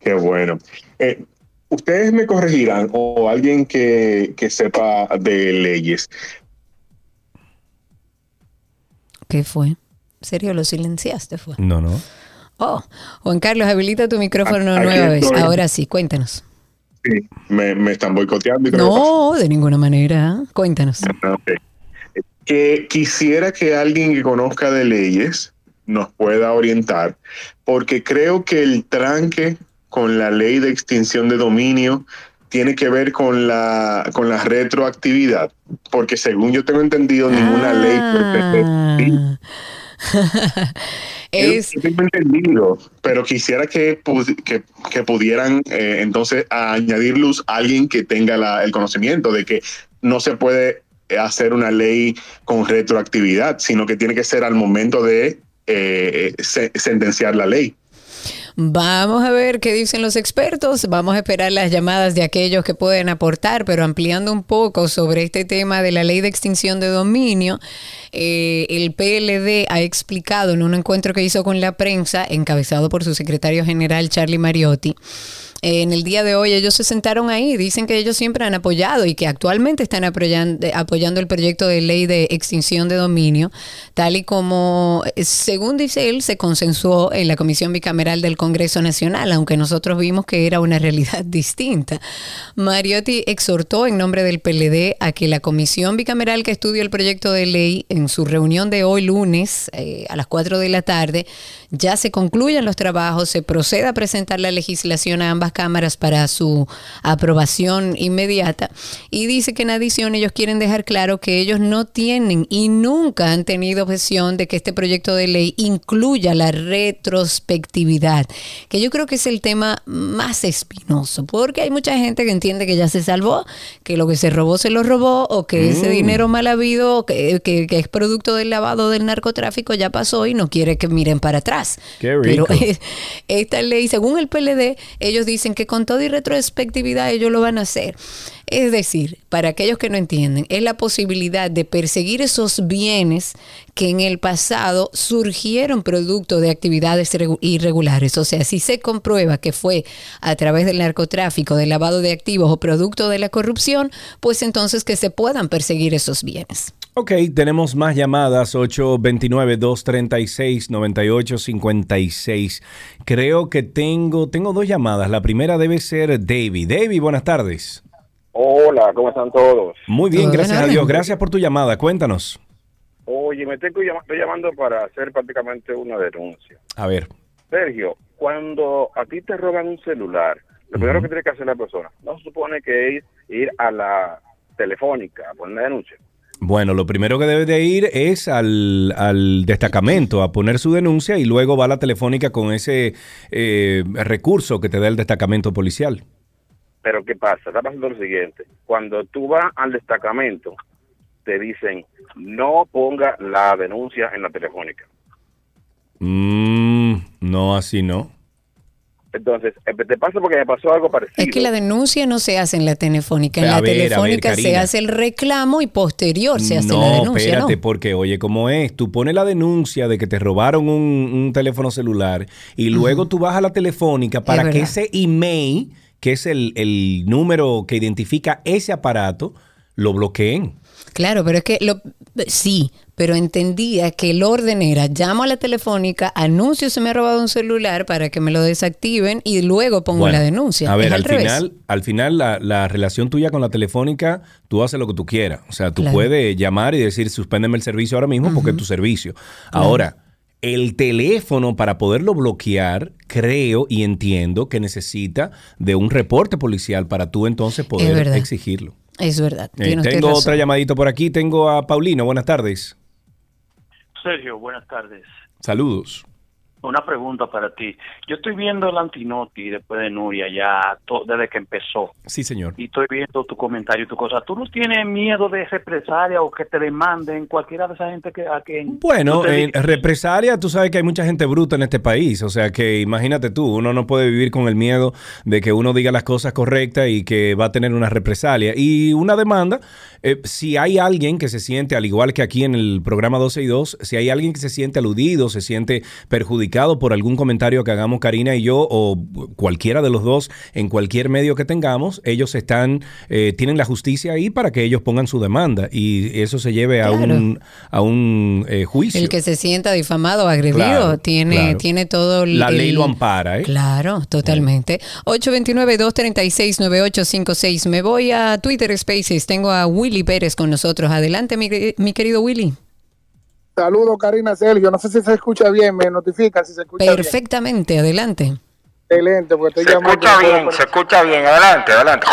Qué bueno. Eh, Ustedes me corregirán o alguien que, que sepa de leyes. ¿Qué fue? ¿En serio lo silenciaste? Fue. No, no. Oh, Juan Carlos, habilita tu micrófono Aquí nueva vez. Ahora sí, cuéntanos. Sí, me, me están boicoteando. y creo que No, de ninguna manera. Cuéntanos. Ah, ok. Que quisiera que alguien que conozca de leyes nos pueda orientar, porque creo que el tranque con la ley de extinción de dominio tiene que ver con la con la retroactividad, porque según yo tengo entendido, ninguna ley Ah. *laughs* es... Yo tengo entendido, pero quisiera que, que, que pudieran eh, entonces añadir luz a alguien que tenga la- el conocimiento de que no se puede hacer una ley con retroactividad, sino que tiene que ser al momento de eh, se- sentenciar la ley. Vamos a ver qué dicen los expertos. Vamos a esperar las llamadas de aquellos que pueden aportar, pero ampliando un poco sobre este tema de la ley de extinción de dominio, eh, el PLD ha explicado en un encuentro que hizo con la prensa, encabezado por su secretario general Charlie Mariotti. En el día de hoy ellos se sentaron ahí, dicen que ellos siempre han apoyado y que actualmente están apoyando, apoyando el proyecto de ley de extinción de dominio, tal y como, eh, según dice él, se consensuó en la Comisión Bicameral del Congreso Nacional, aunque nosotros vimos que era una *laughs* realidad distinta. Mariotti exhortó en nombre del PLD a que la Comisión Bicameral que estudia el proyecto de ley en su reunión de hoy lunes eh, a las 4 de la tarde ya se concluyan los trabajos, se proceda a presentar la legislación a ambas cámaras para su aprobación inmediata y dice que en adición ellos quieren dejar claro que ellos no tienen y nunca han tenido objeción de que este proyecto de ley incluya la retrospectividad, que yo creo que es el tema más espinoso, porque hay mucha gente que entiende que ya se salvó, que lo que se robó se lo robó o que ese Mm. dinero mal habido, que, que- que es producto del lavado del narcotráfico, ya pasó y no quiere que miren para atrás. Qué rico. Pero *laughs* esta ley, según el PLD, ellos dicen que con toda y retrospectividad ellos lo van a hacer. Es decir, para aquellos que no entienden, es la posibilidad de perseguir esos bienes que en el pasado surgieron producto de actividades regu- irregulares. O sea, si se comprueba que fue a través del narcotráfico, del lavado de activos o producto de la corrupción, pues entonces que se puedan perseguir esos bienes. Ok, tenemos más llamadas, 829-236-9856. Creo que tengo, tengo dos llamadas. La primera debe ser David. David, buenas tardes. Hola, ¿cómo están todos? Muy bien, Todo gracias a. Dios. Gracias por tu llamada. Cuéntanos. Oye, me llam- estoy llamando para hacer prácticamente una denuncia. A ver. Sergio, cuando a ti te roban un celular, lo primero que tiene que hacer la persona, no se supone que es ir a la telefónica a poner una denuncia. Bueno, lo primero que debe de ir es al, al destacamento a poner su denuncia y luego va a la telefónica con ese eh, recurso que te da el destacamento policial. Pero ¿qué pasa? Está pasando lo siguiente. Cuando tú vas al destacamento, te dicen, no ponga la denuncia en la telefónica. Mm, no, así no. Entonces, eh, te pasa porque me pasó algo parecido. Es que la denuncia no se hace en la telefónica, en A la ver, a ver, telefónica se hace el reclamo y posterior se hace no, la denuncia, espérate, ¿no? porque oye, ¿cómo es? Tú pones la denuncia de que te robaron un, un teléfono celular y luego tú vas a la telefónica para que ese email, que es el, el número que identifica ese aparato, lo bloqueen. Claro, pero es que lo, sí, pero entendía que el orden era llamo a la telefónica, anuncio se me ha robado un celular para que me lo desactiven y luego pongo Bueno, la denuncia. A ver, al final, al final la, la relación tuya con la telefónica, tú haces lo que tú quieras. O sea, tú Claro. puedes llamar y decir, suspéndeme el servicio ahora mismo porque es tu servicio. Ahora, el teléfono para poderlo bloquear, creo y entiendo que necesita de un reporte policial para tú entonces poder exigirlo. Es verdad. Eh, tengo razón. otra llamadito por aquí, tengo a Paulino, buenas tardes. Sergio, buenas tardes. Saludos. Una pregunta para ti. Yo estoy viendo el Antinoti después de Nuria ya to- desde que empezó. Sí, señor. Y estoy viendo tu comentario y tu cosa. ¿Tú no tienes miedo de represalia o que te demanden cualquiera de esa gente que a quien Bueno, en represalia, tú sabes que hay mucha gente bruta en este país, o sea que imagínate tú, uno no puede vivir con el miedo de que uno diga las cosas correctas y que va a tener una represalia. Y una demanda, eh, si hay alguien que se siente, al igual que aquí en el programa 12 y 2, si hay alguien que se siente aludido, se siente perjudicado por algún comentario que hagamos Karina y yo o cualquiera de los dos en cualquier medio que tengamos, ellos están, eh, tienen la justicia ahí para que ellos pongan su demanda y eso se lleve a un, a un eh, juicio. El que se sienta difamado agredido Claro, tiene, claro. tiene todo el- La ley el- lo ampara, ¿eh? Claro, totalmente. 829-236-9856. Me voy a Twitter Spaces. Tengo a Willy Pérez con nosotros. Adelante, mi, mi querido Willy. Saludos, Karina Sergio. No sé si se escucha bien, me notifican si se escucha bien. Perfectamente, adelante. Excelente, porque estoy Se llamando. escucha bien, se escucha bien. Adelante, adelante.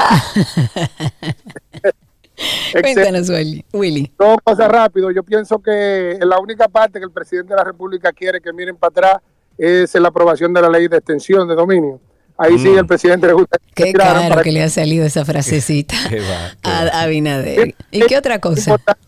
Cuéntanos, Willy. Willy. Todo pasa rápido. Yo pienso que la única parte que el presidente de la República quiere que miren para atrás es la aprobación de la ley de extensión de dominio. Ahí sí Mm. el presidente le gusta que Qué caro para que le ha salido esa frasecita *laughs* a Abinader. ¿Y qué otra cosa? importante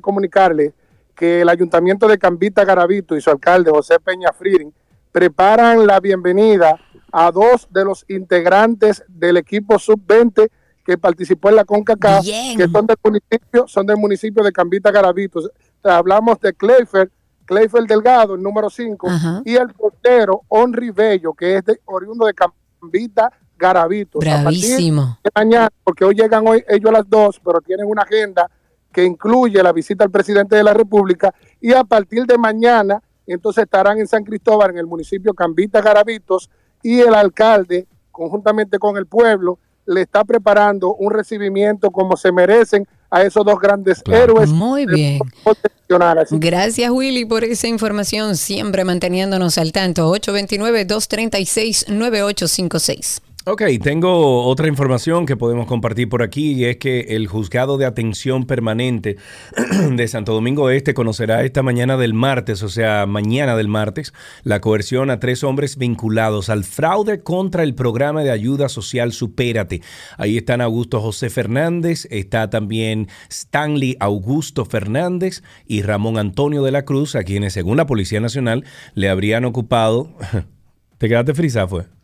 comunicarle que el ayuntamiento de Cambita Garavito y su alcalde José Peña Frieding preparan la bienvenida a dos de los integrantes del equipo sub-20 que participó en la CONCACAF, que son del municipio, son del municipio de Cambita Garavito. Hablamos de Cleifer, Cleifer Delgado, el número 5, y el portero Henry Bello, que es de, oriundo de Cambita Garavito. A partir Bravísimo. de mañana, porque hoy llegan hoy ellos a las dos, pero tienen una agenda que incluye la visita al presidente de la República y a partir de mañana entonces estarán en San Cristóbal, en el municipio Cambita Garavitos y el alcalde, conjuntamente con el pueblo, le está preparando un recibimiento como se merecen a esos dos grandes héroes. Muy bien. Gracias, Willy, por esa información, siempre manteniéndonos al tanto. 829-236-9856. Ok, tengo otra información que podemos compartir por aquí y es que el juzgado de atención permanente *clears throat* de Santo Domingo Este conocerá esta mañana del martes, o sea, mañana del martes, la coerción a tres hombres vinculados al fraude contra el programa de ayuda social Supérate. Ahí están Augusto José Fernández, está también Stanley Augusto Fernández y Ramón Antonio de la Cruz, a quienes según la Policía Nacional le habrían ocupado... *laughs* ¿Te quedaste frisa, fue?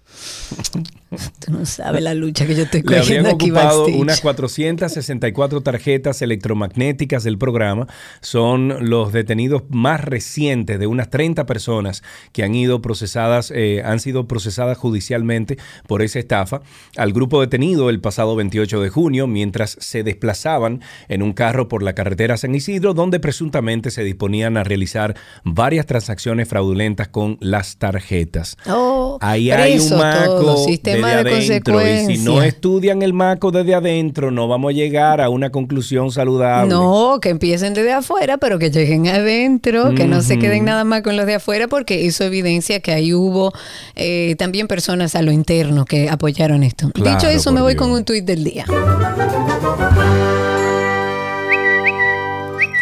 Tú no sabes la lucha que yo estoy Le habrían cogiendo aquí ocupado backstage. unas 464 tarjetas electromagnéticas del programa. Son los detenidos más recientes de unas 30 personas que han ido procesadas, eh, han sido procesadas judicialmente por esa estafa. Al grupo detenido el pasado 28 de junio, mientras se desplazaban en un carro por la carretera San Isidro, donde presuntamente se disponían a realizar varias transacciones fraudulentas con las tarjetas. Oh, Ahí hay un maco todo, sistema desde de adentro y si no estudian el maco desde adentro no vamos a llegar a una conclusión saludable. No, que empiecen desde afuera, pero que lleguen adentro, que no se queden nada más con los de afuera, porque eso evidencia que ahí hubo eh, también personas a lo interno que apoyaron esto. Claro, Dicho eso, me voy Dios. con un tuit del día.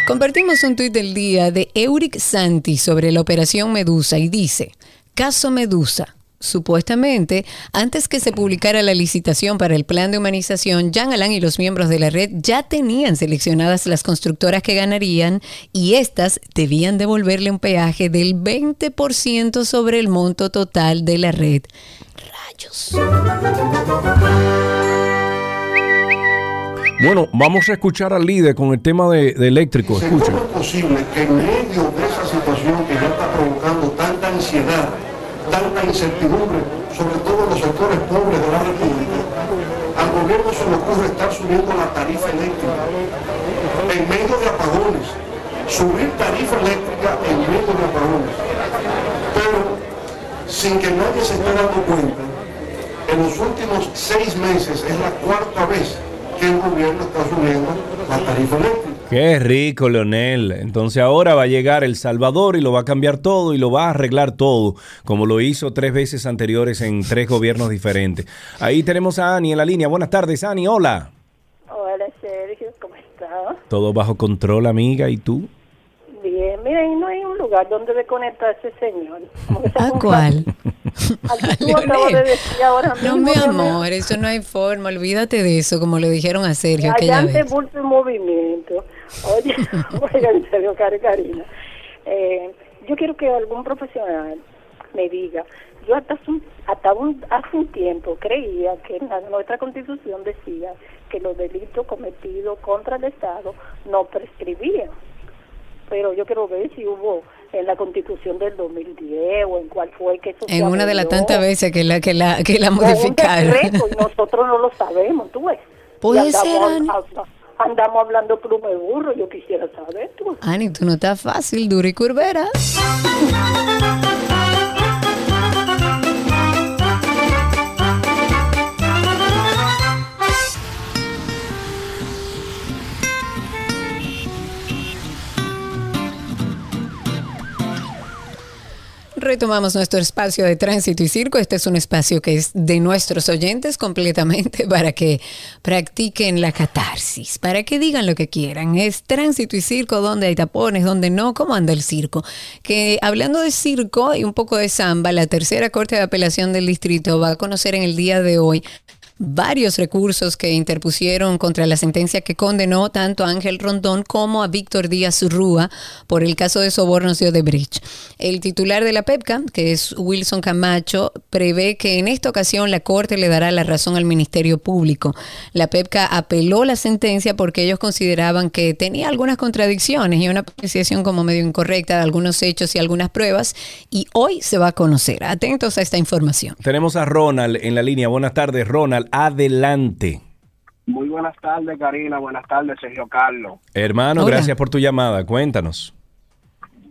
Compartimos un tuit del día de Euric Santi sobre la operación Medusa y dice, caso Medusa. Supuestamente, antes que se publicara la licitación para el plan de humanización, Jean Alain y los miembros de la red ya tenían seleccionadas las constructoras que ganarían y estas debían devolverle un peaje del 20% sobre el monto total de la red. Rayos. Bueno, vamos a escuchar al líder con el tema de, de eléctrico. Escuchen. posible que en medio de esa situación que ya está provocando tanta ansiedad, tanta incertidumbre, sobre todo en los sectores pobres de la República, al gobierno se le ocurre estar subiendo la tarifa eléctrica en medio de apagones, subir tarifa eléctrica en medio de apagones, pero sin que nadie se esté dando cuenta, en los últimos seis meses es la cuarta vez que el gobierno está subiendo la tarifa eléctrica. Qué rico, Leonel. Entonces ahora va a llegar El Salvador y lo va a cambiar todo y lo va a arreglar todo, como lo hizo tres veces anteriores en tres gobiernos diferentes. Ahí tenemos a Ani en la línea. Buenas tardes, Ani. Hola. Hola Sergio, ¿cómo estás? Todo bajo control, amiga. ¿Y tú? Bien, lugar donde desconecta a ese señor. ¿A cuál? Al que tú *laughs* acabas de decir ahora No, mi amor, eso no hay forma. Olvídate de eso, como le dijeron a Sergio aquella Allante vez. bulto y movimiento. Oye, *laughs* oiga, en serio, Cari Karina. Eh, yo quiero que algún profesional me diga. Yo hasta, hace un- hasta un- hace un tiempo creía que en la- nuestra constitución decía que los delitos cometidos contra el Estado no prescribían. Pero yo quiero ver si hubo en la constitución del 2010 o en cuál fue que eso se En una de las tantas veces que la, que la, que la Con un modificaron. decreto, y nosotros no lo sabemos, tú ves. Puede ser, a- andamos hablando plume burro, yo quisiera saber, tú. Ani, tú no estás fácil, dura y curvera. *laughs* Retomamos nuestro espacio de tránsito y circo. Este es un espacio que es de nuestros oyentes completamente *laughs* para que practiquen la catarsis, para que digan lo que quieran. Es tránsito y circo, donde hay tapones, donde no, cómo anda el circo. Que hablando de circo y un poco de samba, la tercera Corte de Apelación del Distrito va a conocer en el día de hoy varios recursos que interpusieron contra la sentencia que condenó tanto a Ángel Rondón como a Víctor Díaz Rúa por el caso de sobornos de Odebrecht. El titular de la PEPCA, que es Wilson Camacho, prevé que en esta ocasión la Corte le dará la razón al Ministerio Público. La PEPCA apeló la sentencia porque ellos consideraban que tenía algunas contradicciones y una apreciación como medio incorrecta de algunos hechos y algunas pruebas y hoy se va a conocer. Atentos a esta información. Tenemos a Ronald en la línea. Buenas tardes, Ronald. Adelante. Muy buenas tardes, Karina. Buenas tardes, Sergio Carlos. Hermano, Hola. gracias por tu llamada. Cuéntanos.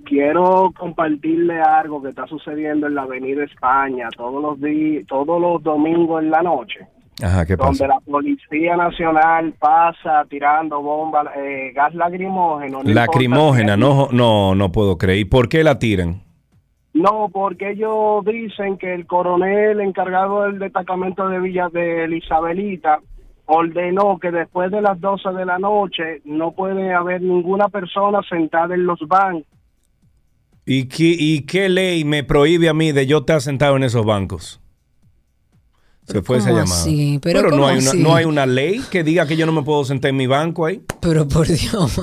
Quiero compartirle algo que está sucediendo en la Avenida España todos los días, todos los domingos en la noche, Ajá, ¿qué donde la Policía Nacional pasa tirando bombas, eh, gas lacrimógeno. no Lacrimógena, no, no, no puedo creer. ¿Y por qué la tiran? No, porque ellos dicen que el coronel encargado del destacamento de Villa de Isabelita ordenó que después de las 12 de la noche no puede haber ninguna persona sentada en los bancos. ¿Y qué, ¿Y qué ley me prohíbe a mí de yo estar sentado en esos bancos? Se fue esa ¿cómo llamada. así? ¿Pero no, hay una, no hay una ley que diga que yo no me puedo sentar en mi banco ahí. Pero por *laughs* Dios.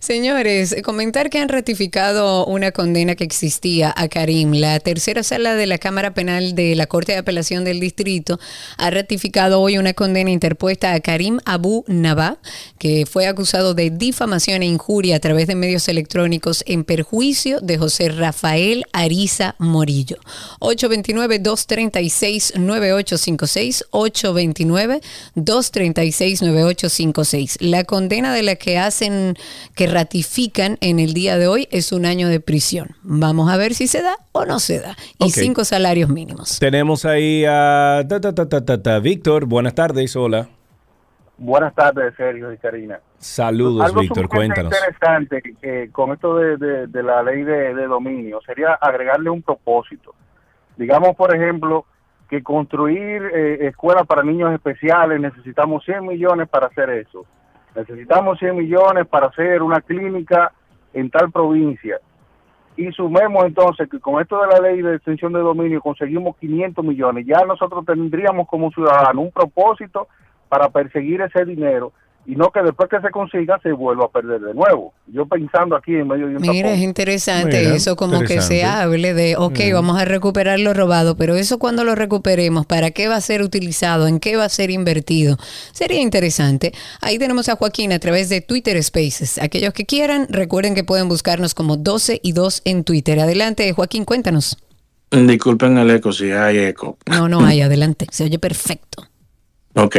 Señores, comentar que han ratificado una condena que existía a Karim. La tercera sala de la Cámara Penal de la Corte de Apelación del Distrito ha ratificado hoy una condena interpuesta a Karim Abu Nabá, que fue acusado de difamación e injuria a través de medios electrónicos en perjuicio de José Rafael Ariza Morillo. 829-236-9856, 829-236-9856. La condena de la que hacen, que ratifican en el día de hoy es un año de prisión. Vamos a ver si se da o no se da. Y cinco salarios mínimos. Tenemos ahí a ta, ta, ta, ta, ta, ta. Víctor. Buenas tardes, hola. Buenas tardes, Sergio y Karina. Saludos, Algo Víctor. Cuéntanos. interesante eh, con esto de, de- de la ley de, de dominio sería agregarle un propósito. Digamos, por ejemplo, que construir eh, escuelas para niños especiales necesitamos 100 millones para hacer eso. Necesitamos 100 millones para hacer una clínica en tal provincia. Y sumemos entonces que con esto de la ley de extensión de dominio conseguimos 500 millones. Ya nosotros tendríamos como ciudadanos un propósito para perseguir ese dinero y no que después que se consiga se vuelva a perder de nuevo. Yo pensando aquí en medio de un Mira, es interesante Mira, eso, como que se hable de, ok, Mm. vamos a recuperar lo robado, pero eso cuando lo recuperemos, ¿para qué va a ser utilizado? ¿En qué va a ser invertido? Sería interesante. Ahí tenemos a Joaquín a través de Twitter Spaces. Aquellos que quieran, recuerden que pueden buscarnos como 12 y 2 en Twitter. Adelante, Joaquín, cuéntanos. Disculpen el eco, si hay eco. No, no hay, *laughs* adelante. Se oye perfecto. Ok.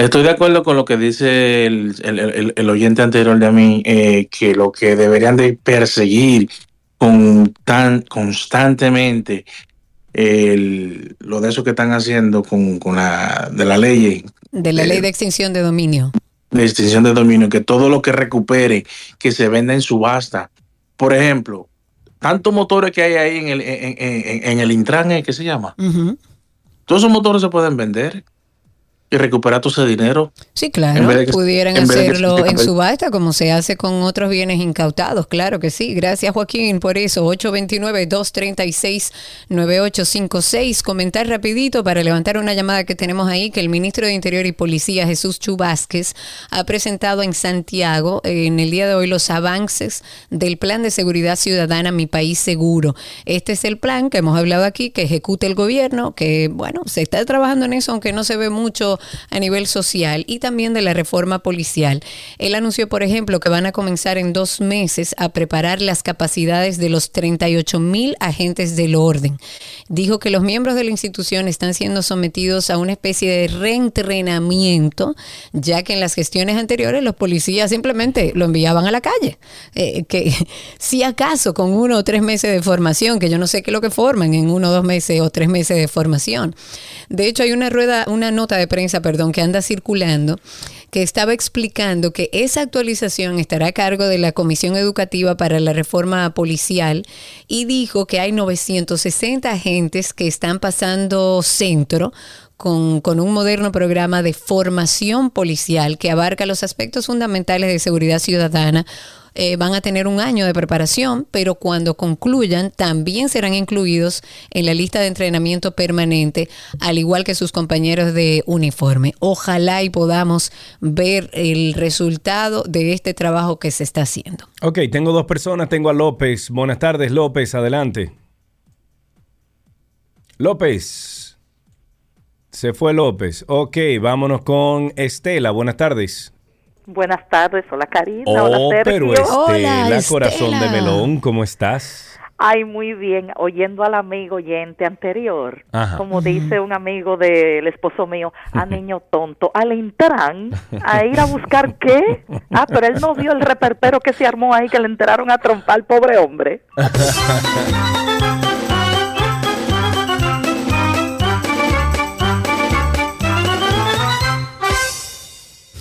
Estoy de acuerdo con lo que dice el, el- el- el oyente anterior de mí, eh, que lo que deberían de perseguir con tan constantemente el- lo de eso que están haciendo con, con la de la ley De la ley de extinción de dominio. de extinción de dominio, que todo lo que recupere, que se venda en subasta. Por ejemplo, tantos motores que hay ahí en el, en, en- en el Intran, ¿eh? ¿qué se llama? Todos esos motores se pueden vender. Y recuperar todo ese dinero. Sí, claro, pudieran que hacerlo en subasta como se hace con otros bienes incautados, claro que sí. Gracias Joaquín por eso. 829-236-9856. Comentar rapidito para levantar una llamada que tenemos ahí que el ministro de Interior y Policía Jesús Chu Vázquez ha presentado en Santiago en el día de hoy los avances del Plan de Seguridad Ciudadana Mi País Seguro. Este es el plan que hemos hablado aquí, que ejecuta el gobierno, que bueno, se está trabajando en eso, aunque no se ve mucho a nivel social, y también de la reforma policial. Él anunció, por ejemplo, que van a comenzar en dos meses a preparar las capacidades de los 38 mil agentes del orden. Dijo que los miembros de la institución están siendo sometidos a una especie de reentrenamiento, ya que en las gestiones anteriores los policías simplemente lo enviaban a la calle. Eh, que *laughs* si acaso con uno o tres meses de formación, que yo no sé qué es lo que forman en uno o dos meses o tres meses de formación. De hecho, hay una rueda, una nota de prensa, perdón, que anda circulando que estaba explicando que esa actualización estará a cargo de la Comisión Educativa para la Reforma Policial y dijo que hay 960 agentes que están pasando centro con, un moderno programa de formación policial que abarca los aspectos fundamentales de seguridad ciudadana. Eh, van a tener un año de preparación, pero cuando concluyan también serán incluidos en la lista de entrenamiento permanente, al igual que sus compañeros de uniforme. Ojalá y podamos ver el resultado de este trabajo que se está haciendo. Ok, tengo dos personas. Tengo a López. Buenas tardes, López. Adelante. López. Se fue López. Ok, vámonos con Estela. Buenas tardes. Buenas tardes, hola Karina, hola Oh, Sergio. pero Estela, corazón de melón, ¿cómo estás? Ay, muy bien, oyendo al amigo oyente anterior, Ajá. como dice un amigo del esposo mío, a *laughs* niño tonto, al entran a ir a buscar qué. Ah, pero él no vio el reperpero que se armó ahí, que le enteraron a trompar al pobre hombre. *laughs*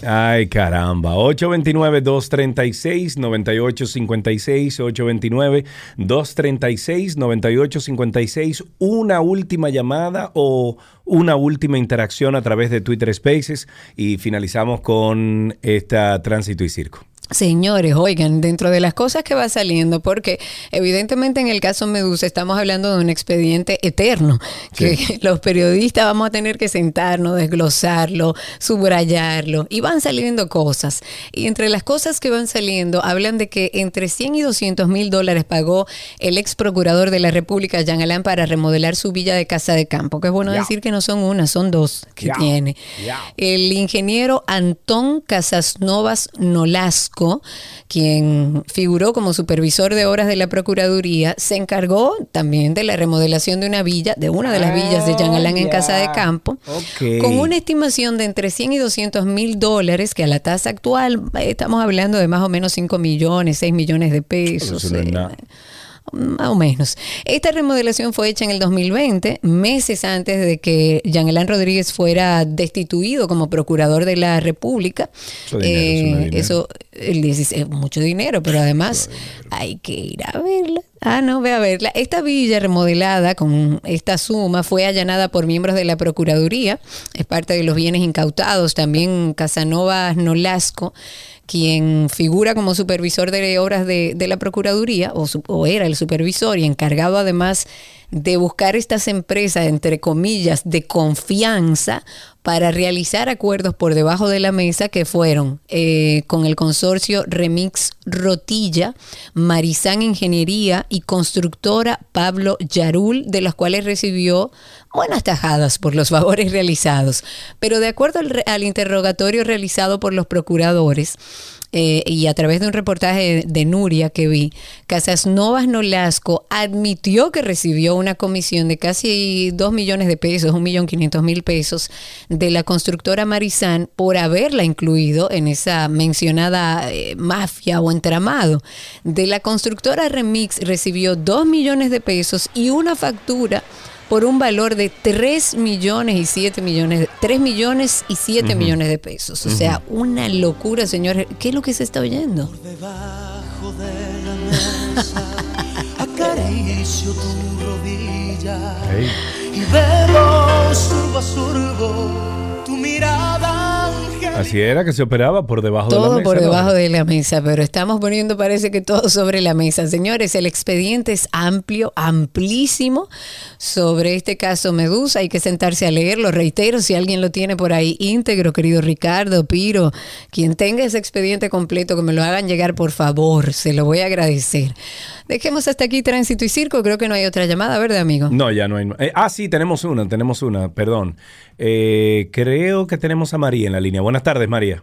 Ay, caramba. 829-236-9856. 829-236-9856. Una última llamada o una última interacción a través de Twitter Spaces y finalizamos con esta tránsito y circo. Señores, oigan, dentro de las cosas que va saliendo, porque evidentemente en el caso Medusa estamos hablando de un expediente eterno, que *laughs* los periodistas vamos a tener que sentarnos, desglosarlo, subrayarlo, y van saliendo cosas. Y entre las cosas que van saliendo, hablan de que entre 100 y 200 mil dólares pagó el ex procurador de la República, Jean Alain, para remodelar su villa de casa de campo, que es bueno decir que no son una, son dos que tiene. El ingeniero Antón Casasnovas Nolasco, quien figuró como supervisor de obras de la Procuraduría, se encargó también de la remodelación de una villa, de una de las villas de Jean Alain en ya. Casa de Campo, con una estimación de entre 100 y 200 mil dólares, que a la tasa actual eh, estamos hablando de más o menos 5 millones, 6 millones de pesos. Eso no es eh, nada. más o menos. Esta remodelación fue hecha en el 2020, meses antes de que Jean Alain Rodríguez fuera destituido como procurador de la República. Eso dinero, Eh, eso, el 16 mucho dinero, pero además hay que ir a verla. Ah, no, ve a verla. Esta villa remodelada con esta suma fue allanada por miembros de la Procuraduría. Es parte de los bienes incautados. También Casanova Nolasco, quien figura como supervisor de obras de, la Procuraduría, o, su- o era el supervisor y encargado además de buscar estas empresas, entre comillas, de confianza para realizar acuerdos por debajo de la mesa que fueron eh, con el consorcio Remix Rotilla, Marizán Ingeniería y constructora Pablo Yarul, de los cuales recibió buenas tajadas por los favores realizados. Pero de acuerdo al, al interrogatorio realizado por los procuradores, eh, y a través de un reportaje de, Nuria que vi, Casas Novas Nolasco admitió que recibió una comisión de casi 2 millones de pesos, 1 millón 500 mil pesos de la constructora Marizán por haberla incluido en esa mencionada eh, mafia o entramado. De la constructora Remix recibió 2 millones de pesos y una factura por un valor de 3 millones y 7 millones, 3 millones y 7 Ujú. millones de pesos. O sea, una locura, señores. ¿Qué es lo que se está oyendo? *laughs* Acaricio tu rodilla y bebo surbo a surbo tu mirada. Así era que se operaba por debajo de la Todo mesa. por ¿no? debajo de la mesa, pero estamos poniendo parece que todo sobre la mesa. Señores, el expediente es amplio, amplísimo sobre este caso Medusa. Hay que sentarse a leerlo. Reitero, si alguien lo tiene por ahí íntegro, querido Ricardo, Piro, quien tenga ese expediente completo, que me lo hagan llegar, por favor. Se lo voy a agradecer. Dejemos hasta aquí tránsito y circo. Creo que no hay otra llamada, ¿verdad, amigo? No, ya no hay. eh, ah, sí, tenemos una, tenemos una, perdón. Eh, creo que tenemos a María en la línea. Buenas tardes, María.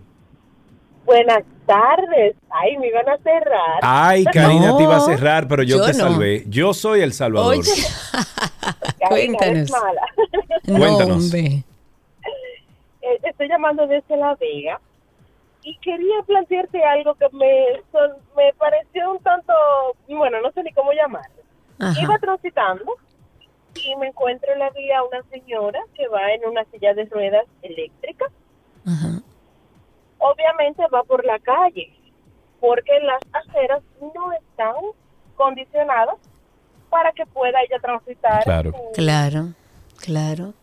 Buenas tardes. Ay, me iban a cerrar. Ay, *laughs* Karina, No, te iba a cerrar, pero yo, yo te no. salvé. Yo soy el Salvador. Oye. *laughs* Cuéntanos. mala. Cuéntanos. hombre. Eh, Estoy llamando desde La Vega y quería plantearte algo que me, son- me pareció un tanto, bueno, no sé ni cómo llamarlo. Ajá. Iba transitando y me encuentro en la vía una señora que va en una silla de ruedas eléctrica. Obviamente va por la calle porque las aceras no están condicionadas para que pueda ella transitar. Claro. Claro, claro.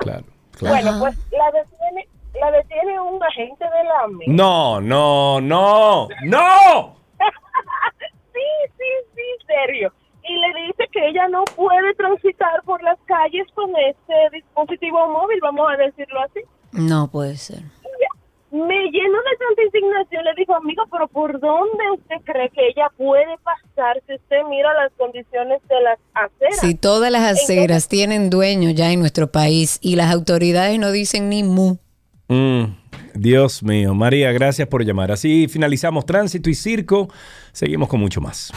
Claro, Bueno, pues la detiene, la detiene un agente de la AME. No, no, no, no. *laughs* sí, sí, sí, serio. Y le dice que ella no puede transitar por las calles con este dispositivo móvil, vamos a decirlo así. No puede ser. Me lleno de tanta indignación, le digo, amigo, pero ¿por dónde usted cree que ella puede pasar si usted mira las condiciones de las aceras? Si todas las aceras tienen dueño ya en nuestro país y las autoridades no dicen ni mu. Dios mío, María, gracias por llamar. Así finalizamos tránsito y circo. Seguimos con mucho más.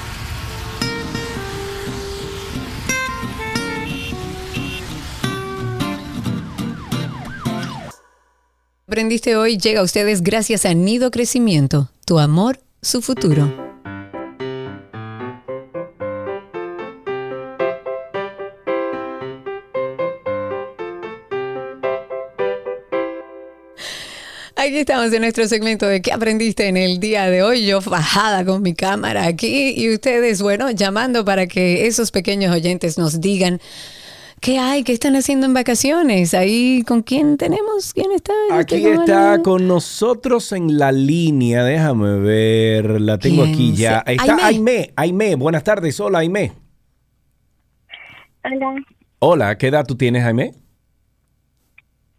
Aprendiste hoy llega a ustedes gracias a Nido Crecimiento, tu amor, su futuro. Aquí estamos en nuestro segmento de ¿Qué aprendiste en el día de hoy? Yo bajada con mi cámara aquí y ustedes, bueno, llamando para que esos pequeños oyentes nos digan qué hay, qué están haciendo en vacaciones. Ahí, ¿con quién tenemos? ¿Quién está? Aquí ¿Tengo está con nosotros en la línea. Déjame ver. La tengo ¿Quién aquí ya. Ahí está. Aime. Aime, buenas tardes. Hola, Aime. Hola, Hola, ¿qué edad tú tienes, Aime?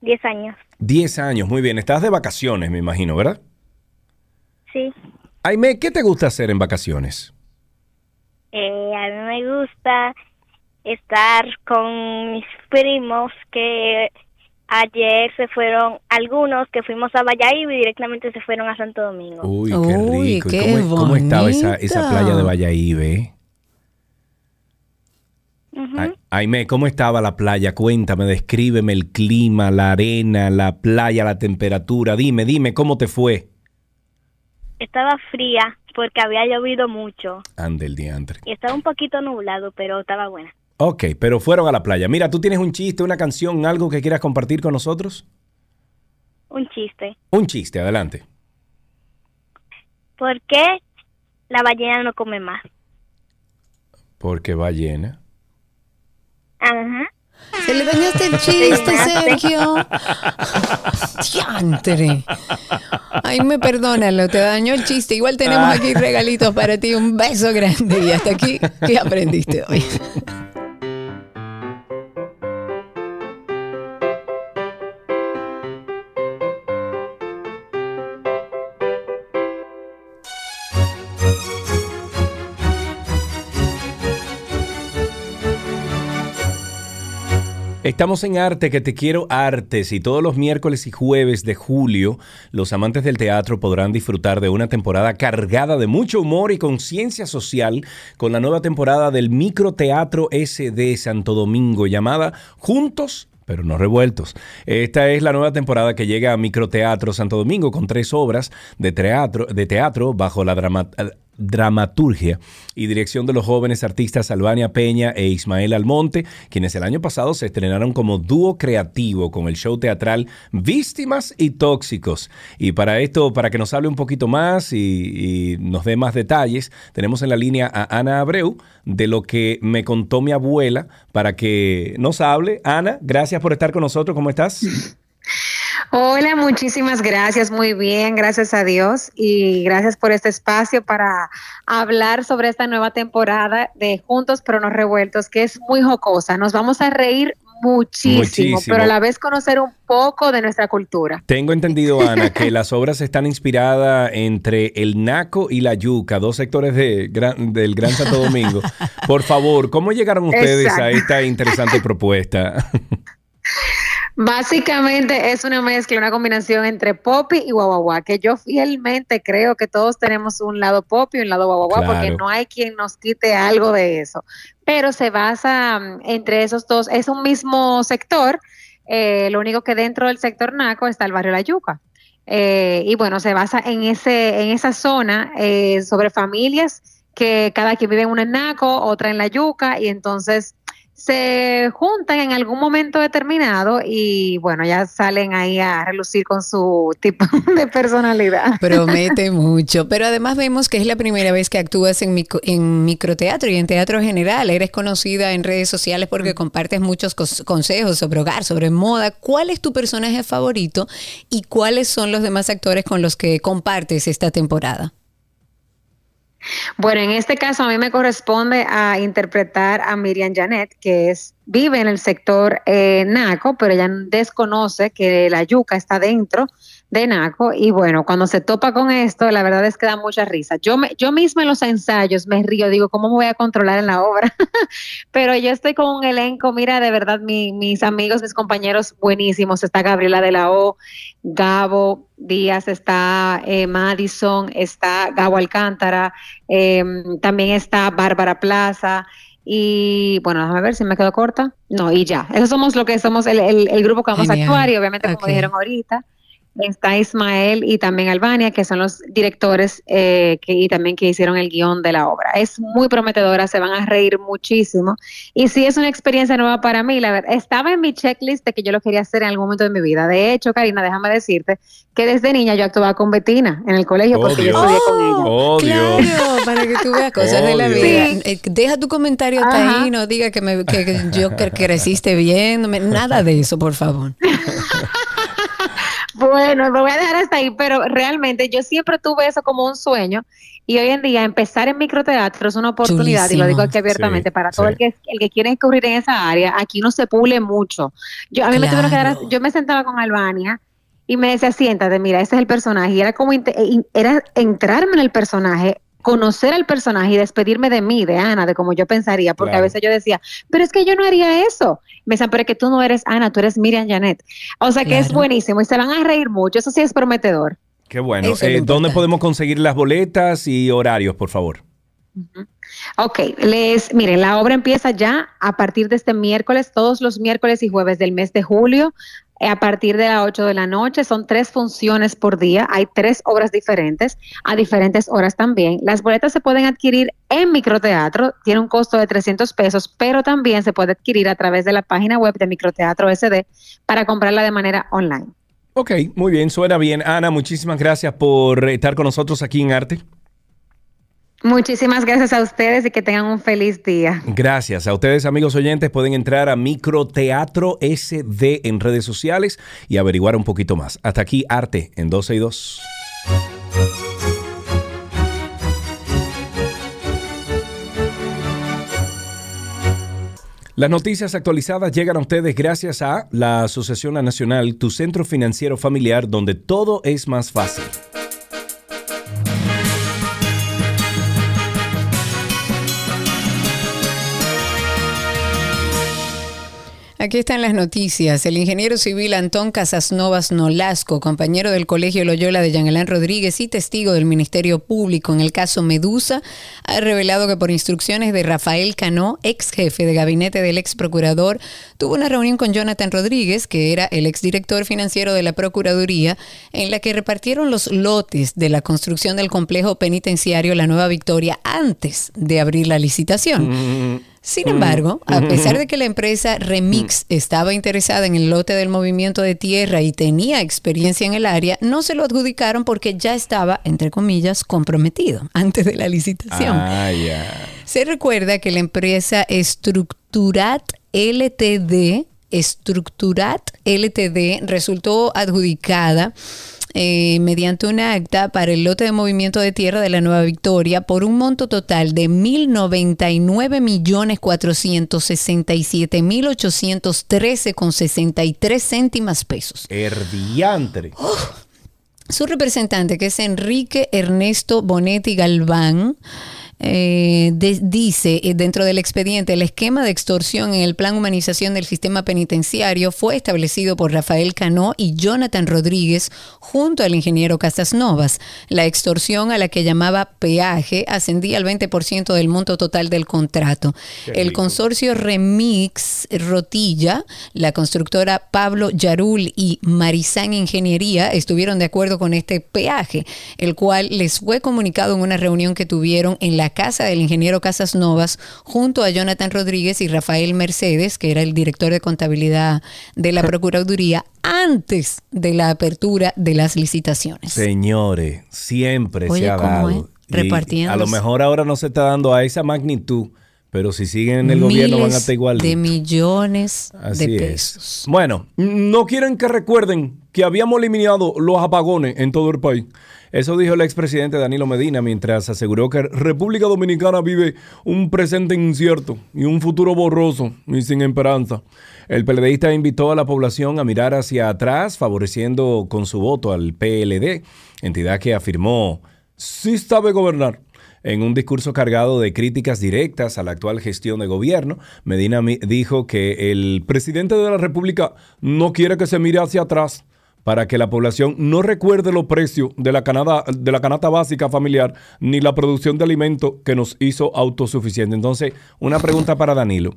10 años. 10 años, muy bien. Estás de vacaciones, me imagino, ¿verdad? Sí. Aime, ¿qué te gusta hacer en vacaciones? Eh, a mí me gusta estar con mis primos que ayer se fueron, algunos que fuimos a Valladolid y directamente se fueron a Santo Domingo. Uy, qué Uy, rico. ¿Y qué cómo, cómo estaba esa, esa playa de Valladolid? Ay- Aime, ¿cómo estaba la playa? Cuéntame, descríbeme el clima, la arena, la playa, la temperatura. Dime, dime, ¿cómo te fue? Estaba fría porque había llovido mucho Ande el diantre. y estaba un poquito nublado, pero estaba buena. Ok, pero fueron a la playa. Mira, ¿tú tienes un chiste, una canción, algo que quieras compartir con nosotros? Un chiste. Un chiste, adelante. ¿Por qué la ballena no come más? Porque va llena. Ajá. Se le dañaste el chiste, Sergio. Diantre. Ay, me perdónalo, te dañó el chiste. Igual tenemos aquí regalitos para ti. Un beso grande. Y hasta aquí, ¿qué aprendiste hoy? Estamos en Arte, que te quiero artes y todos los miércoles y jueves de julio los amantes del teatro podrán disfrutar de una temporada cargada de mucho humor y conciencia social con la nueva temporada del Microteatro SD Santo Domingo llamada Juntos pero no revueltos. Esta es la nueva temporada que llega a Microteatro Santo Domingo con tres obras de teatro, bajo la drama- dramaturgia y dirección de los jóvenes artistas Albania Peña e Ismael Almonte, quienes el año pasado se estrenaron como dúo creativo con el show teatral Víctimas y Tóxicos. Y para esto, para que nos hable un poquito más y, y nos dé más detalles, tenemos en la línea a Ana Abreu de lo que me contó mi abuela para que nos hable. Ana, gracias por estar con nosotros. ¿Cómo estás? Hola, muchísimas gracias, muy bien, gracias a Dios y gracias por este espacio para hablar sobre esta nueva temporada de Juntos pero no revueltos, que es muy jocosa. Nos vamos a reír muchísimo, Muchísimo. pero a la vez conocer un poco de nuestra cultura. Tengo entendido, Ana, que las obras están inspiradas entre el Naco y la Yuca, dos sectores de gran- del Gran Santo Domingo. Por favor, ¿cómo llegaron ustedes a esta interesante propuesta? *laughs* Básicamente es una mezcla, una combinación entre popi y guaguaguá, que yo fielmente creo que todos tenemos un lado popi y un lado guaguaguá, Claro. porque no hay quien nos quite algo de eso. Pero se basa mm, entre esos dos, es un mismo sector, eh, lo único que dentro del sector Naco está el barrio La Yuca. Eh, y bueno, se basa en, ese, en esa zona eh, sobre familias que cada quien vive en una en Naco, otra en La Yuca, y entonces se juntan en algún momento determinado y bueno, ya salen ahí a relucir con su tipo *laughs* de personalidad. Promete *laughs* mucho, pero además vemos que es la primera vez que actúas en, micro- en microteatro y en teatro general. Eres conocida en redes sociales porque compartes muchos consejos sobre hogar, sobre moda. ¿Cuál es tu personaje favorito y cuáles son los demás actores con los que compartes esta temporada? Bueno, en este caso a mí me corresponde a interpretar a Miriam Janet, que es vive en el sector eh, Naco, pero ella desconoce que la yuca está dentro de Naco y bueno, cuando se topa con esto, la verdad es que da mucha risa. Yo me, yo misma en los ensayos me río, digo, ¿cómo me voy a controlar en la obra? *laughs* pero yo estoy con un elenco, mira, de verdad, mi- mis amigos, mis compañeros buenísimos, está Gabriela de la O, Gabo Díaz, está eh, Madison, está Gabo Alcántara, eh, también está Bárbara Plaza. Y bueno, déjame ver si me quedo corta. No, y ya. Esos somos lo que somos el, el- el grupo que vamos Genial. a actuar. Y obviamente, como dijeron ahorita, está Ismael y también Albania, que son los directores eh, que, y también que hicieron el guion de la obra. Es muy prometedora, se van a reír muchísimo. Y sí es una experiencia nueva para mí, la verdad. Estaba en mi checklist de que yo lo quería hacer en algún momento de mi vida. De hecho, Karina, déjame decirte que desde niña yo actuaba con Betina en el colegio Oh, porque yo Dios. estudié con ella. Oh, Dios. Claro, para que tú veas cosas de la vida. Sí. Eh, Deja tu comentario hasta ahí, no diga que, me, que, que yo que creciste viéndome, nada de eso, por favor. *laughs* Bueno, me voy a dejar hasta ahí, pero realmente yo siempre tuve eso como un sueño y hoy en día empezar en microteatro es una oportunidad y lo digo aquí abiertamente Sí, para todo sí. el que el que quiere incurrir en esa área, aquí no se pule mucho. Yo a mí me tuvieron que dar, yo me sentaba con Albania y me decía, siéntate, mira, ese es el personaje y era como era entrarme en el personaje conocer al personaje y despedirme de mí, de Ana, de como yo pensaría, porque Claro. a veces yo decía, pero es que yo no haría eso. Me decían, pero es que tú no eres Ana, tú eres Miriam Janet. O sea que es buenísimo y se van a reír mucho, eso sí es prometedor. Qué bueno. Eh, ¿Dónde podemos conseguir las boletas y horarios, por favor? Ok, les, miren, la obra empieza ya a partir de este miércoles, todos los miércoles y jueves del mes de julio, a partir de las 8 de la noche. Son tres funciones por día, hay tres obras diferentes, a diferentes horas también. Las boletas se pueden adquirir en microteatro, tiene un costo de 300 pesos, pero también se puede adquirir a través de la página web de Microteatro SD para comprarla de manera online. Ok, muy bien, suena bien. Ana, muchísimas gracias por estar con nosotros aquí en Arte. Muchísimas gracias a ustedes y que tengan un feliz día. Gracias. A ustedes, amigos oyentes, pueden entrar a Microteatro SD en redes sociales y averiguar un poquito más. Hasta aquí, Arte en 12 y 2. Las noticias actualizadas llegan a ustedes gracias a la Asociación Nacional, tu centro financiero familiar, donde todo es más fácil. Aquí están las noticias. El ingeniero civil Antón Casasnovas Nolasco, compañero del Colegio Loyola de Yangelán Rodríguez y testigo del Ministerio Público en el caso Medusa, ha revelado que por instrucciones de Rafael Cano, ex jefe de gabinete del ex procurador, tuvo una reunión con Jonathan Rodríguez, que era el ex director financiero de la Procuraduría, en la que repartieron los lotes de la construcción del complejo penitenciario La Nueva Victoria antes de abrir la licitación. Sin embargo, a pesar de que la empresa Remix estaba interesada en el lote del movimiento de tierra y tenía experiencia en el área, no se lo adjudicaron porque ya estaba, entre comillas, comprometido *laughs* antes de la licitación. Ah. Se recuerda que la empresa Estructurat LTD Estructurat LTD resultó adjudicada eh, mediante un acta para el lote de movimiento de tierra de la Nueva Victoria por un monto total de 1.099.467.813 con 63 céntimas pesos. Herdiantre. Su representante, que es Enrique Ernesto Bonetti Galván, eh, de- dice eh, dentro del expediente el esquema de extorsión en el plan humanización del sistema penitenciario fue establecido por Rafael Cano y Jonathan Rodríguez junto al ingeniero Casas Novas. La extorsión a la que llamaba peaje ascendía al 20% del monto total del contrato. El consorcio Remix Rotilla, la constructora Pablo Yarul y Marizán Ingeniería estuvieron de acuerdo con este peaje, el cual les fue comunicado en una reunión que tuvieron en la casa del ingeniero Casas Novas junto a Jonathan Rodríguez y Rafael Mercedes, que era el director de contabilidad de la *laughs* Procuraduría, antes de la apertura de las licitaciones. Señores, siempre Oye, se ha ¿cómo dado. es? Y Repartiéndose. A lo mejor ahora no se está dando a esa magnitud, pero si siguen en el gobierno van a Miles estar igual. de millones Así de es. pesos. Bueno, no quieren que recuerden que habíamos eliminado los apagones en todo el país. Eso dijo el expresidente Danilo Medina mientras aseguró que República Dominicana vive un presente incierto y un futuro borroso y sin esperanza. El PLDista invitó a la población a mirar hacia atrás, favoreciendo con su voto al PLD, entidad que afirmó sí sabe gobernar. En un discurso cargado de críticas directas a la actual gestión de gobierno, Medina dijo que el presidente de la República no quiere que se mire hacia atrás para que la población no recuerde los precios de la, canada, de la canasta básica familiar ni la producción de alimentos que nos hizo autosuficientes. Entonces, una pregunta para Danilo.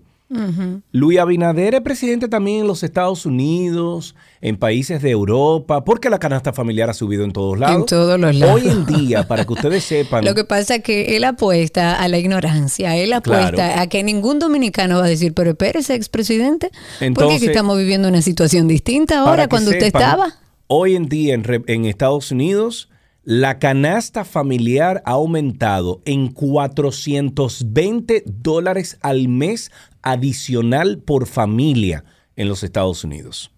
Luis Abinader es presidente también en los Estados Unidos, en países de Europa, porque la canasta familiar ha subido en todos lados. En todos los lados. Hoy en *laughs* día, para que ustedes sepan, Lo que pasa es que él apuesta a la ignorancia, él apuesta Claro. a que ningún dominicano va a decir, pero espérese, expresidente, porque Entonces, aquí estamos viviendo una situación distinta ahora que cuando usted estaba. Hoy en día en Estados Unidos, la canasta familiar ha aumentado en 420 dólares al mes adicional por familia en los Estados Unidos.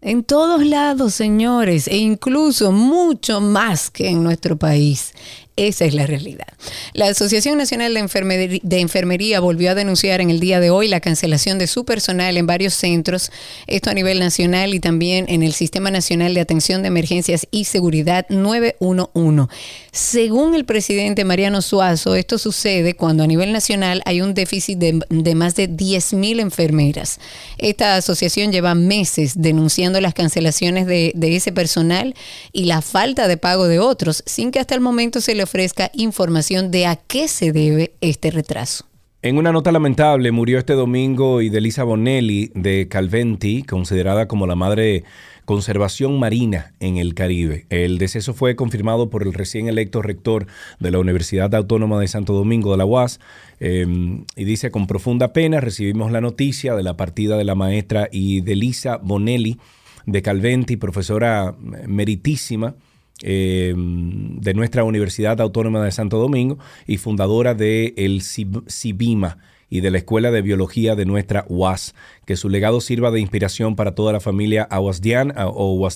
En todos lados, señores, e incluso mucho más que en nuestro país. Esa es la realidad. La Asociación Nacional de, Enfermería volvió a denunciar en el día de hoy la cancelación de su personal en varios centros, esto a nivel nacional y también en el Sistema Nacional de Atención de Emergencias y Seguridad 911. Según el presidente Mariano Suazo, esto sucede cuando a nivel nacional hay un déficit de, más de 10.000 enfermeras. Esta asociación lleva meses denunciando las cancelaciones de ese personal y la falta de pago de otros, sin que hasta el momento se le ofrezca información de a qué se debe este retraso. En una nota lamentable, murió este domingo Idelisa Bonelli de Calventi, considerada como la madre conservación marina en el Caribe. El deceso fue confirmado por el recién electo rector de la Universidad Autónoma de Santo Domingo de la UAS eh, y dice con profunda pena recibimos la noticia de la partida de la maestra Idelisa Bonelli de Calventi, profesora meritísima eh, de nuestra Universidad Autónoma de Santo Domingo y fundadora de el Cib- CIBIMA y de la Escuela de Biología de nuestra UAS. Que su legado sirva de inspiración para toda la familia aguasdiana, o.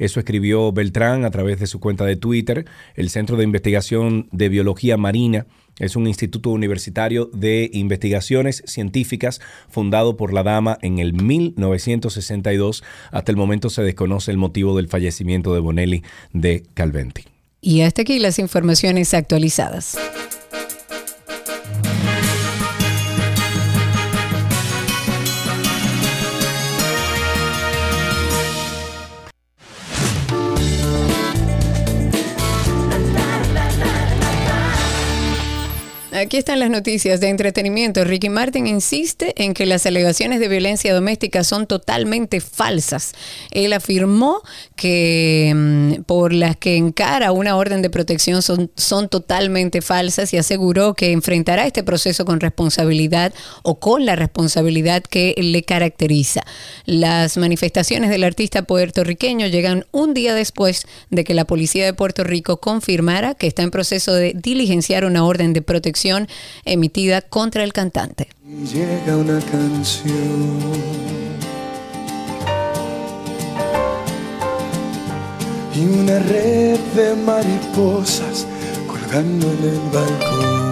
Eso escribió Beltrán a través de su cuenta de Twitter. El Centro de Investigación de Biología Marina es un instituto universitario de investigaciones científicas fundado por la dama en el 1962. Hasta el momento se desconoce el motivo del fallecimiento de Bonelli de Calventi. Y hasta aquí las informaciones actualizadas. Aquí están las noticias de entretenimiento. Ricky Martin insiste en que las alegaciones de violencia doméstica son totalmente falsas. Él afirmó que mm, por las que encara una orden de protección son, son totalmente falsas y aseguró que enfrentará este proceso con responsabilidad o con la responsabilidad que le caracteriza. Las manifestaciones del artista puertorriqueño llegan un día después de que la policía de Puerto Rico confirmara que está en proceso de diligenciar una orden de protección acusación emitida contra el cantante. Llega una canción. Y una red de mariposas colgando en el balcón.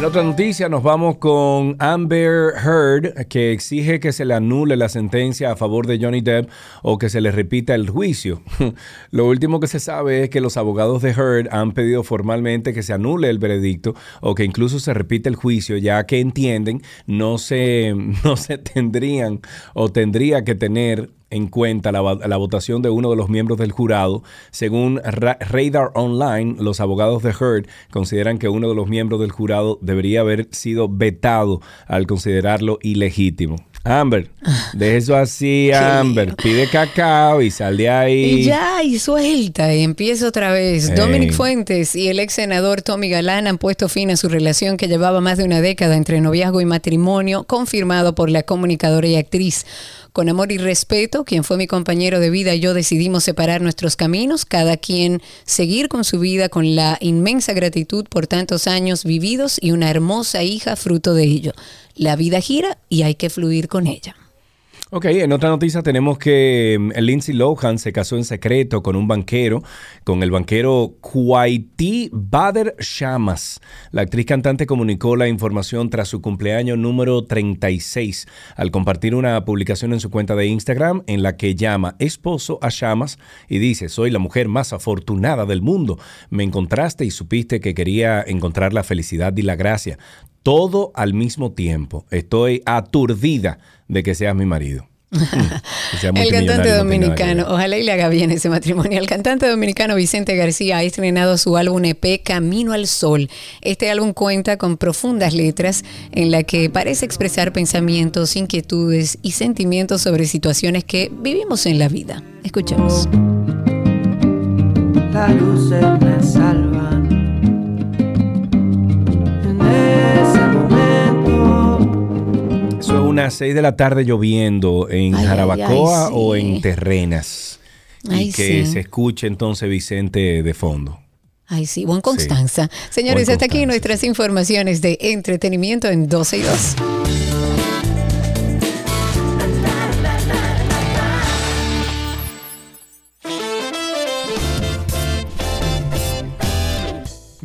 En otra noticia nos vamos con Amber Heard, que exige que se le anule la sentencia a favor de Johnny Depp o que se le repita el juicio. *laughs* Lo último que se sabe es que los abogados de Heard han pedido formalmente que se anule el veredicto o que incluso se repita el juicio, ya que entienden no se, *laughs* no se tendrían o tendría que tener en cuenta la, la, votación de uno de los miembros del jurado. Según Ra Radar Online, los abogados de Heard consideran que uno de los miembros del jurado debería haber sido vetado al considerarlo ilegítimo. Amber, de eso así, Amber. Pide cacao y sal de ahí. Y ya, y suelta, y empieza otra vez. Dominic Fuentes y el ex senador Tommy Galán han puesto fin a su relación que llevaba más de una década entre noviazgo y matrimonio, confirmado por la comunicadora y actriz. Con amor y respeto, quien fue mi compañero de vida y yo decidimos separar nuestros caminos, cada quien seguir con su vida con la inmensa gratitud por tantos años vividos y una hermosa hija fruto de ello. La vida gira y hay que fluir con ella. Ok, en otra noticia tenemos que mm, Lindsay Lohan se casó en secreto con un banquero, con el banquero Kuwaiti Bader Shamas. La actriz cantante comunicó la información tras su cumpleaños número 36 al compartir una publicación en su cuenta de Instagram en la que llama esposo a Shamas y dice, soy la mujer más afortunada del mundo. Me encontraste y supiste que quería encontrar la felicidad y la gracia. Todo al mismo tiempo. Estoy aturdida de que seas mi marido. *laughs* El cantante dominicano, ojalá y le haga bien ese matrimonio. El cantante dominicano Vicente García ha estrenado su álbum EP Camino al Sol. Este álbum cuenta con profundas letras en la que parece expresar pensamientos, inquietudes y sentimientos sobre situaciones que vivimos en la vida. Escuchemos. Las luces me salvan. Es unas 6 de la tarde lloviendo en Ay, ay, Jarabacoa ay, o sí. en Terrenas. Ay, y que sí. se escuche entonces Vicente de fondo. Ay, sí, buen Constanza. Señores, Buen hasta aquí nuestras informaciones de entretenimiento en 12 y 2.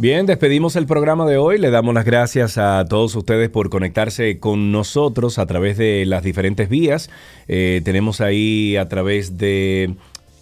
Bien, despedimos el programa de hoy. Le damos las gracias a todos ustedes por conectarse con nosotros a través de las diferentes vías. Eh, tenemos ahí a través de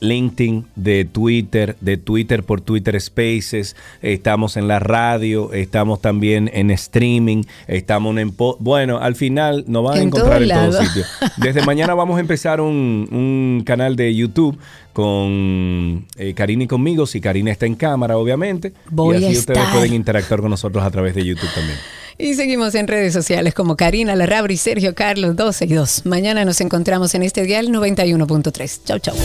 LinkedIn, de Twitter, de Twitter por Twitter Spaces, estamos en la radio, estamos también en streaming, estamos en... bueno, al final nos van a En encontrar en todos lados. sitios. Desde *laughs* mañana vamos a empezar un, un canal de YouTube con eh, Karina y conmigo, si Karina está en cámara, obviamente. Voy y así ustedes pueden interactuar con nosotros a través de YouTube también. Y seguimos en redes sociales como Karina Larrabri y Sergio Carlos 12 y 2. Mañana nos encontramos en este dial 91.3. Chau, chau.